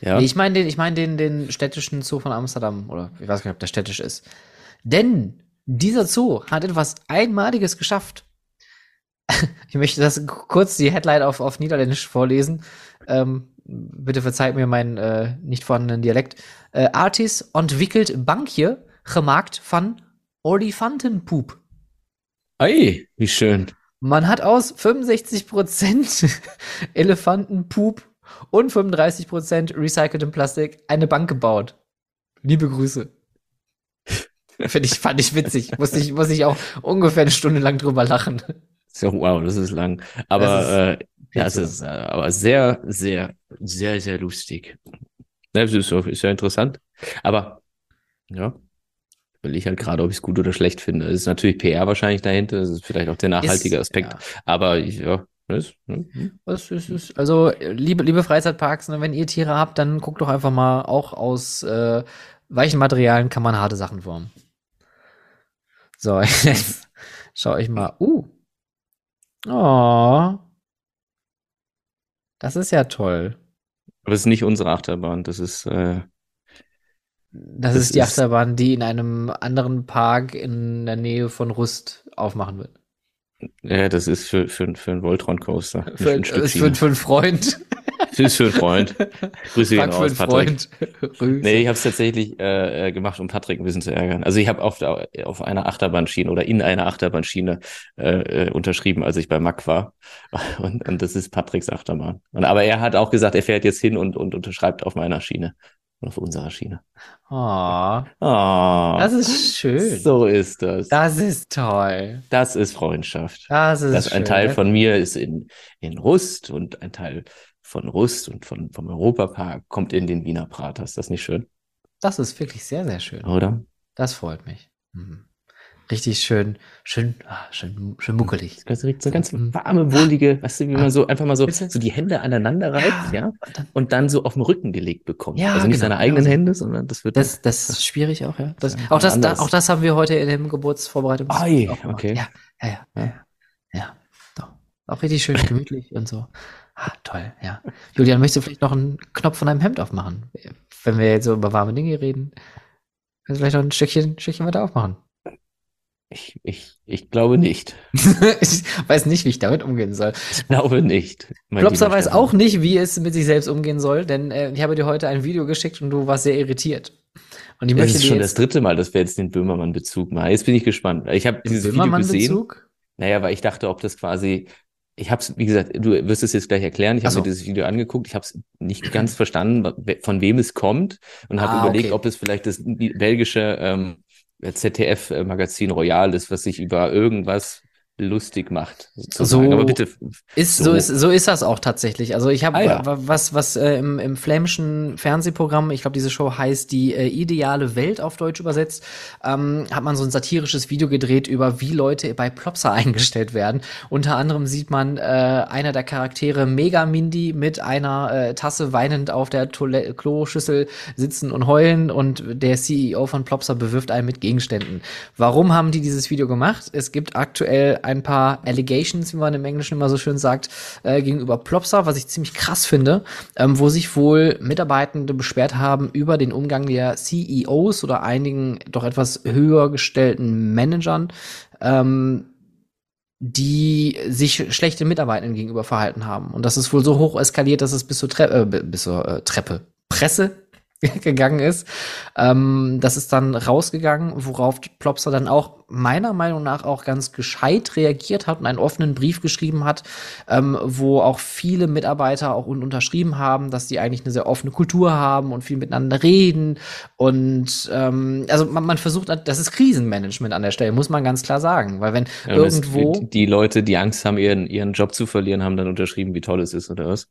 Ja. Nee, ich meine den, ich meine den, den städtischen Zoo von Amsterdam. Oder ich weiß gar nicht, ob der städtisch ist. Denn dieser Zoo hat etwas Einmaliges geschafft. Ich möchte das kurz die Headline auf, auf Niederländisch vorlesen. Ähm, bitte verzeiht mir meinen äh, nicht vorhandenen Dialekt. Äh, Artis ontwikkelt bankje gemaakt van olifantenpoep. Ei, wie schön. Man hat aus 65% Elefantenpoop und 35% recyceltem Plastik eine Bank gebaut. Liebe Grüße. Finde ich, fand ich witzig. Muss ich, muss ich auch ungefähr eine Stunde lang drüber lachen. So, wow, das ist lang. Aber Das ist äh, das ist äh, aber sehr, sehr, sehr, sehr lustig. Das ist, ist ja interessant. Aber ja, will ich halt gerade, ob ich es gut oder schlecht finde. Es ist natürlich PR wahrscheinlich dahinter. Das ist vielleicht auch der nachhaltige Ist- Aspekt. ja. Aber ich, ja, das, ne? Ist, ist, also, liebe, liebe Freizeitparks, ne, wenn ihr Tiere habt, dann guckt doch einfach mal, auch aus äh, weichen Materialien kann man harte Sachen formen. So, jetzt schaue ich mal. Uh. Oh. Das ist ja toll. aber es ist nicht unsere Achterbahn. Das ist, äh, Das, Das ist die ist- Achterbahn, die in einem anderen Park in der Nähe von Rust aufmachen wird. ja, das ist für, für, für einen Voltron Coaster. Nicht Für, für, Schiene. für einen Freund. Das ist für einen Freund. Grüße gehen für raus, Patrick. Freund. Nee, ich habe es tatsächlich äh, äh, gemacht, um Patrick ein bisschen zu ärgern. Also ich habe auf, der- auf einer Achterbahnschiene oder in einer Achterbahnschiene äh, äh, unterschrieben, als ich bei Mack war. Und, und das ist Patricks Achterbahn. Und, aber er hat auch gesagt, er fährt jetzt hin und, und unterschreibt auf meiner Schiene. Und auf unserer Schiene. Oh, Oh, das ist schön. so ist das. Das ist toll. Das ist Freundschaft. Das ist ein schön. Teil von mir ist in, in Rust und ein Teil von Rust und von, vom Europapark kommt in den Wiener Prater. Ist das nicht schön, Das ist wirklich sehr, sehr schön. oder? Das freut mich. Mhm. Richtig schön, schön, ah, schön, schön muckelig. Das riecht so ganz Mhm. warme, wohlige, weißt du, wie man so einfach mal so, so die Hände aneinander reibt, ja, und dann so auf den Rücken gelegt bekommt. Ja, also nicht genau, seine eigenen genau so. Hände, sondern das wird. Das, das spüre ich auch, ja. Das, auch, das, da, auch das haben wir heute in dem Geburtsvorbereitungs. Ei, auch gemacht. okay. Ja, ja, ja. Ja. Ja. Auch richtig schön gemütlich und so. Ah, toll, ja. Julian, möchtest du vielleicht noch einen Knopf von deinem Hemd aufmachen? Wenn wir jetzt so über warme Dinge reden, kannst du vielleicht noch ein Stückchen, Stückchen weiter aufmachen. ich, ich, ich glaube nicht. ich weiß nicht, wie ich damit umgehen soll. Ich glaube nicht. lieber weiß auch nicht, wie es mit sich selbst umgehen soll, denn äh, ich habe dir heute ein Video geschickt und du warst sehr irritiert. Und ich Das möchte ist schon das dritte Mal, dass wir jetzt den Böhmermann-Bezug machen. Jetzt bin ich gespannt. Ich habe dieses Video gesehen. Böhmermann-Bezug. Naja, weil ich dachte, ob das quasi. Ich habe es, wie gesagt, du wirst es jetzt gleich erklären. Ich habe so. mir dieses Video angeguckt. Ich habe es nicht ganz verstanden, von wem es kommt und habe Ah, überlegt, okay. ob es vielleicht das belgische ähm, ZDF-Magazin Royal ist, was sich über irgendwas lustig macht. Sozusagen. So Aber bitte, Ist, so. So. ist, so ist das auch tatsächlich. Also ich habe Ah, ja. wa- was, was äh, im, im flämischen Fernsehprogramm, ich glaube, diese Show heißt die äh, ideale Welt auf Deutsch übersetzt, ähm, hat man so ein satirisches Video gedreht über, wie Leute bei Plopsa eingestellt werden. Unter anderem sieht man äh, einer der Charaktere Mega Mindy mit einer äh, Tasse weinend auf der Toilette Kloschüssel sitzen und heulen und der CEO von Plopsa bewirft einen mit Gegenständen. Warum haben die dieses Video gemacht? Es gibt aktuell ein paar Allegations, wie man im Englischen immer so schön sagt, äh, gegenüber Plopsa, was ich ziemlich krass finde, ähm, wo sich wohl Mitarbeitende beschwert haben über den Umgang der CEOs oder einigen doch etwas höher gestellten Managern, ähm, die sich schlechte Mitarbeitenden gegenüber verhalten haben. Und das ist wohl so hoch eskaliert, dass es bis zur, Tre äh, bis zur äh, Treppe, Presse gegangen ist. Ähm, das ist dann rausgegangen, worauf Plopsa dann auch meiner Meinung nach auch ganz gescheit reagiert hat und einen offenen Brief geschrieben hat, ähm, wo auch viele Mitarbeiter auch un unterschrieben haben, dass die eigentlich eine sehr offene Kultur haben und viel miteinander reden. Und ähm, also man, man versucht, das ist Krisenmanagement an der Stelle, muss man ganz klar sagen. Weil wenn ja, irgendwo. die Leute, die Angst haben, ihren, ihren Job zu verlieren, haben dann unterschrieben, wie toll es ist, oder was?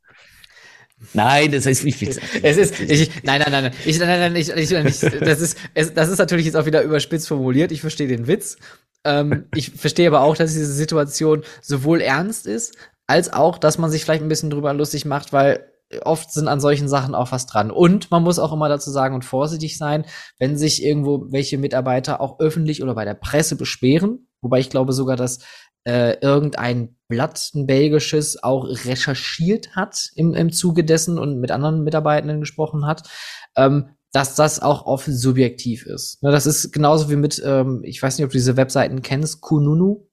Nein, das heißt, ich will es ist, ich, nein, nein, nein, ich, nein, nein, ich, ich, ich, das ist, es, das ist natürlich jetzt auch wieder überspitzt formuliert. Ich verstehe den Witz. Ähm, ich verstehe aber auch, dass diese Situation sowohl ernst ist, als auch, dass man sich vielleicht ein bisschen drüber lustig macht, weil oft sind an solchen Sachen auch was dran. Und man muss auch immer dazu sagen und vorsichtig sein, wenn sich irgendwo welche Mitarbeiter auch öffentlich oder bei der Presse beschweren, wobei ich glaube sogar, dass äh, irgendein Blatt, ein belgisches, auch recherchiert hat im, im Zuge dessen und mit anderen Mitarbeitenden gesprochen hat, ähm, dass das auch oft subjektiv ist. Ne, das ist genauso wie mit, ähm, ich weiß nicht, ob du diese Webseiten kennst, Kununu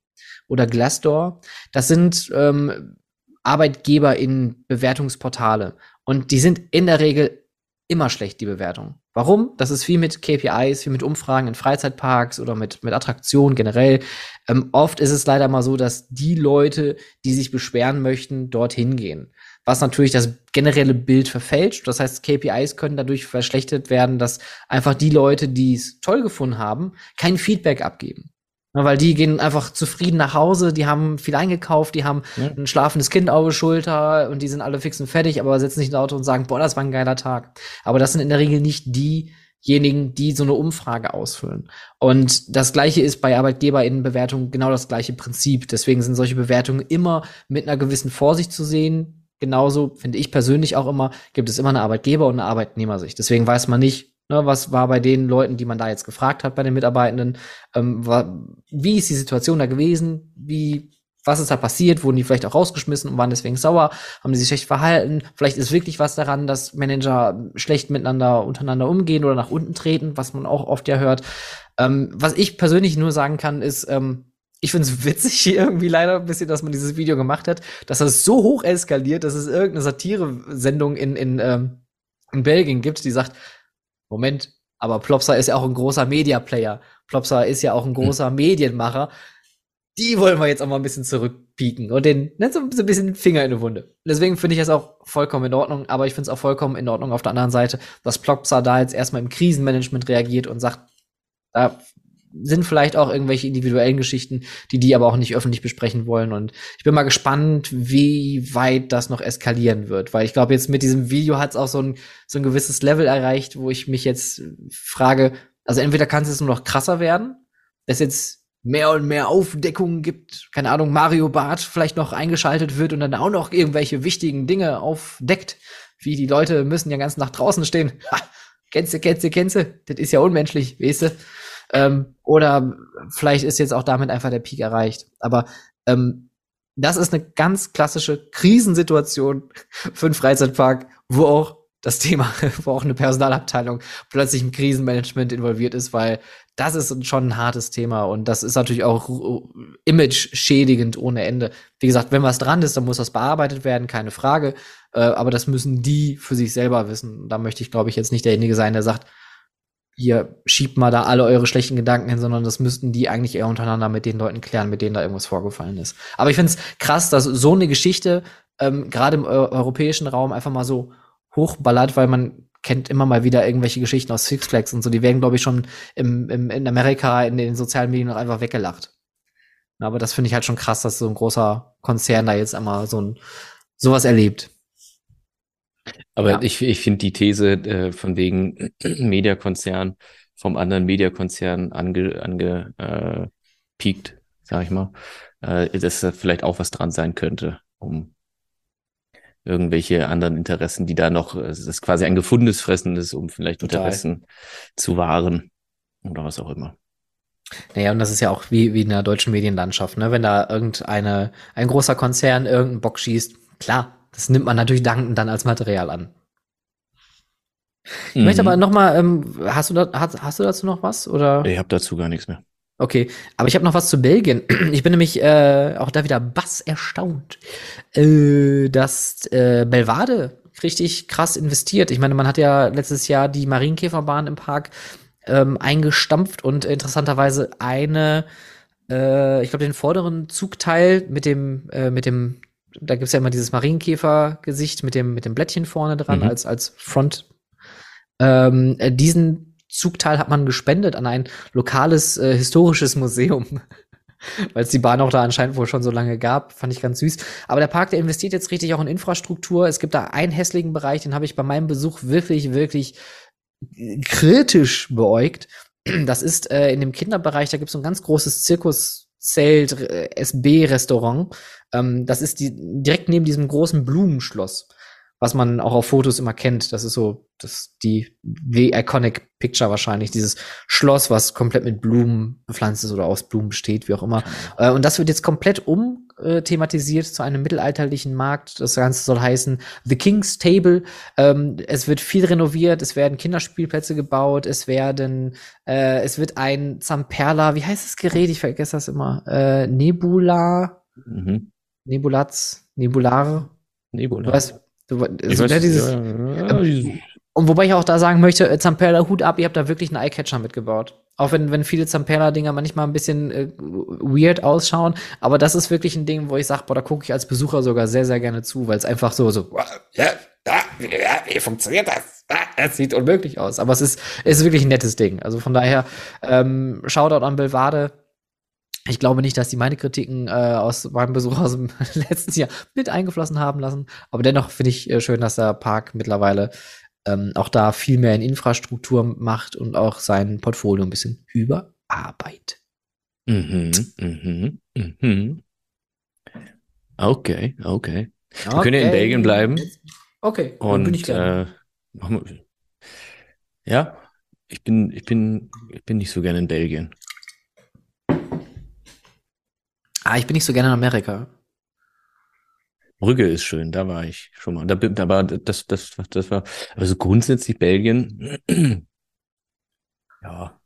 oder Glassdoor. Das sind ähm, Arbeitgeber in Bewertungsportale. Und die sind in der Regel immer schlecht, die Bewertung. Warum? Das ist wie mit KPIs, wie mit Umfragen in Freizeitparks oder mit, mit Attraktionen generell. Ähm, oft ist es leider mal so, dass die Leute, die sich beschweren möchten, dorthin gehen. Was natürlich das generelle Bild verfälscht. Das heißt, KPIs können dadurch verschlechtert werden, dass einfach die Leute, die es toll gefunden haben, kein Feedback abgeben. Ja, weil die gehen einfach zufrieden nach Hause, die haben viel eingekauft, die haben ja. ein schlafendes Kind auf der Schulter und die sind alle fix und fertig, aber setzen sich ins Auto und sagen, boah, das war ein geiler Tag. Aber das sind in der Regel nicht diejenigen, die so eine Umfrage ausfüllen. Und das gleiche ist bei ArbeitgeberInnenbewertungen genau das gleiche Prinzip. Deswegen sind solche Bewertungen immer mit einer gewissen Vorsicht zu sehen. Genauso finde ich persönlich auch immer, gibt es immer eine Arbeitgeber- und eine Arbeitnehmersicht. Deswegen weiß man nicht, Ne, was war bei den Leuten, die man da jetzt gefragt hat, bei den Mitarbeitenden? Ähm, war, wie ist die Situation da gewesen? Wie, was ist da passiert? Wurden die vielleicht auch rausgeschmissen und waren deswegen sauer? Haben die sich schlecht verhalten? Vielleicht ist wirklich was daran, dass Manager schlecht miteinander untereinander umgehen oder nach unten treten, was man auch oft ja hört. Ähm, was ich persönlich nur sagen kann, ist, ähm, ich finde es witzig hier irgendwie leider ein bisschen, dass man dieses Video gemacht hat, dass das so hoch eskaliert, dass es irgendeine Satire-Sendung in, in, ähm, in Belgien gibt, die sagt, Moment, aber Plopsa ist ja auch ein großer Media-Player. Plopsa ist ja auch ein hm. großer hm. Medienmacher. Die wollen wir jetzt auch mal ein bisschen zurückpieken und den, ne, so, ein bisschen Finger in die Wunde. Deswegen finde ich es auch vollkommen in Ordnung, aber ich finde es auch vollkommen in Ordnung auf der anderen Seite, dass Plopsa da jetzt erstmal im Krisenmanagement reagiert und sagt, da sind vielleicht auch irgendwelche individuellen Geschichten, die die aber auch nicht öffentlich besprechen wollen. Und ich bin mal gespannt, wie weit das noch eskalieren wird, weil ich glaube, jetzt mit diesem Video hat es auch so ein, so ein gewisses Level erreicht, wo ich mich jetzt frage, also entweder kann es jetzt nur noch krasser werden, dass jetzt mehr und mehr Aufdeckungen gibt, keine Ahnung, Mario Barth vielleicht noch eingeschaltet wird und dann auch noch irgendwelche wichtigen Dinge aufdeckt, wie die Leute müssen ja ganz nach draußen stehen. Ha, kennst du, kennst du, kennst du? Das ist ja unmenschlich, weißt du? Ähm, oder vielleicht ist jetzt auch damit einfach der Peak erreicht. Aber ähm, das ist eine ganz klassische Krisensituation für einen Freizeitpark, wo auch das Thema, wo auch eine Personalabteilung plötzlich im Krisenmanagement involviert ist, weil das ist schon ein hartes Thema und das ist natürlich auch image-schädigend ohne Ende. Wie gesagt, wenn was dran ist, dann muss das bearbeitet werden, keine Frage. Äh, aber das müssen die für sich selber wissen. Da möchte ich, glaube ich, jetzt nicht derjenige sein, der sagt, ihr schiebt mal da alle eure schlechten Gedanken hin, sondern das müssten die eigentlich eher untereinander mit den Leuten klären, mit denen da irgendwas vorgefallen ist. Aber ich finde es krass, dass so eine Geschichte ähm, gerade im europäischen Raum einfach mal so hochballert, weil man kennt immer mal wieder irgendwelche Geschichten aus Six Flags und so. Die werden, glaube ich, schon im, im, in Amerika in den sozialen Medien noch einfach weggelacht. Aber das finde ich halt schon krass, dass so ein großer Konzern da jetzt einmal so ein sowas erlebt. Aber ja. ich, ich finde die These äh, von wegen Mediakonzern vom anderen Mediakonzern ange, ange äh, piekt, sag ich mal, äh, dass da vielleicht auch was dran sein könnte, um irgendwelche anderen Interessen, die da noch, es ist quasi ein gefundenes Fressen ist, um vielleicht Total. Interessen zu wahren oder was auch immer. Naja, und das ist ja auch wie, wie in der deutschen Medienlandschaft, ne? Wenn da irgendeine, ein großer Konzern irgendeinen Bock schießt, klar, das nimmt man natürlich dankend dann als Material an. Ich mhm. möchte aber noch mal, ähm, hast, du da, hast, hast du dazu noch was? Oder? Ich habe dazu gar nichts mehr. Okay, aber ich habe noch was zu Belgien. Ich bin nämlich äh, auch da wieder bass erstaunt, äh, dass äh, Belvade richtig krass investiert. Ich meine, man hat ja letztes Jahr die Marienkäferbahn im Park ähm, eingestampft und interessanterweise eine, äh, ich glaube, den vorderen Zugteil mit dem, äh, mit dem da gibt's ja immer dieses Marienkäfer-Gesicht mit dem, mit dem Blättchen vorne dran mhm. als, als Front. Ähm, äh, diesen Zugteil hat man gespendet an ein lokales äh, historisches Museum. weil es die Bahn auch da anscheinend wohl schon so lange gab. Fand ich ganz süß. Aber der Park, der investiert jetzt richtig auch in Infrastruktur. Es gibt da einen hässlichen Bereich, den habe ich bei meinem Besuch wirklich, wirklich kritisch beäugt. Das ist äh, in dem Kinderbereich, da gibt es so ein ganz großes Zirkuszelt, äh, SB-Restaurant. Ähm, das ist die, direkt neben diesem großen Blumenschloss was man auch auf Fotos immer kennt. Das ist so, das die The Iconic Picture wahrscheinlich, dieses Schloss, was komplett mit Blumen bepflanzt ist oder aus Blumen besteht, wie auch immer. Äh, und das wird jetzt komplett um äh, thematisiert zu einem mittelalterlichen Markt. Das Ganze soll heißen The King's Table. Ähm, es wird viel renoviert, es werden Kinderspielplätze gebaut, es werden, äh, es wird ein Zamperla, wie heißt das Gerät? Ich vergesse das immer. Äh, Nebula. Mhm. Nebulatz, Nebulare. Nebula. Du weißt, Du, also, weiß, dieses, ja, ja, ähm, und wobei ich auch da sagen möchte, äh, Zamperla, Hut ab, ihr habt da wirklich einen Eyecatcher mitgebaut. Auch wenn, wenn viele Zamperla-Dinger manchmal ein bisschen äh, weird ausschauen. Aber das ist wirklich ein Ding, wo ich sage, boah, da gucke ich als Besucher sogar sehr, sehr gerne zu, weil es einfach so, so, ja, ja, wie funktioniert das? Es sieht unmöglich aus. Aber es ist, es ist wirklich ein nettes Ding. Also von daher, ähm, Shoutout an Belvade ich glaube nicht, dass die meine Kritiken äh, aus meinem Besuch aus dem letzten Jahr mit eingeflossen haben lassen. Aber dennoch finde ich äh, schön, dass der Park mittlerweile ähm, auch da viel mehr in Infrastruktur macht und auch sein Portfolio ein bisschen überarbeitet. Mhm, mhm, mhm. Okay, okay. Wir können ja in Belgien bleiben. Okay, und bin ich äh, ja, ich bin, ich bin, ich bin nicht so gerne in Belgien. Ah, ich bin nicht so gerne in Amerika. Brügge ist schön, da war ich schon mal. Da, da war das, das, das war, also grundsätzlich Belgien. ja.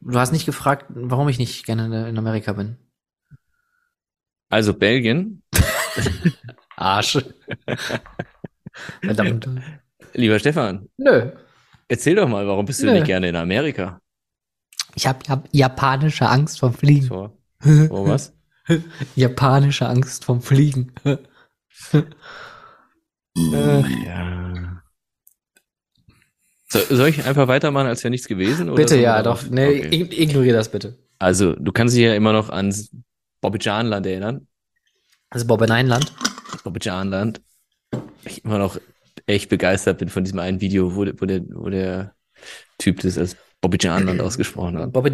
Du hast nicht gefragt, warum ich nicht gerne in Amerika bin. Also Belgien. Arsch. Verdammt. Lieber Stefan. Nö. Erzähl doch mal, warum bist du Nö. nicht gerne in Amerika? Ich habe hab japanische Angst vor Fliegen. Vor, vor was? Japanische Angst vom Fliegen. äh, ja. So, soll ich einfach weitermachen, als wäre nichts gewesen? bitte, ja, doch. Nee, okay. ignoriere das bitte. Also, du kannst dich ja immer noch an Bobby Janland erinnern. Also Bobby Neinland? Bobby Janland. Ich immer noch echt begeistert bin von diesem einen Video, wo, wo, der, wo der Typ das als Bobby Janland ausgesprochen hat. Bobby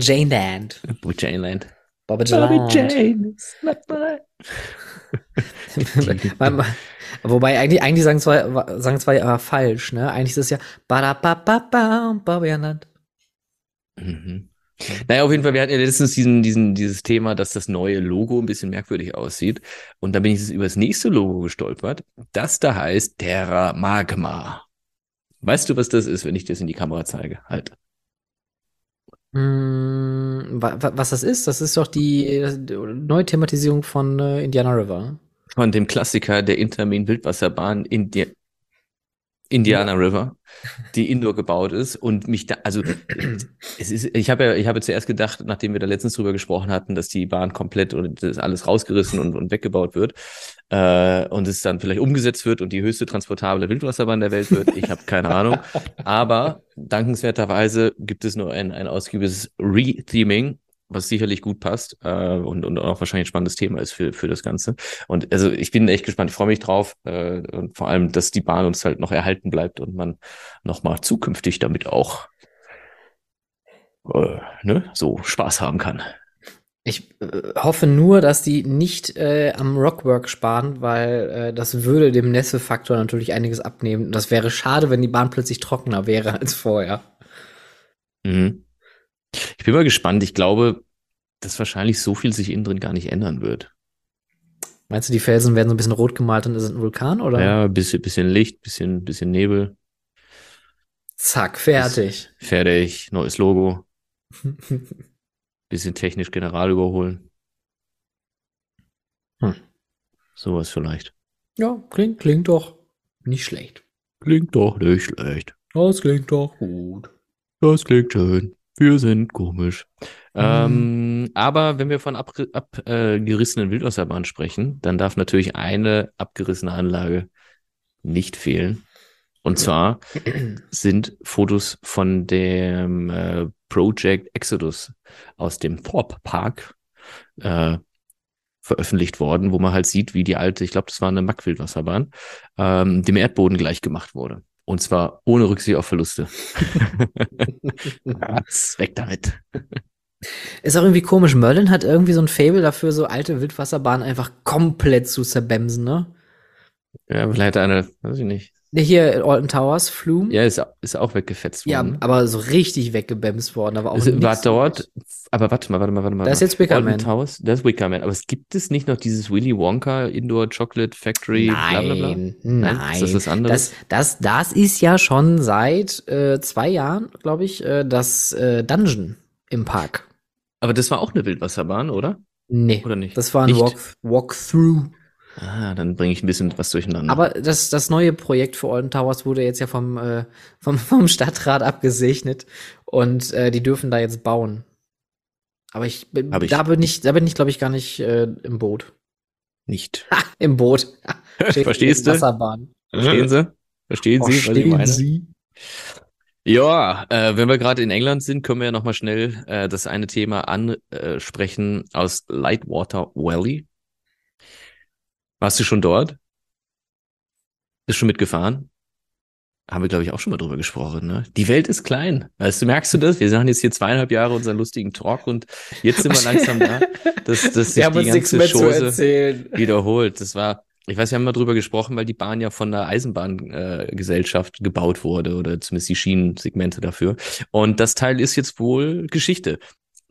Janeland. Bobby Bobby Jane not my. Wobei eigentlich, eigentlich sagen zwei, sagen zwei aber falsch, ne? Eigentlich ist es ja Bobby Anand. Mhm. Naja, auf jeden Fall, wir hatten ja letztens diesen, diesen, dieses Thema, dass das neue Logo ein bisschen merkwürdig aussieht. Und dann bin ich über das nächste Logo gestolpert. Das da heißt Terra Magma. Weißt du, was das ist, wenn ich das in die Kamera zeige? Halt. Mm, was das ist? Das ist doch die Neuthematisierung von äh, Indiana River. Von dem Klassiker der Intermin Wildwasserbahn Indi Indiana. River, die indoor gebaut ist und mich da, also es ist, ich habe ja, ich habe zuerst gedacht, nachdem wir da letztens drüber gesprochen hatten, dass die Bahn komplett und das alles rausgerissen und, und weggebaut wird äh, und es dann vielleicht umgesetzt wird und die höchste transportable Wildwasserbahn der Welt wird. Ich habe keine Ahnung, aber dankenswerterweise gibt es nur ein, ein ausgiebiges Re-Theming was sicherlich gut passt äh, und, und auch wahrscheinlich ein spannendes Thema ist für, für das Ganze. Und also ich bin echt gespannt, ich freue mich drauf äh, und vor allem, dass die Bahn uns halt noch erhalten bleibt und man nochmal zukünftig damit auch äh, ne, so Spaß haben kann. Ich äh, hoffe nur, dass die nicht äh, am Rockwork sparen, weil äh, das würde dem Nässefaktor natürlich einiges abnehmen. Und das wäre schade, wenn die Bahn plötzlich trockener wäre als vorher. Mhm. Ich bin mal gespannt. Ich glaube, dass wahrscheinlich so viel sich innen drin gar nicht ändern wird. Meinst du, die Felsen werden so ein bisschen rot gemalt und es ist ein Vulkan, oder? Ja, bisschen, bisschen Licht, bisschen, bisschen Nebel. Zack, fertig. Bis fertig, neues Logo. bisschen technisch General überholen. Hm. Sowas vielleicht. Ja, klingt, klingt doch nicht schlecht. Klingt doch nicht schlecht. Das klingt doch gut. Das klingt schön. Wir sind komisch. Mhm. Ähm, aber wenn wir von abgerissenen ab, äh, Wildwasserbahnen sprechen, dann darf natürlich eine abgerissene Anlage nicht fehlen. Und zwar sind Fotos von dem äh, Project Exodus aus dem Thorpe Park äh, veröffentlicht worden, wo man halt sieht, wie die alte, ich glaube, das war eine Mackwildwasserbahn, ähm, dem Erdboden gleich gemacht wurde. Und zwar ohne Rücksicht auf Verluste. Weg damit. Ist auch irgendwie komisch. Merlin hat irgendwie so ein Fable dafür, so alte Wildwasserbahnen einfach komplett zu zerbemsen, ne? Ja, vielleicht eine, weiß ich nicht. Der hier Alton Towers, Flume. Ja, ist, ist auch weggefetzt Ja, worden. aber so richtig weggebemst worden. Aber auch Es nix war dort, aber warte mal, warte mal, warte mal. Da ist jetzt. Wickerman. Alton Towers, das ist Wickerman. Aber es gibt es nicht noch dieses Willy Wonka Indoor Chocolate Factory, bla bla bla? Nein, Nein? nein. Ist das das andere? Das, das, das ist ja schon seit äh, zwei Jahren, glaube ich, äh, das äh, Dungeon im Park. Aber das war auch eine Wildwasserbahn, oder? Nee, Oder nicht? das war ein? Walk, Walkthrough. Ah, dann bringe ich ein bisschen was durcheinander. Aber das, das neue Projekt für Alton Towers wurde jetzt ja vom, äh, vom, vom Stadtrat abgesegnet und äh, die dürfen da jetzt bauen. Aber ich, bin- Hab ich. da bin ich, da bin ich, glaube ich, gar nicht äh, im Boot. nicht. Ha, im Boot. Verstehst du? Wasserbahn. Verstehen Sie? Verstehen Sie, was ich Verstehen meine? Sie? Ja, äh, wenn wir gerade in England sind, können wir ja nochmal schnell äh, das eine Thema ansprechen aus Lightwater Valley. Warst du schon dort? Bist schon mitgefahren? Haben wir, glaube ich, auch schon mal drüber gesprochen, ne? Die Welt ist klein. Weißt du, merkst du das? Wir machen jetzt hier zweieinhalb Jahre unseren lustigen Talk und jetzt sind wir langsam da, dass, dass sich die ganze mehr zu Chose erzählen. wiederholt. Das war, ich weiß, wir haben mal drüber gesprochen, weil die Bahn ja von der Eisenbahngesellschaft äh, gebaut wurde oder zumindest die Schienensegmente dafür. Und das Teil ist jetzt wohl Geschichte.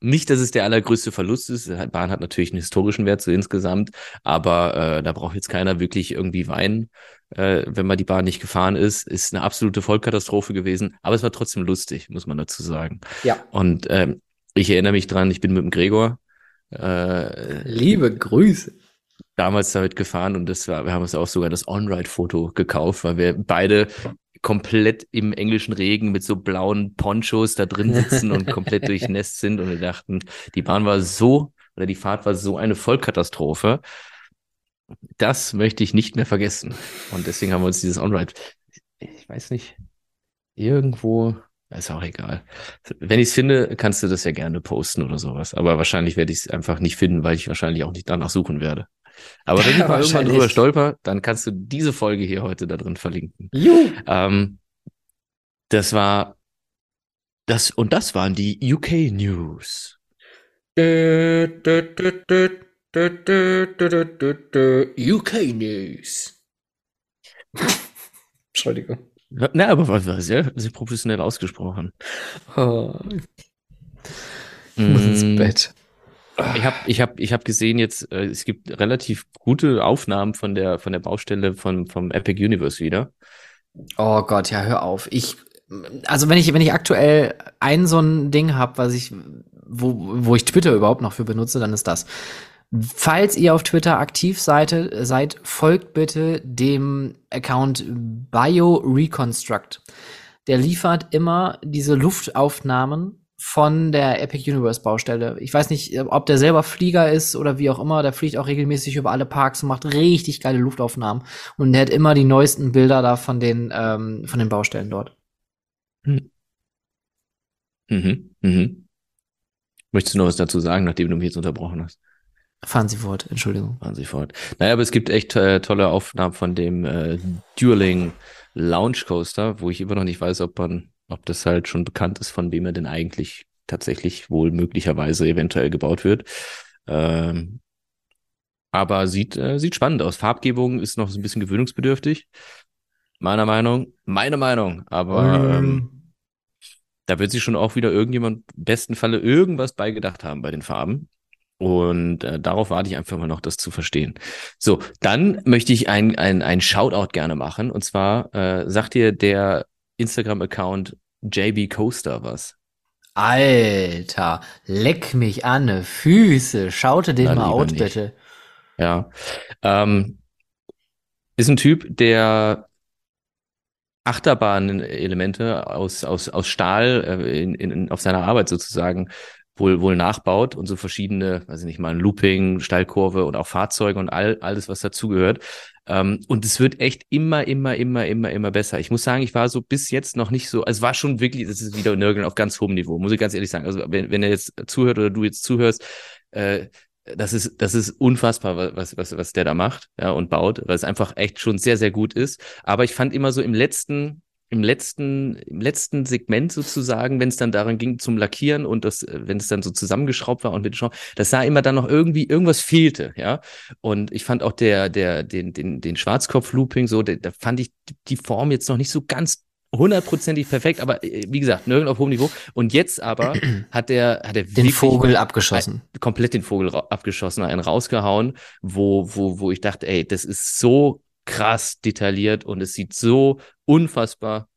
Nicht, dass es der allergrößte Verlust ist. Die Bahn hat natürlich einen historischen Wert so insgesamt, aber äh, da braucht jetzt keiner wirklich irgendwie weinen, äh, wenn man die Bahn nicht gefahren ist. Ist eine absolute Vollkatastrophe gewesen, aber es war trotzdem lustig, muss man dazu sagen. Ja. Und ähm, ich erinnere mich dran, ich bin mit dem Gregor äh, Liebe Grüße. damals damit gefahren und das war, wir haben uns auch sogar das On-Ride-Foto gekauft, weil wir beide komplett im englischen Regen mit so blauen Ponchos da drin sitzen und komplett durchnässt sind und wir dachten, die Bahn war so oder die Fahrt war so eine Vollkatastrophe. Das möchte ich nicht mehr vergessen. Und deswegen haben wir uns dieses On-Ride, ich weiß nicht, irgendwo, ist auch egal. Wenn ich es finde, kannst du das ja gerne posten oder sowas. Aber wahrscheinlich werde ich es einfach nicht finden, weil ich wahrscheinlich auch nicht danach suchen werde. Aber wenn ich mal irgendwann drüber stolper, dann kannst du diese Folge hier heute da drin verlinken. Juhu. Ähm, das war das und das waren die UK News. UK News. Entschuldigung. Na, aber war, war sehr, sehr professionell ausgesprochen. Oh, ich muss ins Mm, Bett. Ich habe ich hab, ich hab gesehen jetzt, äh, es gibt relativ gute Aufnahmen von der, von der Baustelle von, vom Epic Universe wieder. Oh Gott, ja, hör auf. Ich, also wenn ich, wenn ich aktuell ein so ein Ding habe, was ich, wo, wo ich Twitter überhaupt noch für benutze, dann ist das. Falls ihr auf Twitter aktiv seid, seid, folgt bitte dem Account BioReconstruct. Der liefert immer diese Luftaufnahmen von der Epic Universe Baustelle. Ich weiß nicht, ob der selber Flieger ist oder wie auch immer. Der fliegt auch regelmäßig über alle Parks und macht richtig geile Luftaufnahmen. Und der hat immer die neuesten Bilder da von den, ähm, von den Baustellen dort. Mhm, mhm. Möchtest du noch was dazu sagen, nachdem du mich jetzt unterbrochen hast? Fahren Sie fort, Entschuldigung. Fahren Sie fort. Naja, aber es gibt echt äh, tolle Aufnahmen von dem äh, Dueling Lounge Coaster, wo ich immer noch nicht weiß, ob man, ob das halt schon bekannt ist, von wem er denn eigentlich tatsächlich wohl möglicherweise eventuell gebaut wird. Ähm, aber sieht, äh, sieht spannend aus. Farbgebung ist noch so ein bisschen gewöhnungsbedürftig. Meiner Meinung. Meine Meinung. Aber ähm, da wird sich schon auch wieder irgendjemand im besten Falle irgendwas beigedacht haben bei den Farben. Und äh, darauf warte ich einfach mal noch, das zu verstehen. So, dann möchte ich ein, ein, ein Shoutout gerne machen. Und zwar äh, sagt dir der Instagram-Account JB Coaster was. Alter, leck mich an, ne Füße. Schaute den Na, mal out, nicht. bitte. Ja. Ähm, ist ein Typ, der Achterbahn-Elemente aus, aus, aus Stahl äh, in, in, auf seiner Arbeit sozusagen wohl, wohl nachbaut und so verschiedene, weiß ich nicht mal, ein Looping, Steilkurve und auch Fahrzeuge und all, alles, was dazugehört. Ähm, und es wird echt immer, immer, immer, immer, immer besser. Ich muss sagen, ich war so bis jetzt noch nicht so, also es war schon wirklich, das ist wieder Nörgeln auf ganz hohem Niveau, muss ich ganz ehrlich sagen. Also wenn, wenn er jetzt zuhört oder du jetzt zuhörst, äh, das ist, das ist unfassbar, was, was, was der da macht, ja, und baut, weil es einfach echt schon sehr, sehr gut ist. Aber ich fand immer so im letzten, im letzten, im letzten Segment sozusagen, wenn es dann daran ging zum Lackieren und das, wenn es dann so zusammengeschraubt war und mit Schraub, das sah immer dann noch irgendwie, irgendwas fehlte, ja. Und ich fand auch der, der, den, den, den Schwarzkopf-Looping so, der, da fand ich die Form jetzt noch nicht so ganz hundertprozentig perfekt, aber äh, wie gesagt, nirgend auf hohem Niveau. Und jetzt aber hat der, hat er den Vogel abgeschossen. Komplett den Vogel abgeschossen, einen rausgehauen, wo, wo, wo ich dachte, ey, das ist so krass detailliert und es sieht so unfassbar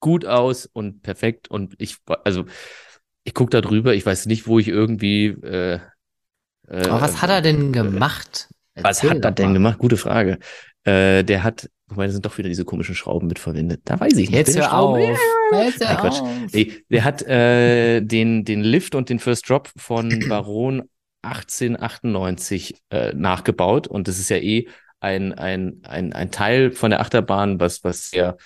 gut aus und perfekt. Und ich, also, ich gucke da drüber, ich weiß nicht, wo ich irgendwie. Äh, äh, Aber was hat er denn äh, gemacht? was hat er denn gemacht? Gute Frage. Äh, der hat, wobei, da sind doch wieder diese komischen Schrauben mitverwendet. Da weiß ich nicht. Jetzt hör auf. Jetzt hör Quatsch. Nee, der hat äh, den, den Lift und den First Drop von Baron 1898 äh, nachgebaut. Und das ist ja eh ein, ein, ein, ein Teil von der Achterbahn, was, was sehr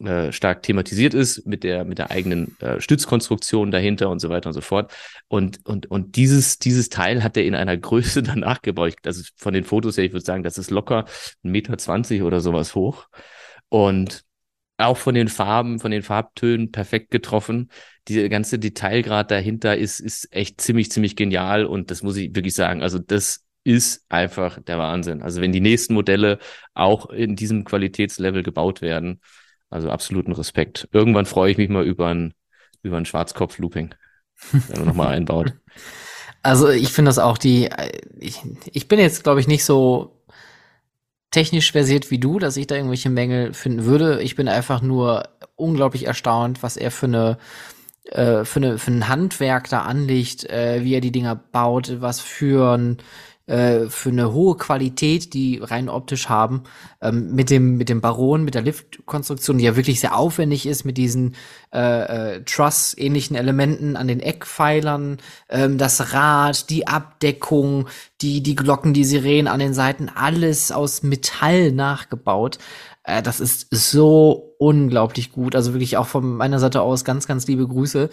äh, stark thematisiert ist mit der, mit der eigenen äh, Stützkonstruktion dahinter und so weiter und so fort. Und, und, und dieses, dieses Teil hat er in einer Größe danach gebaut. Also von den Fotos her, ich würde sagen, das ist locker 1,20 Meter zwanzig oder sowas hoch. Und auch von den Farben, von den Farbtönen perfekt getroffen. Die ganze Detailgrad dahinter ist, ist echt ziemlich, ziemlich genial. Und das muss ich wirklich sagen. Also das ist einfach der Wahnsinn. Also wenn die nächsten Modelle auch in diesem Qualitätslevel gebaut werden, also absoluten Respekt. Irgendwann freue ich mich mal über ein, über ein Schwarzkopf-Looping, wenn man nochmal einbaut. Also ich finde das auch die, ich, ich bin jetzt glaube ich nicht so technisch versiert wie du, dass ich da irgendwelche Mängel finden würde. Ich bin einfach nur unglaublich erstaunt, was er für eine äh, für, eine, für ein Handwerk da anlegt, äh, wie er die Dinger baut, was für ein äh, für eine hohe Qualität, die rein optisch haben, ähm, mit dem mit dem Baron, mit der Liftkonstruktion, die ja wirklich sehr aufwendig ist, mit diesen äh, äh, Truss-ähnlichen Elementen an den Eckpfeilern, ähm, das Rad, die Abdeckung, die die Glocken, die Sirenen an den Seiten, alles aus Metall nachgebaut. Äh, das ist so unglaublich gut. Also wirklich auch von meiner Seite aus ganz, ganz liebe Grüße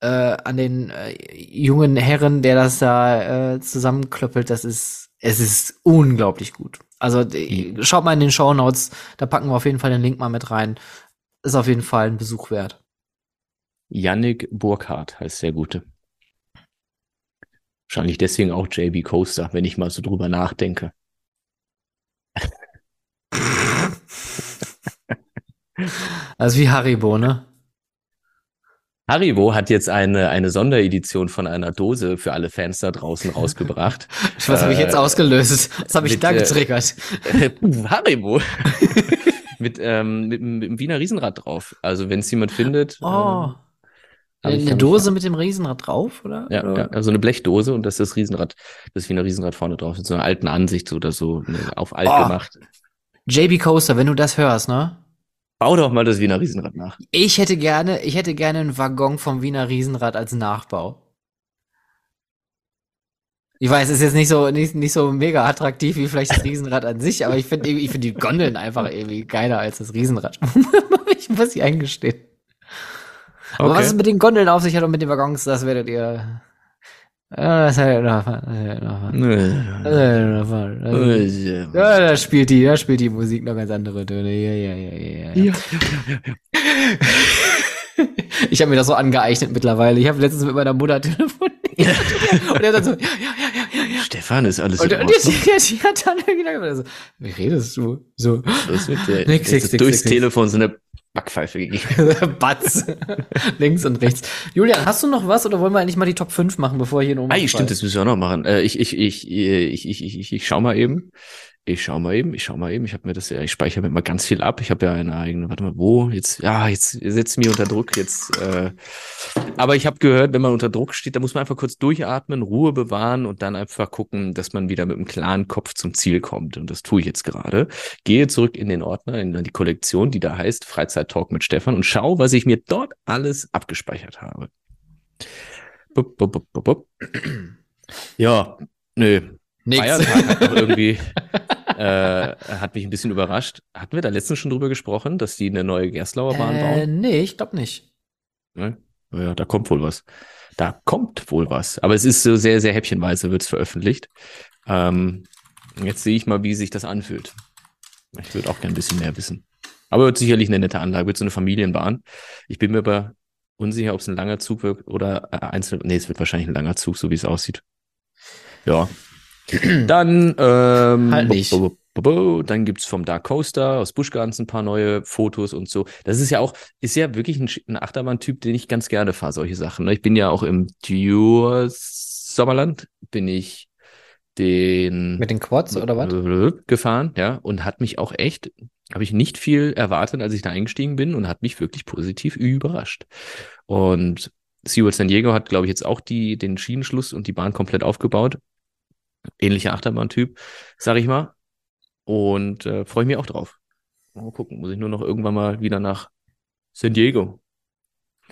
äh, an den äh, jungen Herren, der das da äh, zusammenklöppelt, das ist, es ist unglaublich gut. Also äh, schaut mal in den Show Notes, da packen wir auf jeden Fall den Link mal mit rein. Ist auf jeden Fall ein Besuch wert. Yannick Burkhardt heißt der Gute. Wahrscheinlich deswegen auch JB Coaster, wenn ich mal so drüber nachdenke. Also wie Haribo, ne? Haribo hat jetzt eine, eine Sonderedition von einer Dose für alle Fans da draußen rausgebracht. Was habe ich jetzt äh, ausgelöst? Was habe ich da äh, getriggert? Äh, Haribo. mit, ähm, mit, mit dem Wiener Riesenrad drauf. Also wenn es jemand findet. Oh. Ähm, eine Dose mit dem Riesenrad drauf, oder? Ja, ja, also eine Blechdose und das ist das Riesenrad, das Wiener Riesenrad vorne drauf. Mit so einer alten Ansicht oder so, ne, auf alt oh. gemacht. JB Coaster, wenn du das hörst, ne? Bau doch mal das Wiener Riesenrad nach. Ich hätte gerne, ich hätte gerne einen Waggon vom Wiener Riesenrad als Nachbau. Ich weiß, es ist jetzt nicht so, nicht, nicht so mega attraktiv wie vielleicht das Riesenrad an sich, aber ich finde ich finde die Gondeln einfach irgendwie geiler als das Riesenrad. ich muss ich eingestehen. Okay. Aber was es mit den Gondeln auf sich hat und mit den Waggons, das werdet ihr das hat noch Ja, da spielt die, da spielt die Musik noch ganz andere Töne. Ja, ja, ja, ja. ja. ja, ja, ja ich habe mir das so angeeignet mittlerweile. Ich habe letztens mit meiner Mutter telefoniert. und er hat dann so, ja, ja, ja, ja, ja. Stefan ist alles und, in und die, hat dann irgendwie so, wie redest du? So, Was mit der, nix, nix, nix, durchs Telefon so eine Backpfeife gegeben. Batz. Links und rechts. Julian, hast du noch was oder wollen wir eigentlich mal die Top 5 machen, bevor hier noch. Ah, stimmt, das müssen wir auch noch machen. Äh, ich, ich, ich, ich, ich, ich, ich, ich schau mal eben. Ich schau mal eben, ich schau mal eben. Ich habe mir das ja, ich speichere mir immer ganz viel ab. Ich habe ja eine eigene, warte mal, wo? Jetzt, ja, jetzt setzt mir unter Druck. Jetzt, äh, aber ich habe gehört, wenn man unter Druck steht, da muss man einfach kurz durchatmen, Ruhe bewahren und dann einfach gucken, dass man wieder mit einem klaren Kopf zum Ziel kommt. Und das tue ich jetzt gerade. Gehe zurück in den Ordner, in die Kollektion, die da heißt Freizeit-Talk mit Stefan und schau, was ich mir dort alles abgespeichert habe. Bup, bup, bup, bup. Ja, nö. Nix. Feiertag hat irgendwie äh, hat mich ein bisschen überrascht. Hatten wir da letztens schon drüber gesprochen, dass die eine neue Gerstlauer Bahn äh, bauen? Nee, ich glaube nicht. Ne? Ja, da kommt wohl was. da kommt wohl was. Aber es ist so sehr, sehr häppchenweise wird es veröffentlicht. Ähm, jetzt sehe ich mal, wie sich das anfühlt. Ich würde auch gerne ein bisschen mehr wissen. Aber wird sicherlich eine nette Anlage, wird so eine Familienbahn. Ich bin mir aber unsicher, ob es ein langer Zug wird oder äh, einzeln. Nee, es wird wahrscheinlich ein langer Zug, so wie es aussieht. Ja. Dann, ähm, Halt nicht. dann gibt's vom Dark Coaster aus Busch Gardens ein paar neue Fotos und so. Das ist ja auch, ist ja wirklich ein, ein Achterbahntyp, den ich ganz gerne fahre, solche Sachen. ne? Ich bin ja auch im Tour Sommerland, bin ich den Mit den Quads oder was? gefahren, ja, und hat mich auch echt, habe ich nicht viel erwartet, als ich da eingestiegen bin und hat mich wirklich positiv überrascht. Und SeaWorld San Diego hat, glaube ich, jetzt auch die, den Schienenschluss und die Bahn komplett aufgebaut. Ähnlicher Achterbahntyp, sag ich mal. Und äh, freue ich mich auch drauf. Mal gucken, muss ich nur noch irgendwann mal wieder nach San Diego.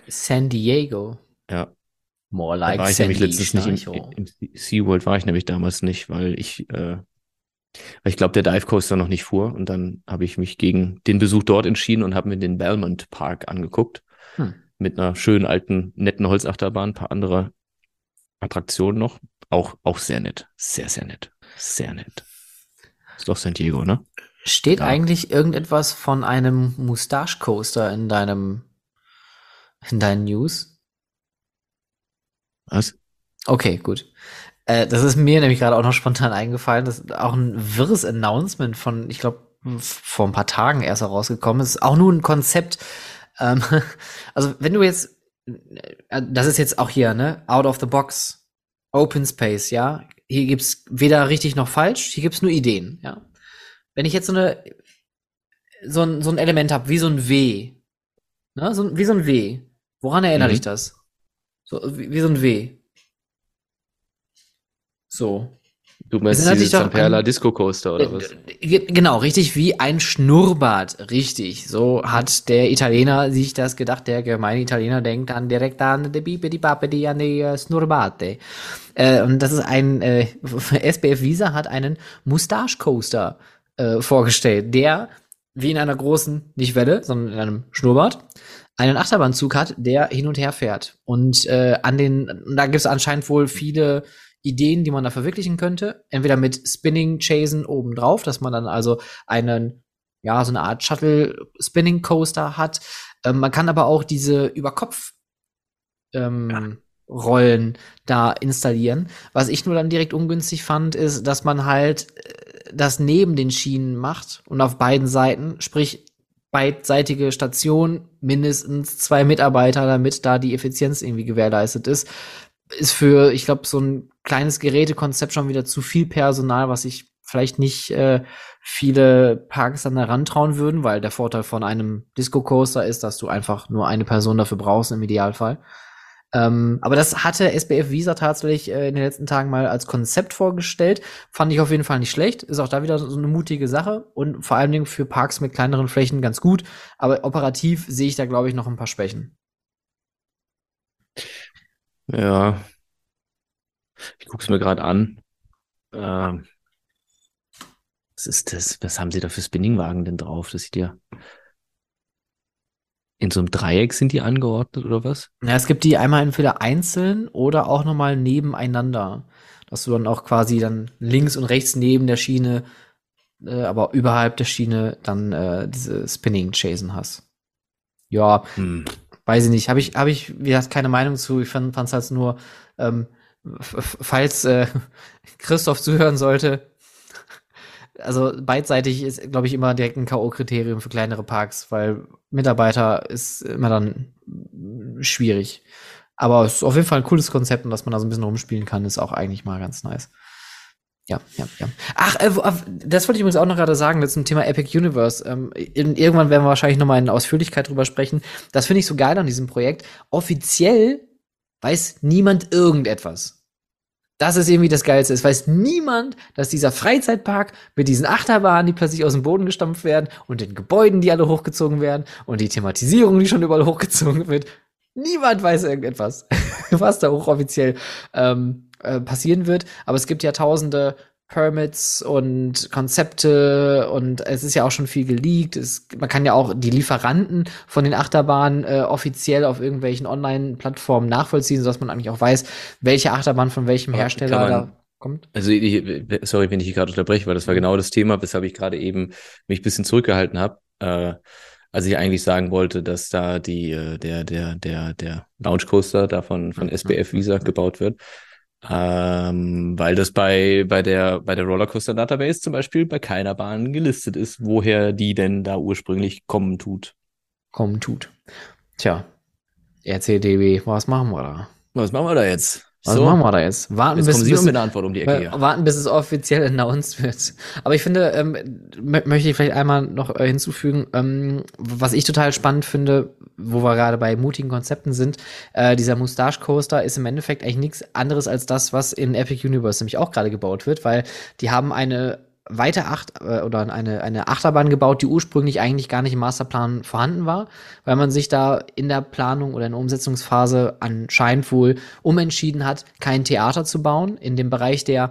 San Diego. Ja, More Da like war ich San nämlich letztens nicht im, im SeaWorld war ich nämlich damals nicht, weil ich, äh, weil ich glaube, der Dive Coaster noch nicht fuhr und dann habe ich mich gegen den Besuch dort entschieden und habe mir den Belmont Park angeguckt Hm. mit einer schönen alten, netten Holzachterbahn, ein paar andere Attraktionen noch. Auch, auch sehr nett. Sehr, sehr nett. Sehr nett. Ist doch San Diego, ne? Steht Ja. eigentlich irgendetwas von einem Mustache Coaster in deinem in deinen News? Was? Okay, gut. Äh, das ist mir nämlich gerade auch noch spontan eingefallen. Das ist auch ein wirres Announcement von, ich glaube, vor ein paar Tagen erst herausgekommen. Es ist auch nur ein Konzept. Ähm, also wenn du jetzt, das ist jetzt auch hier, ne, out of the box, Open Space, ja. Hier gibt's weder richtig noch falsch. Hier gibt's nur Ideen, ja. Wenn ich jetzt so eine, so ein, so ein Element habe, wie so ein W, ne, so, wie so ein W. Woran erinnert Mhm. dich das? So, wie, wie so ein W. So. Du meinst dieses Zamperla Disco Coaster oder was? Äh, Genau, richtig wie ein Schnurrbart. Richtig. So hat der Italiener sich das gedacht. Der gemeine Italiener denkt dann direkt an die Bibidi Babidi an die äh, Snurrbarte. Äh, und das ist ein, äh, SBF Visa hat einen Mustache Coaster äh, vorgestellt, der wie in einer großen, nicht Welle, sondern in einem Schnurrbart, einen Achterbahnzug hat, der hin und her fährt. Und äh, an den, da gibt es anscheinend wohl viele Ideen, die man da verwirklichen könnte. Entweder mit Spinning Chasen obendrauf, dass man dann also einen, ja, so eine Art Shuttle Spinning Coaster hat. Ähm, man kann aber auch diese Überkopf ähm, Rollen da installieren. Was ich nur dann direkt ungünstig fand, ist, dass man halt äh, das neben den Schienen macht und auf beiden Seiten, sprich beidseitige Station, mindestens zwei Mitarbeiter, damit da die Effizienz irgendwie gewährleistet ist, ist für, ich glaube, so ein kleines Gerätekonzept schon wieder zu viel Personal, was sich vielleicht nicht äh, viele Parks dann herantrauen würden, weil der Vorteil von einem Disco Coaster ist, dass du einfach nur eine Person dafür brauchst im Idealfall. Ähm, aber das hatte SBF Visa tatsächlich äh, in den letzten Tagen mal als Konzept vorgestellt. Fand ich auf jeden Fall nicht schlecht. Ist auch da wieder so eine mutige Sache und vor allen Dingen für Parks mit kleineren Flächen ganz gut. Aber operativ sehe ich da, glaube ich, noch ein paar Schwächen. Ja. Ich gucke es mir gerade an. Ähm, was ist das? Was haben sie da für Spinningwagen denn drauf? Das sieht ja. In so einem Dreieck sind die angeordnet oder was? Ja, es gibt die einmal entweder einzeln oder auch nochmal nebeneinander. Dass du dann auch quasi dann links und rechts neben der Schiene, äh, aber überhalb der Schiene dann äh, diese Spinning Chasen hast. Ja, Hm. weiß ich nicht. Habe ich, habe ich, wie gesagt, keine Meinung zu. Ich fand es halt nur, ähm, falls äh, Christoph zuhören sollte. Also beidseitig ist, glaube ich, immer direkt ein K.O.-Kriterium für kleinere Parks, weil Mitarbeiter ist immer dann schwierig. Aber es ist auf jeden Fall ein cooles Konzept und dass man da so ein bisschen rumspielen kann, ist auch eigentlich mal ganz nice. Ja, ja, ja. Ach, äh, das wollte ich übrigens auch noch gerade sagen, zum Thema Epic Universe. Ähm, irgendwann werden wir wahrscheinlich noch mal in Ausführlichkeit drüber sprechen. Das finde ich so geil an diesem Projekt. Offiziell weiß niemand irgendetwas. Das ist irgendwie das Geilste. Es weiß niemand, dass dieser Freizeitpark mit diesen Achterbahnen, die plötzlich aus dem Boden gestampft werden und den Gebäuden, die alle hochgezogen werden und die Thematisierung, die schon überall hochgezogen wird. Niemand weiß irgendetwas, was da hochoffiziell ähm, äh, passieren wird. Aber es gibt ja tausende Permits und Konzepte und es ist ja auch schon viel geleakt. Es, man kann ja auch die Lieferanten von den Achterbahnen äh, offiziell auf irgendwelchen Online-Plattformen nachvollziehen, sodass man eigentlich auch weiß, welche Achterbahn von welchem Hersteller man- da kommt. Also, ich, sorry, wenn ich dich gerade unterbreche, weil das war genau das Thema, weshalb ich gerade eben mich ein bisschen zurückgehalten habe. Äh, als ich eigentlich sagen wollte, dass da die, äh, der, der, der, der Launch Coaster da von, von SBF Visa gebaut wird. Ähm, weil das bei, bei der, bei der Rollercoaster Database zum Beispiel bei keiner Bahn gelistet ist, woher die denn da ursprünglich kommen tut. Kommen tut. Tja, RCDB, was machen wir da? Was machen wir da jetzt? Was machen wir da jetzt? Warten jetzt bis, kommen Sie bis, mit einer Antwort um die Ecke hier. warten, bis es offiziell announced wird. Aber ich finde, ähm, mö- möchte ich vielleicht einmal noch äh, hinzufügen, ähm, was ich total spannend finde, wo wir gerade bei mutigen Konzepten sind, äh, dieser Moustache Coaster ist im Endeffekt eigentlich nichts anderes als das, was in Epic Universe nämlich auch gerade gebaut wird, weil die haben eine weiter acht äh, oder eine eine Achterbahn gebaut, die ursprünglich eigentlich gar nicht im Masterplan vorhanden war, weil man sich da in der Planung oder in der Umsetzungsphase anscheinend wohl umentschieden hat, kein Theater zu bauen in dem Bereich der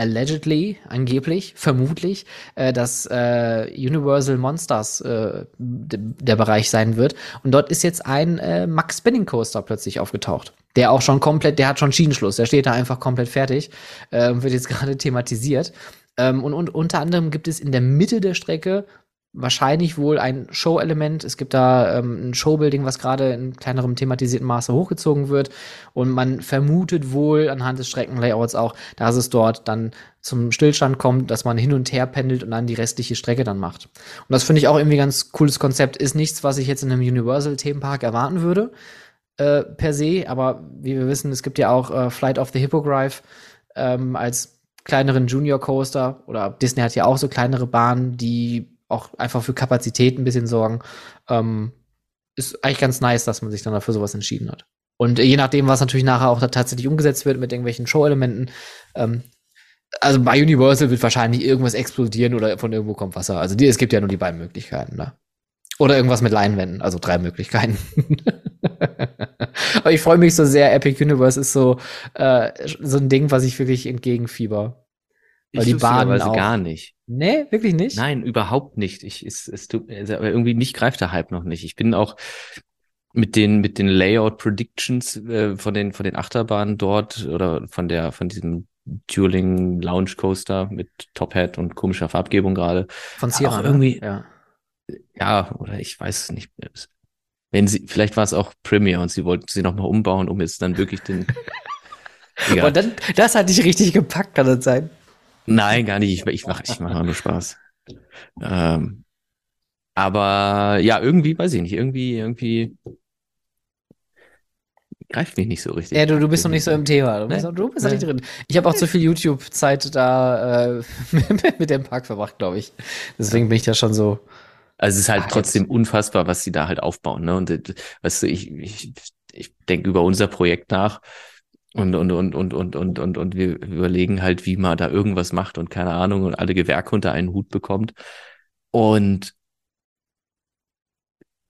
allegedly, angeblich, vermutlich, äh, das äh, Universal Monsters äh, der Bereich sein wird. Und dort ist jetzt ein äh, Max Spinning Coaster plötzlich aufgetaucht. Der auch schon komplett, der hat schon Schienenschluss, der steht da einfach komplett fertig äh, wird jetzt gerade thematisiert. Ähm, und, und unter anderem gibt es in der Mitte der Strecke wahrscheinlich wohl ein Show-Element. Es gibt da ähm, ein Showbuilding, was gerade in kleinerem thematisierten Maße hochgezogen wird. Und man vermutet wohl anhand des Streckenlayouts auch, dass es dort dann zum Stillstand kommt, dass man hin und her pendelt und dann die restliche Strecke dann macht. Und das finde ich auch irgendwie ganz cooles Konzept. Ist nichts, was ich jetzt in einem Universal-Themenpark erwarten würde, äh, per se. Aber wie wir wissen, es gibt ja auch äh, Flight of the Hippogriff ähm, als kleineren Junior Coaster oder Disney hat ja auch so kleinere Bahnen, die auch einfach für Kapazität ein bisschen sorgen. Ähm, ist eigentlich ganz nice, dass man sich dann dafür sowas entschieden hat. Und je nachdem, was natürlich nachher auch da tatsächlich umgesetzt wird mit irgendwelchen Show-Elementen, ähm, also bei Universal wird wahrscheinlich irgendwas explodieren oder von irgendwo kommt Wasser. Also die, es gibt ja nur die beiden Möglichkeiten, ne? Oder irgendwas mit Leinwänden, also drei Möglichkeiten. Aber ich freue mich so sehr, Epic Universe ist so, äh, so ein Ding, was ich wirklich entgegenfieber. Weil die Bahnen lustigerweise auch. gar nicht. Nee, wirklich nicht? Nein, überhaupt nicht. Ich, es, es tut, also, irgendwie mich greift der Hype noch nicht. Ich bin auch mit den, mit den Layout Predictions äh, von den, von den Achterbahnen dort oder von der, von diesem Dueling Lounge Coaster mit Top Hat und komischer Farbgebung gerade. Von Sierra, Auch ne? irgendwie- Ja. Ja, oder ich weiß es nicht. Wenn sie, vielleicht war es auch Premiere und sie wollten sie nochmal umbauen, um jetzt dann wirklich den. Egal. Und dann, das hat dich richtig gepackt, kann das sein? Nein, gar nicht. Ich, ich mache ich mach nur Spaß. Ähm, aber ja, irgendwie, weiß ich nicht, irgendwie, irgendwie greift mich nicht so richtig. Ja, du, du bist noch nicht so im Thema. Du Nee. bist, noch- du bist Nee. nicht drin. Ich habe auch zu viel YouTube-Zeit da äh, mit dem Park verbracht, glaube ich. Deswegen bin ich da schon so. Also es ist halt Ah, trotzdem unfassbar, was sie da halt aufbauen. Ne? Und äh, weißt du, ich, ich, ich denke über unser Projekt nach und, und, und, und, und, und, und, und wir überlegen halt, wie man da irgendwas macht und keine Ahnung und alle Gewerke unter einen Hut bekommt. Und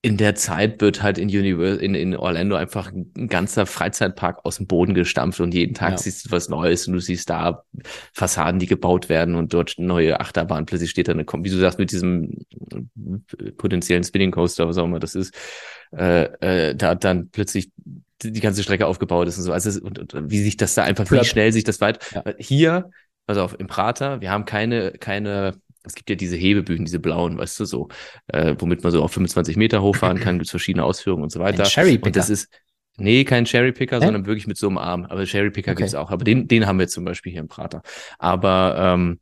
in der Zeit wird halt in, Univers in, in Orlando einfach ein ganzer Freizeitpark aus dem Boden gestampft und jeden Tag Ja. siehst du was Neues und du siehst da Fassaden, die gebaut werden und dort neue Achterbahn. Plötzlich steht da eine, wie du sagst, mit diesem potenziellen Spinning Coaster, was auch immer das ist, äh, äh, da dann plötzlich die ganze Strecke aufgebaut ist und so. Also es, und, und wie sich das da einfach, wie schnell sich das weit. Ja. Hier, also auf im Prater, wir haben keine, keine, es gibt ja diese Hebebühnen, diese blauen, weißt du, so, äh, womit man so auf 25 Meter hochfahren kann, gibt verschiedene Ausführungen und so weiter. Ein Cherrypicker. Und das ist, nee, kein Cherrypicker, Hä? sondern wirklich mit so einem Arm. Aber Cherrypicker Okay. gibt's auch. Aber den, den haben wir zum Beispiel hier im Prater. Aber ähm,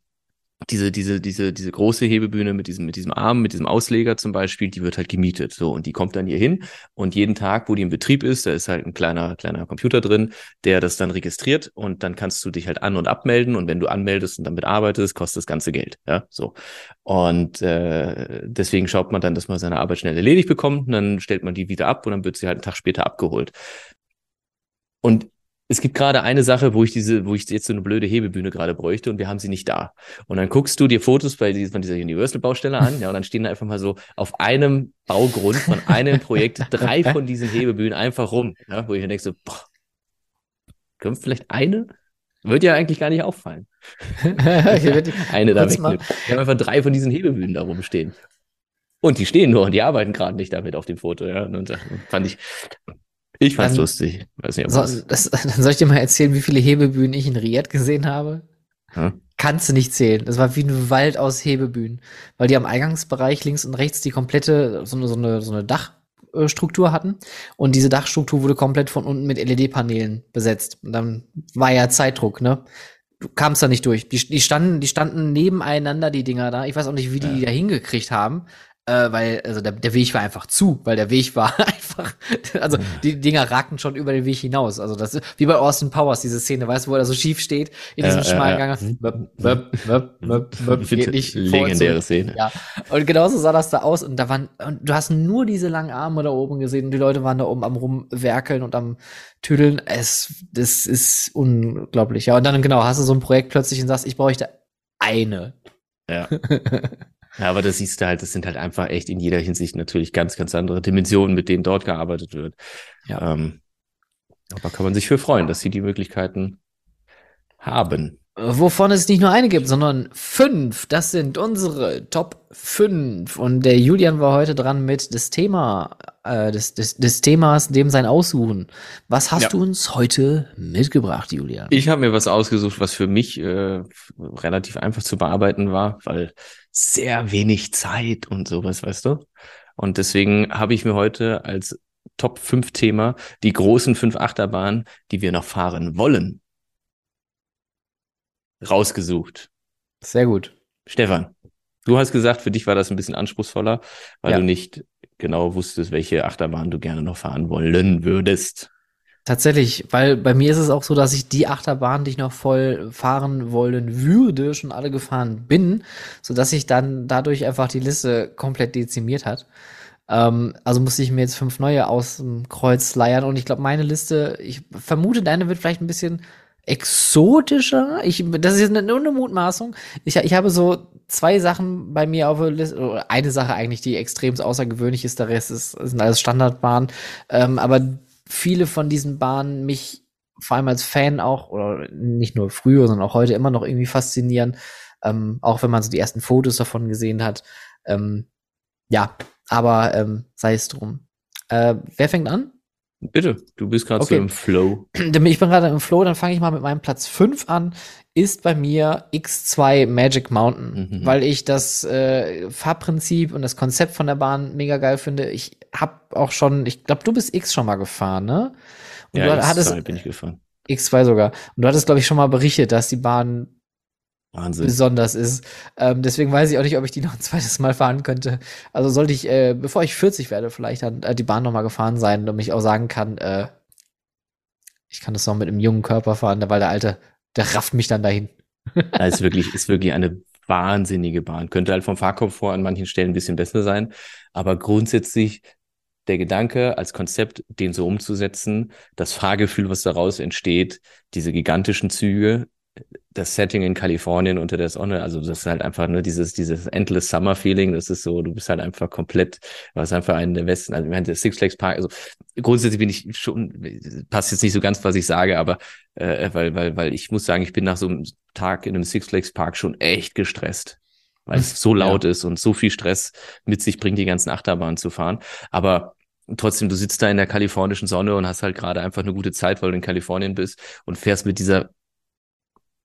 diese, diese, diese, diese große Hebebühne mit diesem, mit diesem Arm, mit diesem Ausleger zum Beispiel, die wird halt gemietet. So, und die kommt dann hier hin. Und jeden Tag, wo die in Betrieb ist, da ist halt ein kleiner, kleiner Computer drin, der das dann registriert und dann kannst du dich halt an- und abmelden. Und wenn du anmeldest und damit arbeitest, kostet das ganze Geld. Ja, so. Und äh, deswegen schaut man dann, dass man seine Arbeit schnell erledigt bekommt und dann stellt man die wieder ab und dann wird sie halt einen Tag später abgeholt. Und es gibt gerade eine Sache, wo ich diese, wo ich jetzt so eine blöde Hebebühne gerade bräuchte und wir haben sie nicht da. Und dann guckst du dir Fotos bei von dieser Universal-Baustelle an, ja, und dann stehen da einfach mal so auf einem Baugrund von einem Projekt drei von diesen Hebebühnen einfach rum, ja, wo ich mir denke so, boah, können wir vielleicht eine? Wird ja eigentlich gar nicht auffallen. Eine da wegnimmt. Wir haben einfach drei von diesen Hebebühnen da rumstehen. Und die stehen nur und die arbeiten gerade nicht damit auf dem Foto. Ja. Und das fand ich, ich fand's dann, lustig. Weiß nicht, so, das, dann soll ich dir mal erzählen, wie viele Hebebühnen ich in Riyadh gesehen habe? Hm? Kannst du nicht zählen. Das war wie ein Wald aus Hebebühnen. Weil die am Eingangsbereich links und rechts die komplette, so eine, so eine, so eine Dachstruktur hatten. Und diese Dachstruktur wurde komplett von unten mit LED-Paneelen besetzt. Und dann war ja Zeitdruck, ne? Du kamst da nicht durch. Die, die, standen, die standen nebeneinander, die Dinger da. Ich weiß auch nicht, wie die ja. die da hingekriegt haben äh, weil also der, der Weg war einfach zu, weil der Weg war einfach, also die Dinger ragten schon über den Weg hinaus. Also das ist wie bei Austin Powers, diese Szene, weißt du, wo er so schief steht in diesem äh, schmalen Gang. Legendäre Szene. Ja. Und genauso sah das da aus und da waren, und du hast nur diese langen Arme da oben gesehen und die Leute waren da oben am rumwerkeln und am Tüdeln. Es, das ist unglaublich. Ja, und dann genau, hast du so ein Projekt plötzlich und sagst, ich bräuchte eine. Ja. Ja, aber das siehst du halt, das sind halt einfach echt in jeder Hinsicht natürlich ganz, ganz andere Dimensionen, mit denen dort gearbeitet wird. Ja. Ähm, aber kann man sich für freuen, dass sie die Möglichkeiten haben. Wovon es nicht nur eine gibt, sondern fünf. Das sind unsere Top 5. Und der Julian war heute dran mit das Thema, äh, des, des, des Themas, dem sein Aussuchen. Was hast ja. du uns heute mitgebracht, Julian? Ich habe mir was ausgesucht, was für mich äh, relativ einfach zu bearbeiten war, weil sehr wenig Zeit und sowas, weißt du? Und deswegen habe ich mir heute als Top 5 Thema die großen fünf Achterbahnen, die wir noch fahren wollen, rausgesucht. Sehr gut. Stefan, du hast gesagt, für dich war das ein bisschen anspruchsvoller, weil ja. du nicht genau wusstest, welche Achterbahn du gerne noch fahren wollen würdest. Tatsächlich, weil bei mir ist es auch so, dass ich die Achterbahn, die ich noch voll fahren wollen würde, schon alle gefahren bin, so dass sich dann dadurch einfach die Liste komplett dezimiert hat. Ähm, also musste ich mir jetzt fünf neue aus dem Kreuz leiern und ich glaube, meine Liste, ich vermute, deine wird vielleicht ein bisschen exotischer. Ich, das ist jetzt nur eine Mutmaßung. Ich, ich habe so zwei Sachen bei mir auf der Liste, eine Sache eigentlich, die extrem außergewöhnlich ist, der Rest ist, sind alles Standardbahnen. Ähm, aber viele von diesen Bahnen mich vor allem als Fan auch, oder nicht nur früher, sondern auch heute immer noch irgendwie faszinieren. Ähm, auch wenn man so die ersten Fotos davon gesehen hat. Ähm, ja, aber ähm, sei es drum. Äh, wer fängt an? Bitte, du bist gerade okay. so im Flow. Ich bin gerade im Flow, dann fange ich mal mit meinem Platz 5 an. Ist bei mir X2 Magic Mountain, mhm. weil ich das äh, Fahrprinzip und das Konzept von der Bahn mega geil finde. Ich habe auch schon, ich glaube, du bist X schon mal gefahren, ne? Und ja, du X2 hattest, bin ich gefahren. X2 sogar. Und du hattest, glaube ich, schon mal berichtet, dass die Bahn Wahnsinn. besonders ist. Ähm, deswegen weiß ich auch nicht, ob ich die noch ein zweites Mal fahren könnte. Also sollte ich, äh, bevor ich 40 werde, vielleicht dann äh, die Bahn noch mal gefahren sein, damit ich auch sagen kann, äh, ich kann das noch mit einem jungen Körper fahren, weil der Alte, der rafft mich dann dahin. Das ist wirklich, ist wirklich eine wahnsinnige Bahn. Könnte halt vom Fahrkomfort an manchen Stellen ein bisschen besser sein. Aber grundsätzlich der Gedanke als Konzept, den so umzusetzen, das Fahrgefühl, was daraus entsteht, diese gigantischen Züge, das Setting in Kalifornien unter der Sonne, also das ist halt einfach nur dieses, dieses Endless Summer Feeling, das ist so, du bist halt einfach komplett, was einfach einen der Westen, also ich meine, der Six Flags Park, also grundsätzlich bin ich schon, passt jetzt nicht so ganz, was ich sage, aber äh, weil, weil, weil ich muss sagen, ich bin nach so einem Tag in einem Six Flags Park schon echt gestresst, weil es so laut ja. ist und so viel Stress mit sich bringt, die ganzen Achterbahnen zu fahren. Aber trotzdem, du sitzt da in der kalifornischen Sonne und hast halt gerade einfach eine gute Zeit, weil du in Kalifornien bist und fährst mit dieser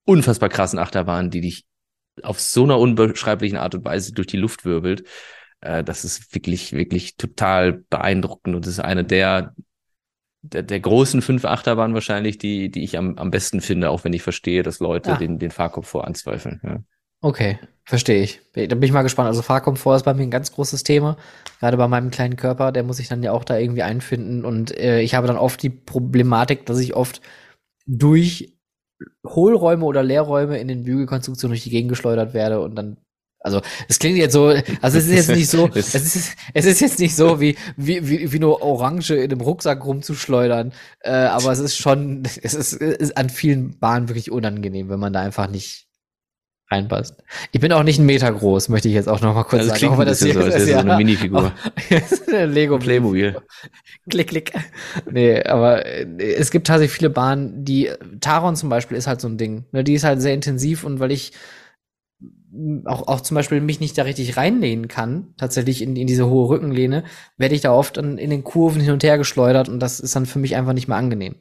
unfassbar krassen Achterbahn, die dich auf so einer unbeschreiblichen Art und Weise durch die Luft wirbelt. Äh, das ist wirklich, wirklich total beeindruckend und das ist eine der, der, der großen fünf Achterbahnen wahrscheinlich, die, die ich am, am besten finde, auch wenn ich verstehe, dass Leute ja. den, den Fahrkomfort anzweifeln. Ja. Okay, verstehe ich. Da bin ich mal gespannt. Also Fahrkomfort ist bei mir ein ganz großes Thema. Gerade bei meinem kleinen Körper, der muss sich dann ja auch da irgendwie einfinden. Und äh, ich habe dann oft die Problematik, dass ich oft durch Hohlräume oder Leerräume in den Bügelkonstruktionen durch die Gegend geschleudert werde und dann also es klingt jetzt so, also es ist jetzt nicht so, es ist, es ist jetzt nicht so wie, wie, wie, wie nur Orange in einem Rucksack rumzuschleudern, äh, aber es ist schon, es ist, ist an vielen Bahnen wirklich unangenehm, wenn man da einfach nicht reinpasst. Ich bin auch nicht ein Meter groß, möchte ich jetzt auch noch mal kurz Also sagen. Auch wenn das so, als wäre so eine Minifigur. Lego Playmobil. Klick, klick. Nee, aber äh, es gibt tatsächlich viele Bahnen, die, Taron zum Beispiel ist halt so ein Ding. Ne, die ist halt sehr intensiv und weil ich auch, auch zum Beispiel mich nicht da richtig reinlehnen kann, tatsächlich in, in diese hohe Rückenlehne, werde ich da oft in, in den Kurven hin und her geschleudert und das ist dann für mich einfach nicht mehr angenehm.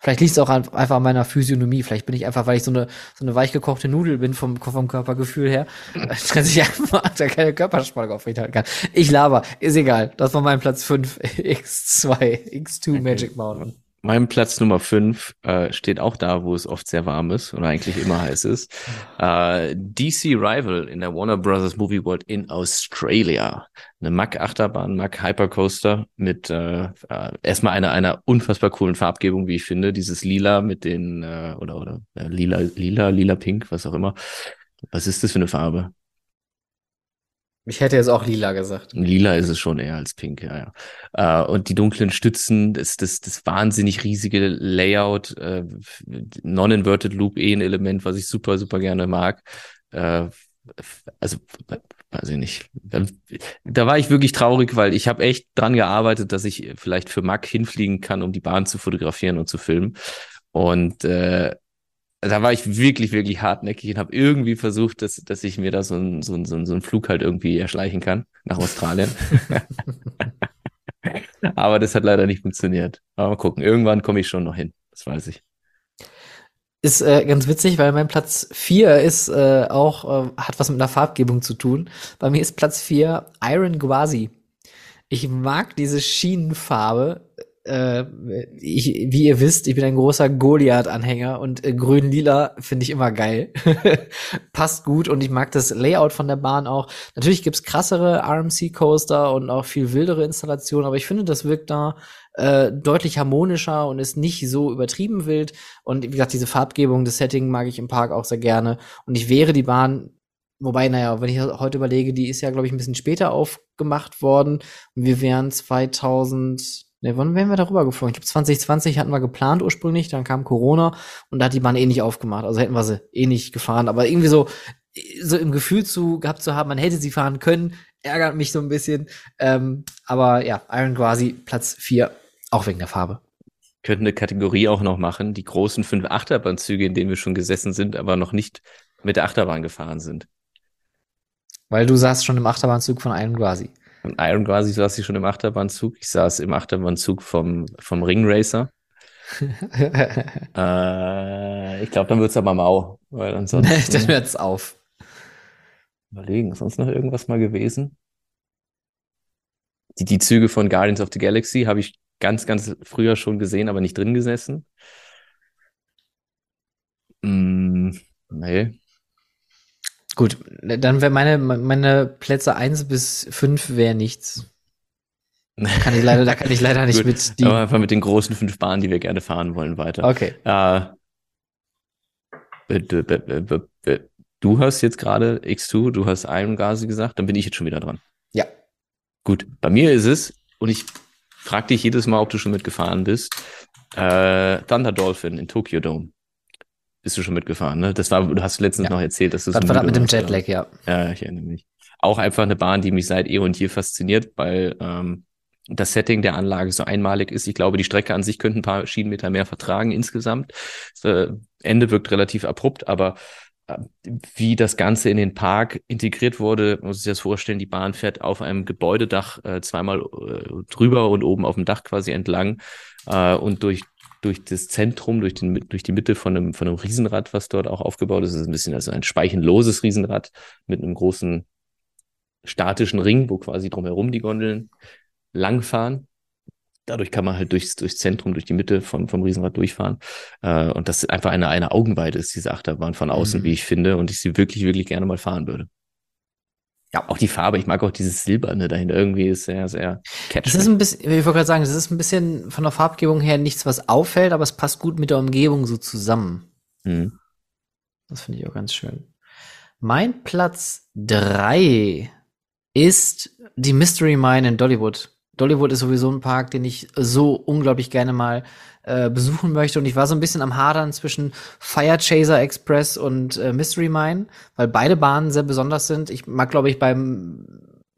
Vielleicht liegt es auch an, einfach an meiner Physiognomie. Vielleicht bin ich einfach, weil ich so eine, so eine weichgekochte Nudel bin vom, vom Körpergefühl her, dass ich einfach da keine Körperspannung aufrechterhalten kann. Ich laber, ist egal. Das war mein Platz 5, X2, X2 okay. Magic Mountain. Mein Platz Nummer 5 äh, steht auch da, wo es oft sehr warm ist oder eigentlich immer heiß ist. Äh, DC Rival in der Warner Brothers Movie World in Australia. Eine Mack Achterbahn, Mack Hypercoaster mit äh, äh, erstmal einer einer unfassbar coolen Farbgebung, wie ich finde. Dieses Lila mit den äh, oder oder äh, lila lila lila pink, was auch immer. Was ist das für eine Farbe? Ich hätte jetzt auch lila gesagt. Lila ist es schon eher als pink, ja, ja. Äh, und die dunklen Stützen, das, das, das wahnsinnig riesige Layout, äh, Non-Inverted Loop eh ein Element, was ich super, super gerne mag. Äh, also, weiß ich nicht. Da war ich wirklich traurig, weil ich habe echt dran gearbeitet, dass ich vielleicht für Mac hinfliegen kann, um die Bahn zu fotografieren und zu filmen. Und äh, da war ich wirklich, wirklich hartnäckig und habe irgendwie versucht, dass, dass ich mir da so einen so so ein, so ein Flug halt irgendwie erschleichen kann nach Australien. Aber das hat leider nicht funktioniert. Aber mal gucken, irgendwann komme ich schon noch hin. Das weiß ich. Ist äh, ganz witzig, weil mein Platz 4 ist äh, auch, äh, hat was mit einer Farbgebung zu tun. Bei mir ist Platz 4 Iron Gwazi. Ich mag diese Schienenfarbe äh, ich, wie ihr wisst, ich bin ein großer Goliath-Anhänger und äh, grün-lila finde ich immer geil. Passt gut und ich mag das Layout von der Bahn auch. Natürlich gibt's krassere RMC-Coaster und auch viel wildere Installationen, aber ich finde, das wirkt da äh, deutlich harmonischer und ist nicht so übertrieben wild. Und wie gesagt, diese Farbgebung, das Setting mag ich im Park auch sehr gerne. Und ich wäre die Bahn Wobei, naja, wenn ich heute überlege, die ist ja, glaube ich, ein bisschen später aufgemacht worden. Wir wären 2000, Ne, wann wären wir darüber geflogen? Ich glaube, 2020 hatten wir geplant ursprünglich, dann kam Corona und da hat die Bahn eh nicht aufgemacht. Also hätten wir sie eh nicht gefahren. Aber irgendwie so, so im Gefühl zu gehabt zu haben, man hätte sie fahren können, ärgert mich so ein bisschen. Ähm, aber ja, Iron Quasi Platz 4, auch wegen der Farbe. Könnten eine Kategorie auch noch machen, die großen fünf Achterbahnzüge, in denen wir schon gesessen sind, aber noch nicht mit der Achterbahn gefahren sind. Weil du saßt schon im Achterbahnzug von Iron Quasi. Und Iron quasi saß ich schon im Achterbahnzug. Ich saß im Achterbahnzug vom, vom Ring Racer. äh, ich glaube, dann wird es aber mau. Weil ansonsten. dann hört es auf. Überlegen, ist sonst noch irgendwas mal gewesen? Die, die Züge von Guardians of the Galaxy habe ich ganz, ganz früher schon gesehen, aber nicht drin gesessen. Mm, nee. Gut, dann wäre meine, meine Plätze eins bis fünf wäre nichts. Kann ich leider, da kann ich leider nicht mit die. Aber einfach mit den großen fünf Bahnen, die wir gerne fahren wollen, weiter. Okay. Äh, du hast jetzt gerade X2, du hast Iron gesagt, dann bin ich jetzt schon wieder dran. Ja. Gut, bei mir ist es, und ich frage dich jedes Mal, ob du schon mitgefahren bist, äh, Thunder Dolphin in Tokyo Dome bist du schon mitgefahren, ne? Das war, du hast letztens ja. noch erzählt, dass du das war mit dem Jetlag, ja. Ja, ich erinnere mich. Auch einfach eine Bahn, die mich seit eh und je fasziniert, weil ähm, das Setting der Anlage so einmalig ist. Ich glaube, die Strecke an sich könnte ein paar Schienenmeter mehr vertragen insgesamt. Das äh, Ende wirkt relativ abrupt, aber äh, wie das Ganze in den Park integriert wurde, muss ich das vorstellen, die Bahn fährt auf einem Gebäudedach äh, zweimal äh, drüber und oben auf dem Dach quasi entlang äh, und durch durch das Zentrum, durch, den, durch die Mitte von einem, von einem Riesenrad, was dort auch aufgebaut ist. Es ist ein bisschen also ein speichenloses Riesenrad mit einem großen statischen Ring, wo quasi drumherum die Gondeln langfahren. Dadurch kann man halt durchs, durchs Zentrum, durch die Mitte vom, vom Riesenrad durchfahren. Äh, und das einfach eine, eine Augenweide ist, diese Achterbahn von außen, mhm. wie ich finde, und ich sie wirklich, wirklich gerne mal fahren würde. Ja, auch die Farbe. Ich mag auch dieses Silberne dahin. Irgendwie ist sehr, sehr catchy. Das ist ein bisschen, ich wollte gerade sagen, das ist ein bisschen von der Farbgebung her nichts, was auffällt, aber es passt gut mit der Umgebung so zusammen. Mhm. Das finde ich auch ganz schön. Mein Platz drei ist die Mystery Mine in Dollywood. Dollywood ist sowieso ein Park, den ich so unglaublich gerne mal äh, besuchen möchte. Und ich war so ein bisschen am Hadern zwischen Fire Chaser Express und äh, Mystery Mine, weil beide Bahnen sehr besonders sind. Ich mag, glaube ich, beim,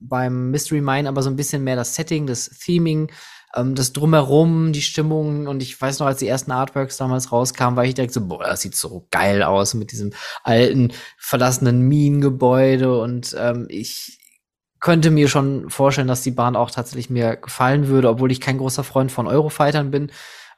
beim Mystery Mine aber so ein bisschen mehr das Setting, das Theming, ähm, das Drumherum, die Stimmung. Und ich weiß noch, als die ersten Artworks damals rauskamen, war ich direkt so, boah, das sieht so geil aus mit diesem alten, verlassenen Minengebäude. Und ähm, ich könnte mir schon vorstellen, dass die Bahn auch tatsächlich mir gefallen würde, obwohl ich kein großer Freund von Eurofightern bin.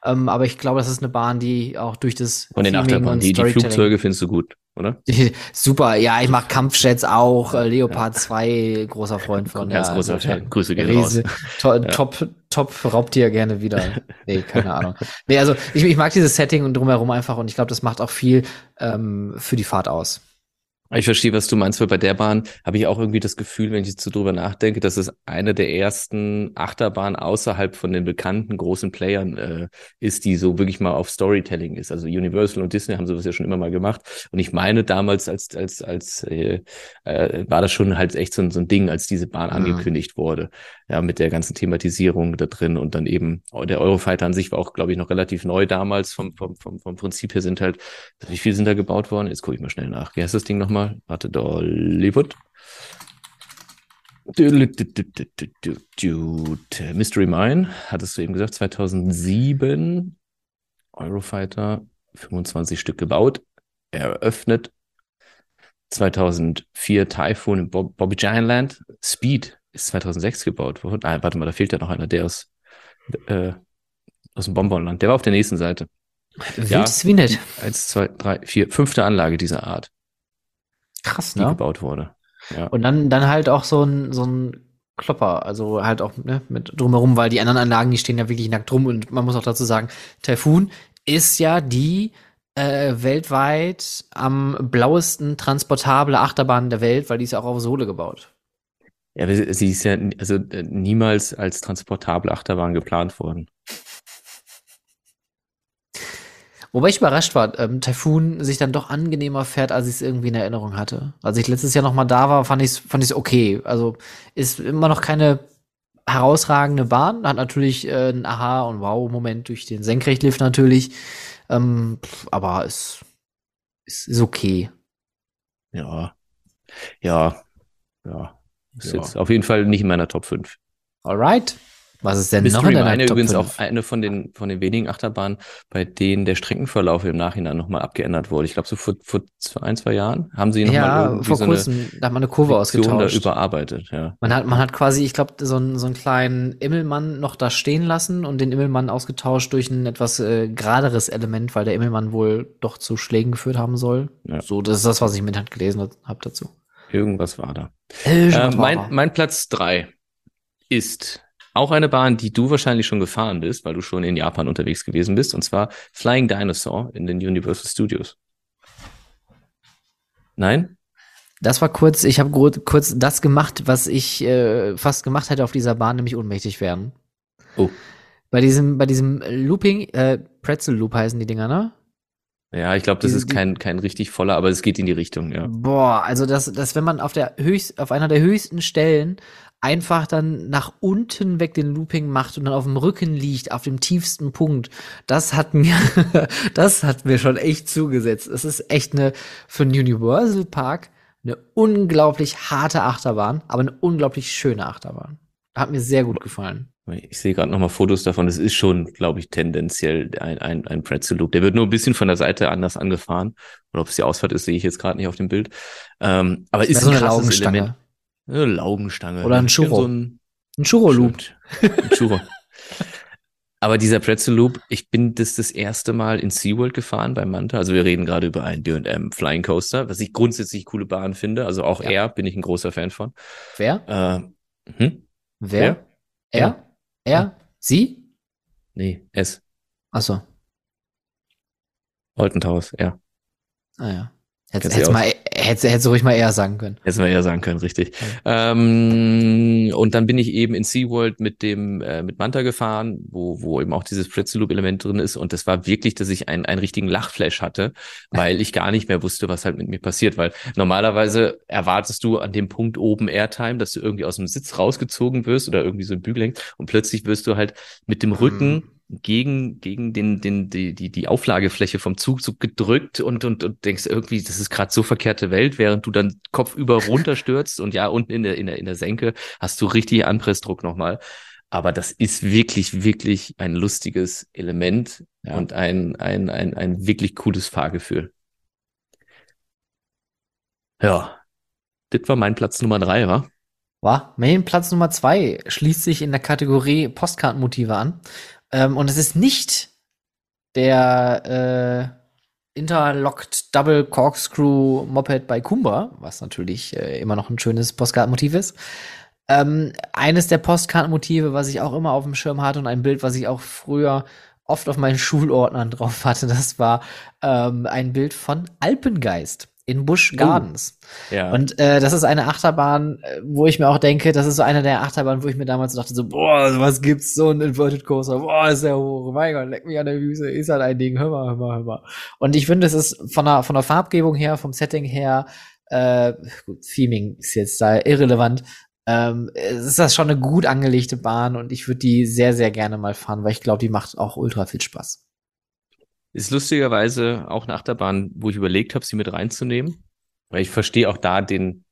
Ähm, aber ich glaube, das ist eine Bahn, die auch durch das Von den Achterbahnen, die, die Flugzeuge findest du gut, oder? Super, ja, ich mag Kampfjets auch. Äh, Leopard 2, großer Freund von. Ganz ja, großer also, Fan. Grüße gehen Riese, to Ja. Top, Top Raubtier gerne wieder. Nee, keine Ahnung. Nee, also ich, ich mag dieses Setting und drumherum einfach und ich glaube, das macht auch viel ähm, für die Fahrt aus. Ich verstehe, was du meinst, weil bei der Bahn habe ich auch irgendwie das Gefühl, wenn ich jetzt so drüber nachdenke, dass es eine der ersten Achterbahnen außerhalb von den bekannten großen Playern äh, ist, die so wirklich mal auf Storytelling ist. Also Universal und Disney haben sowas ja schon immer mal gemacht. Und ich meine, damals als, als, als äh, äh, war das schon halt echt so, ein- so ein Ding, als diese Bahn Mhm. angekündigt wurde. Ja, mit der ganzen Thematisierung da drin und dann eben der Eurofighter an sich war auch, glaube ich, noch relativ neu damals. Vom, vom, vom, vom Prinzip her sind halt, wie viel sind da gebaut worden? Jetzt gucke ich mal schnell nach. Wie heißt das Ding nochmal? Warte, Dollywood. Mystery Mine, hattest du eben gesagt, 2007. Eurofighter, 25 Stück gebaut, eröffnet. 2004 Typhoon in Bob Bobby Giantland. Speed ist 2006 gebaut worden. Ah, warte mal, da fehlt ja noch einer, der aus, äh, aus dem Bonbonland. Der war auf der nächsten Seite. Wild ist wie nett. Eins, zwei, drei, vier, fünfte Anlage dieser Art, Krass, die ne? gebaut wurde. Ja. Und dann, dann halt auch so ein, so ein Klopper, also halt auch ne, mit drumherum, weil die anderen Anlagen, die stehen ja wirklich nackt rum und man muss auch dazu sagen, Typhoon ist ja die äh, weltweit am blauesten transportable Achterbahn der Welt, weil die ist ja auch auf Sohle gebaut. Ja, sie ist ja also äh, niemals als transportable Achterbahn geplant worden. Wobei ich überrascht war, ähm, Typhoon sich dann doch angenehmer fährt, als ich es irgendwie in Erinnerung hatte. Als ich letztes Jahr noch mal da war, fand ich es fand ich's okay. Also ist immer noch keine herausragende Bahn. Hat natürlich äh, einen Aha- und Wow-Moment durch den Senkrechtlift natürlich. Ähm, aber es ist, ist okay. Ja. Ja. Ja. Ist Ja. jetzt auf jeden Fall nicht in meiner Top 5. Alright. Was ist denn noch Mystery in deiner Mine Top übrigens 5? auch eine von den, von den wenigen Achterbahnen, bei denen der Streckenverlauf im Nachhinein nochmal abgeändert wurde. Ich glaube, so vor, vor ein, zwei Jahren haben sie nochmal Ja, vor so eine kurzem, da hat man eine Kurve Sektion da ausgetauscht. überarbeitet. Ja. Man hat, man hat quasi, ich glaube, so, einen so einen kleinen Immelmann noch da stehen lassen und den Immelmann ausgetauscht durch ein etwas äh, geraderes Element, weil der Immelmann wohl doch zu Schlägen geführt haben soll. Ja. So, das ist das, was ich mit Hand gelesen habe dazu. Irgendwas war da. Äh, Äh, mein, mal. mein Platz drei ist auch eine Bahn, die du wahrscheinlich schon gefahren bist, weil du schon in Japan unterwegs gewesen bist, und zwar Flying Dinosaur in den Universal Studios. Nein? das war kurz, ich habe kurz das gemacht, was ich äh, fast gemacht hätte auf dieser Bahn, nämlich ohnmächtig werden. Oh. Bei diesem, bei diesem Looping, äh, Pretzel Loop heißen die Dinger, ne? Ja, ich glaube, das ist kein, kein richtig voller, aber es geht in die Richtung, ja. Boah, also das, das, wenn man auf der höchst, auf einer der höchsten Stellen einfach dann nach unten weg den Looping macht und dann auf dem Rücken liegt, auf dem tiefsten Punkt, das hat mir, das hat mir schon echt zugesetzt. Es ist echt eine, für einen Universal Park eine unglaublich harte Achterbahn, aber eine unglaublich schöne Achterbahn. Hat mir sehr gut gefallen. Ich sehe gerade nochmal Fotos davon. Es ist schon, glaube ich, tendenziell ein, ein, ein Pretzel Loop. Der wird nur ein bisschen von der Seite anders angefahren. Oder ob es die Ausfahrt ist, sehe ich jetzt gerade nicht auf dem Bild. Ähm, aber ist so eine ein krasses Laugenstange. Element. Eine Laugenstange. Oder ein Churro. So ein, Ein Churro-Loop. Stimmt. Ein Churro. Aber dieser Pretzel Loop, ich bin das das erste Mal in SeaWorld gefahren bei Manta. Also wir reden gerade über einen B&M Flying Coaster, was ich grundsätzlich coole Bahn finde. Also auch Ja. er bin ich ein großer Fan von. Wer? Äh, hm? Wer? Er? Er? Sie? Nee, S. Achso. Olten Towers, ja. Ah ja. Hättest hättest mal, hättest, hättest ruhig mal eher sagen können. Hättest mal eher sagen können, richtig. Ja. Ähm, und dann bin ich eben in SeaWorld mit dem, äh, mit Manta gefahren, wo, wo eben auch dieses Pretzel Loop Element drin ist. Und das war wirklich, dass ich einen, einen richtigen Lachflash hatte, weil ich gar nicht mehr wusste, was halt mit mir passiert. Weil normalerweise erwartest du an dem Punkt oben Airtime, dass du irgendwie aus dem Sitz rausgezogen wirst oder irgendwie so ein Bügel hängt. Und plötzlich wirst du halt mit dem Rücken mhm gegen, gegen den, den, die, die, die Auflagefläche vom Zug so gedrückt und, und, und denkst irgendwie, das ist gerade so verkehrte Welt, während du dann kopfüber runterstürzt und ja, unten in der, in der, in der Senke hast du richtig Anpressdruck nochmal. Aber das ist wirklich, wirklich ein lustiges Element ja. und ein, ein, ein, ein wirklich cooles Fahrgefühl. Ja, das war mein Platz Nummer drei, wa? War. Mein Platz Nummer zwei schließt sich in der Kategorie Postkartenmotive an. Ähm, und es ist nicht der äh, Interlocked Double Corkscrew Moped bei Kumba, was natürlich äh, immer noch ein schönes Postkartenmotiv ist. Ähm, eines der Postkartenmotive, was ich auch immer auf dem Schirm hatte und ein Bild, was ich auch früher oft auf meinen Schulordnern drauf hatte, das war ähm, ein Bild von Alpengeist in Busch oh. Gardens. Oh, ja. Und äh, das ist eine Achterbahn, äh, wo ich mir auch denke, das ist so eine der Achterbahnen, wo ich mir damals dachte, so, boah, was gibt's so ein Inverted Coaster, boah, ist der hoch, mein Gott, leck mich an der Füße, ist halt ein Ding, hör mal, hör mal, hör mal. Und ich finde, es ist von der, von der Farbgebung her, vom Setting her, äh, gut, Theming ist jetzt da irrelevant, ähm, ist das schon eine gut angelegte Bahn und ich würde die sehr, sehr gerne mal fahren, weil ich glaube, die macht auch ultra viel Spaß. Ist lustigerweise auch eine Achterbahn, wo ich überlegt habe, sie mit reinzunehmen. Weil ich verstehe auch da den,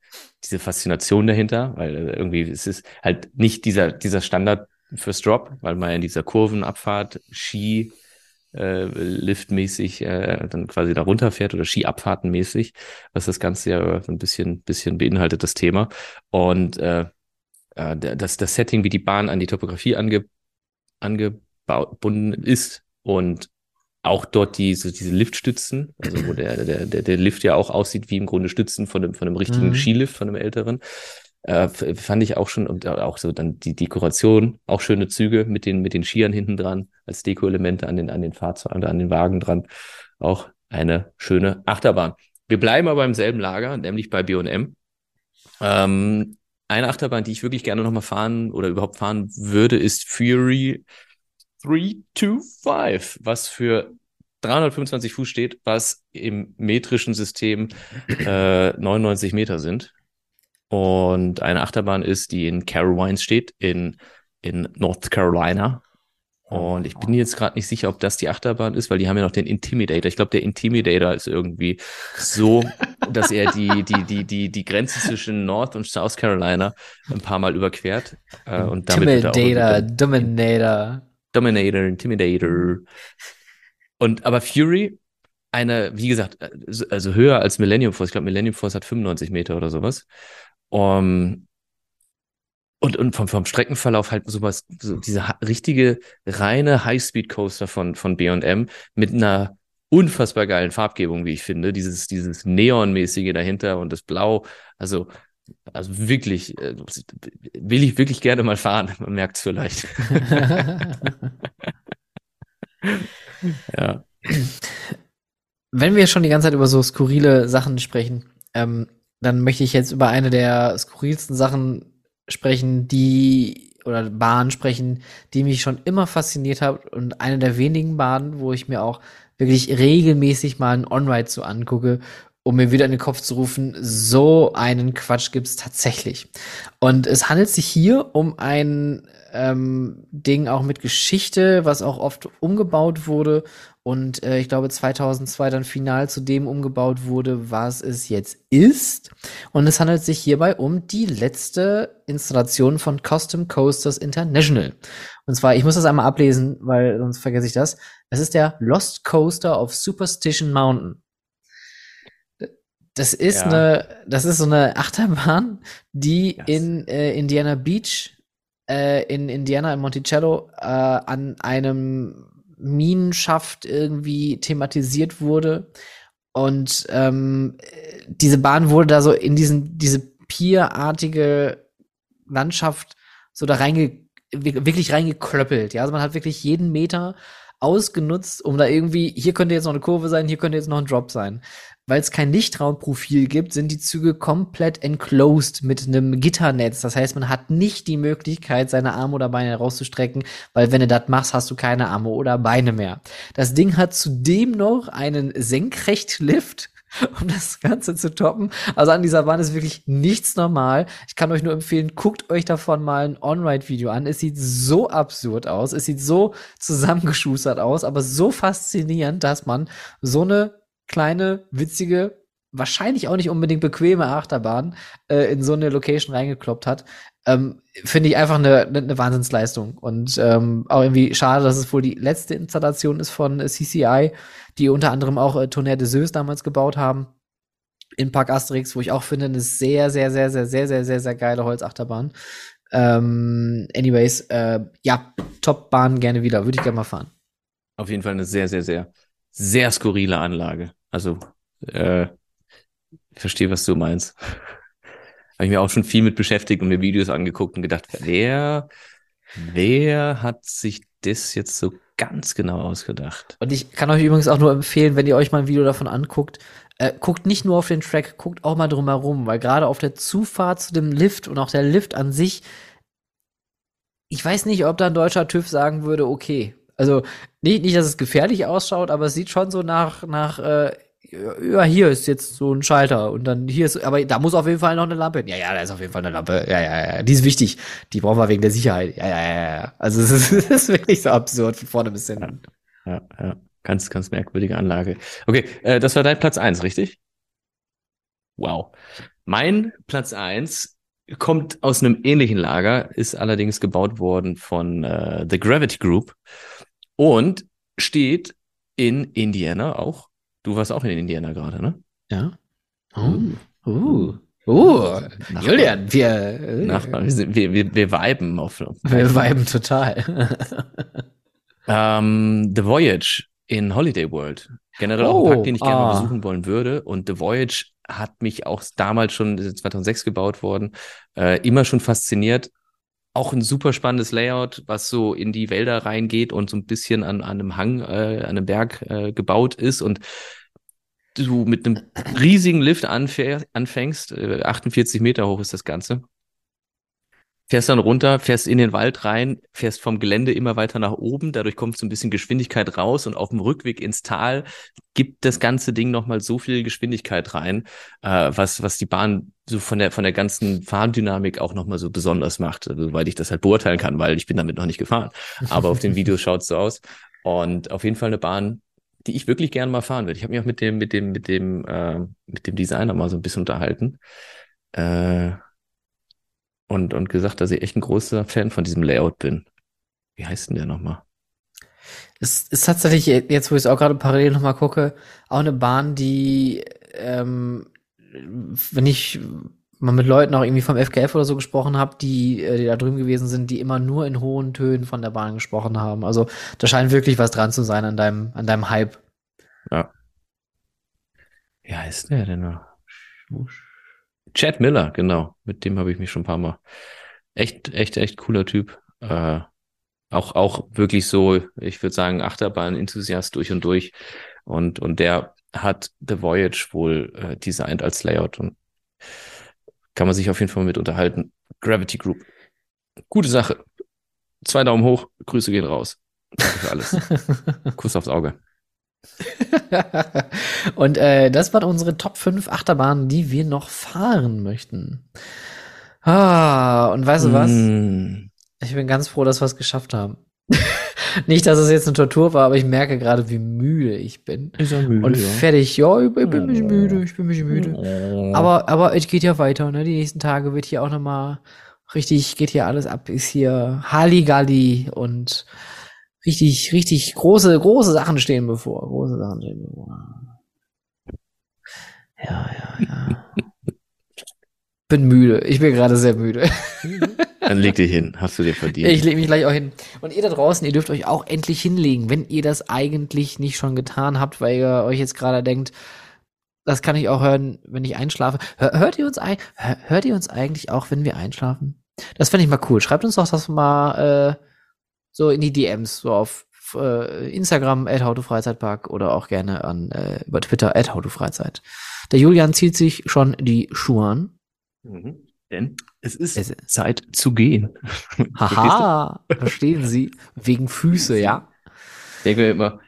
diese Faszination dahinter, weil äh, irgendwie es ist halt nicht dieser, dieser Standard fürs Drop, weil man in dieser Kurvenabfahrt Ski äh, liftmäßig äh, dann quasi da runterfährt oder Skiabfahrtenmäßig, was das Ganze ja ein bisschen, bisschen beinhaltet, das Thema. Und äh, äh das, das Setting, wie die Bahn an die Topografie ange, angebunden ist und auch dort diese, diese Liftstützen, also wo der, der, der, der Lift ja auch aussieht wie im Grunde Stützen von einem, von einem richtigen mhm. Skilift, von einem älteren. Äh, fand ich auch schon, und auch so dann die Dekoration, auch schöne Züge mit den, mit den Skiern hinten dran, als Deko-Elemente an den, an den Fahrzeugen, an den Wagen dran. Auch eine schöne Achterbahn. Wir bleiben aber im selben Lager, nämlich bei B&M. Ähm, eine Achterbahn, die ich wirklich gerne nochmal fahren oder überhaupt fahren würde, ist Fury 325, was für 325 Fuß steht, was im metrischen System äh, 99 Meter sind. Und eine Achterbahn ist, die in Carolines steht, in, in North Carolina. Und ich bin jetzt gerade nicht sicher, ob das die Achterbahn ist, weil die haben ja noch den Intimidator. Ich glaube, der Intimidator ist irgendwie so, dass er die, die, die, die, die Grenze zwischen North und South Carolina ein paar Mal überquert. Äh, und damit Intimidator, Dominator. Dominator, Intimidator. Und aber Fury, eine, wie gesagt, also höher als Millennium Force. Ich glaube, Millennium Force hat 95 Meter oder sowas. Um, und, und vom, vom Streckenverlauf halt sowas, so diese richtige, reine High-Speed-Coaster von, von B&M mit einer unfassbar geilen Farbgebung, wie ich finde. Dieses, dieses Neonmäßige dahinter und das Blau. Also, also wirklich, äh, will ich wirklich gerne mal fahren. Man merkt es vielleicht. ja. Wenn wir schon die ganze Zeit über so skurrile Sachen sprechen, ähm, dann möchte ich jetzt über eine der skurrilsten Sachen sprechen, die oder Bahnen sprechen, die mich schon immer fasziniert hat und eine der wenigen Bahnen, wo ich mir auch wirklich regelmäßig mal einen On-Ride so angucke um mir wieder in den Kopf zu rufen, so einen Quatsch gibt's tatsächlich. Und es handelt sich hier um ein ähm, Ding auch mit Geschichte, was auch oft umgebaut wurde und äh, ich glaube 2002 dann final zu dem umgebaut wurde, was es jetzt ist. Und es handelt sich hierbei um die letzte Installation von Custom Coasters International. Und zwar, ich muss das einmal ablesen, weil sonst vergesse ich das. Es ist der Lost Coaster of Superstition Mountain. Das ist ja. eine, das ist so eine Achterbahn, die yes. in äh, Indiana Beach, äh, in Indiana in Monticello, äh, an einem Minenschaft irgendwie thematisiert wurde. Und ähm, diese Bahn wurde da so in diesen, diese pierartige Landschaft so da reinge wirklich reingeklöppelt. Ja, also man hat wirklich jeden Meter ausgenutzt, um da irgendwie, hier könnte jetzt noch eine Kurve sein, hier könnte jetzt noch ein Drop sein weil es kein Lichtraumprofil gibt, sind die Züge komplett enclosed mit einem Gitternetz. Das heißt, man hat nicht die Möglichkeit, seine Arme oder Beine rauszustrecken, weil wenn du das machst, hast du keine Arme oder Beine mehr. Das Ding hat zudem noch einen Senkrechtlift um das Ganze zu toppen. Also an dieser Bahn ist wirklich nichts normal. Ich kann euch nur empfehlen, guckt euch davon mal ein On-Ride-Video an. Es sieht so absurd aus. Es sieht so zusammengeschustert aus, aber so faszinierend, dass man so eine kleine, witzige, wahrscheinlich auch nicht unbedingt bequeme Achterbahn äh, in so eine Location reingekloppt hat. Ähm, Finde ich einfach eine, eine, eine Wahnsinnsleistung. Und ähm, auch irgendwie schade, dass es wohl die letzte Installation ist von äh, CCI, die unter anderem auch äh, Tonnerre de Zeus damals gebaut haben. In Park Asterix, wo ich auch finde, eine sehr, sehr, sehr, sehr, sehr, sehr, sehr, sehr geile Holzachterbahn. Ähm, anyways, äh, ja, Top-Bahn gerne wieder. Würde ich gerne mal fahren. Auf jeden Fall eine sehr, sehr, sehr, sehr skurrile Anlage. Also, äh, verstehe, was du meinst. Habe ich mir auch schon viel mit beschäftigt und mir Videos angeguckt und gedacht, wer, wer hat sich das jetzt so ganz genau ausgedacht? Und ich kann euch übrigens auch nur empfehlen, wenn ihr euch mal ein Video davon anguckt, äh, guckt nicht nur auf den Track, guckt auch mal drumherum, weil gerade auf der Zufahrt zu dem Lift und auch der Lift an sich, ich weiß nicht, ob da ein deutscher TÜV sagen würde, okay. Also nicht, nicht, dass es gefährlich ausschaut, aber es sieht schon so nach, nach äh, ja, hier ist jetzt so ein Schalter und dann hier ist, aber da muss auf jeden Fall noch eine Lampe. Ja, ja, da ist auf jeden Fall eine Lampe. Ja, ja, ja, die ist wichtig. Die brauchen wir wegen der Sicherheit. Ja, ja, ja, ja. Also es ist, ist wirklich so absurd von vorne bis hinten. Ja, ja, ja. Ganz, ganz merkwürdige Anlage. Okay, äh, das war dein Platz eins, richtig? Wow. Mein Platz eins kommt aus einem ähnlichen Lager, ist allerdings gebaut worden von äh, The Gravity Group und steht in Indiana auch Du warst auch in Indiana gerade, ne? Ja. Oh. Uh. Uh. Julian, wir, äh, Nachbarn, wir, sind, wir, wir, wir viben auf. Wir viben total. ähm, The Voyage in Holiday World. Generell oh, auch ein Park, den ich gerne ah. besuchen wollen würde. Und The Voyage hat mich auch damals schon, 2006 gebaut worden, äh, immer schon fasziniert. Auch ein super spannendes Layout, was so in die Wälder reingeht und so ein bisschen an, an einem Hang, äh, an einem Berg äh, gebaut ist. Und du mit einem riesigen Lift anfängst, äh, 48 Meter hoch ist das Ganze, fährst dann runter, fährst in den Wald rein, fährst vom Gelände immer weiter nach oben, dadurch kommt so ein bisschen Geschwindigkeit raus und auf dem Rückweg ins Tal gibt das ganze Ding nochmal so viel Geschwindigkeit rein, äh, was, was die Bahn so von der, von der ganzen Fahrdynamik auch nochmal so besonders macht, also, weil ich das halt beurteilen kann, weil ich bin damit noch nicht gefahren. Aber auf den Videos schaut es so aus. Und auf jeden Fall eine Bahn, die ich wirklich gerne mal fahren würde. Ich habe mich auch mit dem, mit dem, mit dem, äh, mit dem Designer mal so ein bisschen unterhalten. Äh, und, und gesagt, dass ich echt ein großer Fan von diesem Layout bin. Wie heißt denn der nochmal? Es ist tatsächlich, jetzt wo ich es auch gerade parallel nochmal gucke, auch eine Bahn, die, ähm, wenn ich mal mit Leuten auch irgendwie vom FKF oder so gesprochen habe, die, äh, die da drüben gewesen sind, die immer nur in hohen Tönen von der Bahn gesprochen haben. Also da scheint wirklich was dran zu sein an deinem, an deinem Hype. Ja. Wie heißt der denn noch? Chad Miller, genau. Mit dem habe ich mich schon ein paar Mal. Echt, echt, echt cooler Typ. Äh, auch, auch wirklich so, ich würde sagen, Achterbahn-Enthusiast durch und durch. Und, und der hat The Voyage wohl äh, designt als Layout und kann man sich auf jeden Fall mit unterhalten. Gravity Group. Gute Sache. Zwei Daumen hoch, Grüße gehen raus. Danke für alles. Kuss aufs Auge. und äh, das waren unsere Top 5 Achterbahnen, die wir noch fahren möchten. Ah, und weißt du was? Mm. Ich bin ganz froh, dass wir es geschafft haben. Nicht, dass es jetzt eine Tortur war, aber ich merke gerade, wie müde ich bin. Ist ja müde, und fertig. Ja, ich bin, ein bisschen müde, ich bin bisschen müde. Aber, aber es geht ja weiter, ne? Die nächsten Tage wird hier auch nochmal richtig, geht hier alles ab, ist hier Halligalli und richtig, richtig große, große Sachen stehen bevor. Große Sachen stehen bevor. Ja, ja, ja. bin müde. Ich bin gerade sehr müde. Dann leg dich hin, hast du dir verdient. Ich leg mich gleich auch hin. Und ihr da draußen, ihr dürft euch auch endlich hinlegen, wenn ihr das eigentlich nicht schon getan habt, weil ihr euch jetzt gerade denkt, das kann ich auch hören, wenn ich einschlafe. Hört ihr uns, hört ihr uns eigentlich auch, wenn wir einschlafen? Das fände ich mal cool. Schreibt uns doch das mal äh, so in die DMs, so auf äh, Instagram at Freizeitpark oder auch gerne an äh, über Twitter at Freizeit. Der Julian zieht sich schon die Schuhe an. Mhm. Denn es ist Es- Zeit zu gehen. Haha, verstehen Sie? Wegen Füße, ja. Ich denke mir immer,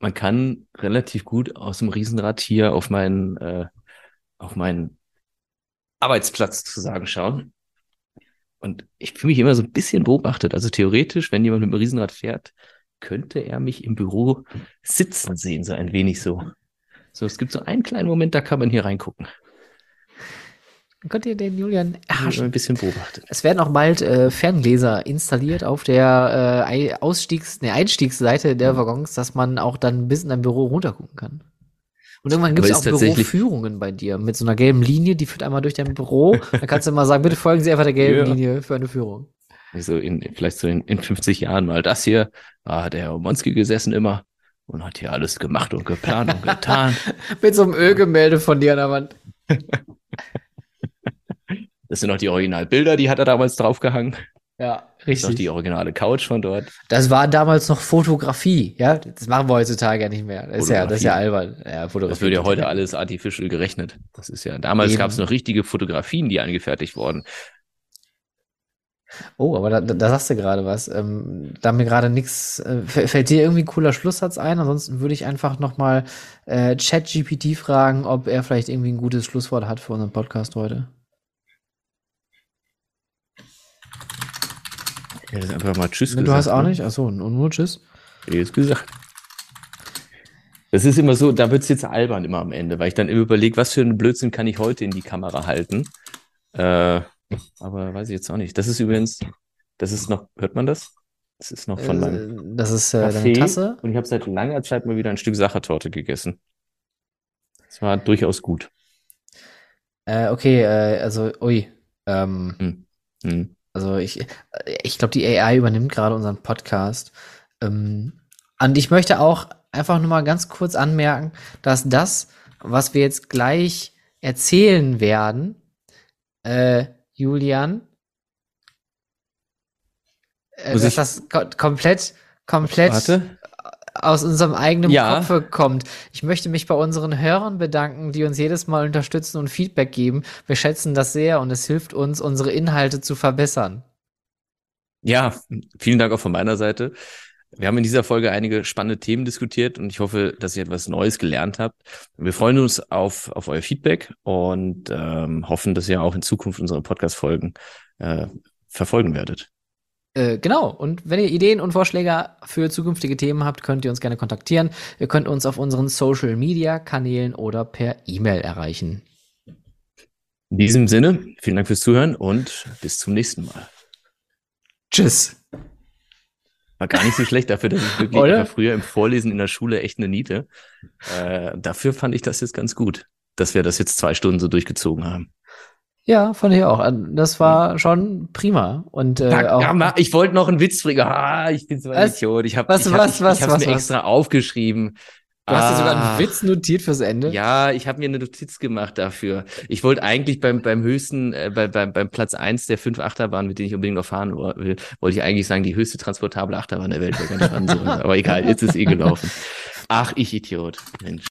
man kann relativ gut aus dem Riesenrad hier auf meinen, äh, auf meinen Arbeitsplatz zu sagen schauen. Und ich fühle mich immer so ein bisschen beobachtet. Also theoretisch, wenn jemand mit dem Riesenrad fährt, könnte er mich im Büro sitzen sehen, so ein wenig so. So, es gibt so einen kleinen Moment, da kann man hier reingucken. Könnt ihr den Julian erhaschen? ein bisschen beobachtet. Es werden auch bald äh, Ferngläser installiert auf der äh, Ausstiegs-, ne, Einstiegsseite der Waggons, dass man auch dann bis in dein Büro runtergucken kann. Und irgendwann gibt es auch Büroführungen bei dir mit so einer gelben Linie, die führt einmal durch dein Büro. Da kannst du mal sagen, bitte folgen Sie einfach der gelben Ja. Linie für eine Führung. Also in, vielleicht so in, in 50 Jahren mal das hier, da hat der Herr Omonski gesessen immer und hat hier alles gemacht und geplant und getan. Mit so einem Ölgemälde von dir an der Wand. Das sind noch die Originalbilder, die hat er damals draufgehangen. Ja, Das ist noch richtig. die originale Couch von dort. Das war damals noch Fotografie, ja. Das machen wir heutzutage ja nicht mehr. Das ist ja, das ist ja albern. Ja, Fotografie. Das wird ja heute alles artificial gerechnet. Das ist ja, damals gab es noch richtige Fotografien, die angefertigt wurden. Oh, aber da, da, sagst du gerade was. Ähm, da mir gerade nichts, äh, fä- fällt dir irgendwie ein cooler Schlusssatz ein? Ansonsten würde ich einfach nochmal äh, ChatGPT fragen, ob er vielleicht irgendwie ein gutes Schlusswort hat für unseren Podcast heute. Ich hätte einfach mal Tschüss Du hast auch nicht? Achso, und nur Tschüss. Jetzt gesagt. Das ist immer so, da wird's jetzt albern immer am Ende, weil ich dann immer überlege, was für einen Blödsinn kann ich heute in die Kamera halten. Äh, aber weiß ich jetzt auch nicht. Das ist übrigens, das ist noch, hört man das? Das ist noch von meinem Äh, das ist äh, deine Kaffee. Tasse. Und ich habe seit langer Zeit mal wieder ein Stück Sachertorte gegessen. Das war durchaus gut. Äh, okay, äh, also, ui. Ähm, Hm. Also ich, ich glaube, die AI übernimmt gerade unseren Podcast. Ähm, und ich möchte auch einfach nur mal ganz kurz anmerken, dass das, was wir jetzt gleich erzählen werden, äh, Julian, äh, dass das ko komplett, komplett Warte. Aus unserem eigenen Ja. Kopfe kommt. Ich möchte mich bei unseren Hörern bedanken, die uns jedes Mal unterstützen und Feedback geben. Wir schätzen das sehr und es hilft uns, unsere Inhalte zu verbessern. Ja, vielen Dank auch von meiner Seite. Wir haben in dieser Folge einige spannende Themen diskutiert und ich hoffe, dass ihr etwas Neues gelernt habt. Wir freuen uns auf, auf euer Feedback und ähm, hoffen, dass ihr auch in Zukunft unsere Podcast-Folgen äh, verfolgen werdet. Äh, genau. Und wenn ihr Ideen und Vorschläge für zukünftige Themen habt, könnt ihr uns gerne kontaktieren. Ihr könnt uns auf unseren Social Media Kanälen oder per E-Mail erreichen. In diesem Sinne, vielen Dank fürs Zuhören und bis zum nächsten Mal. Tschüss. War gar nicht so schlecht dafür, dass ich wirklich Oder? früher im Vorlesen in der Schule echt eine Niete. Äh, dafür fand ich das jetzt ganz gut, dass wir das jetzt zwei Stunden so durchgezogen haben. Ja, fand ich auch. Das war schon prima. Und äh, Ja, auch, ja, ma- ich wollte noch einen Witz bringen. Ah, ich bin so ein Was? Idiot. Ich habe Was, ich hab, was, was, ich was, mir was? extra aufgeschrieben. du hast dir sogar Ah, einen Witz notiert fürs Ende. Ja, ich habe mir eine Notiz gemacht dafür. Ich wollte eigentlich beim, beim höchsten, äh, bei, beim, beim Platz eins der fünf Achterbahnen, mit denen ich unbedingt noch fahren will, wollte ich eigentlich sagen, die höchste transportable Achterbahn der Welt wäre ganz spannend. Aber egal, jetzt ist eh gelaufen. Ach, ich Idiot. Mensch.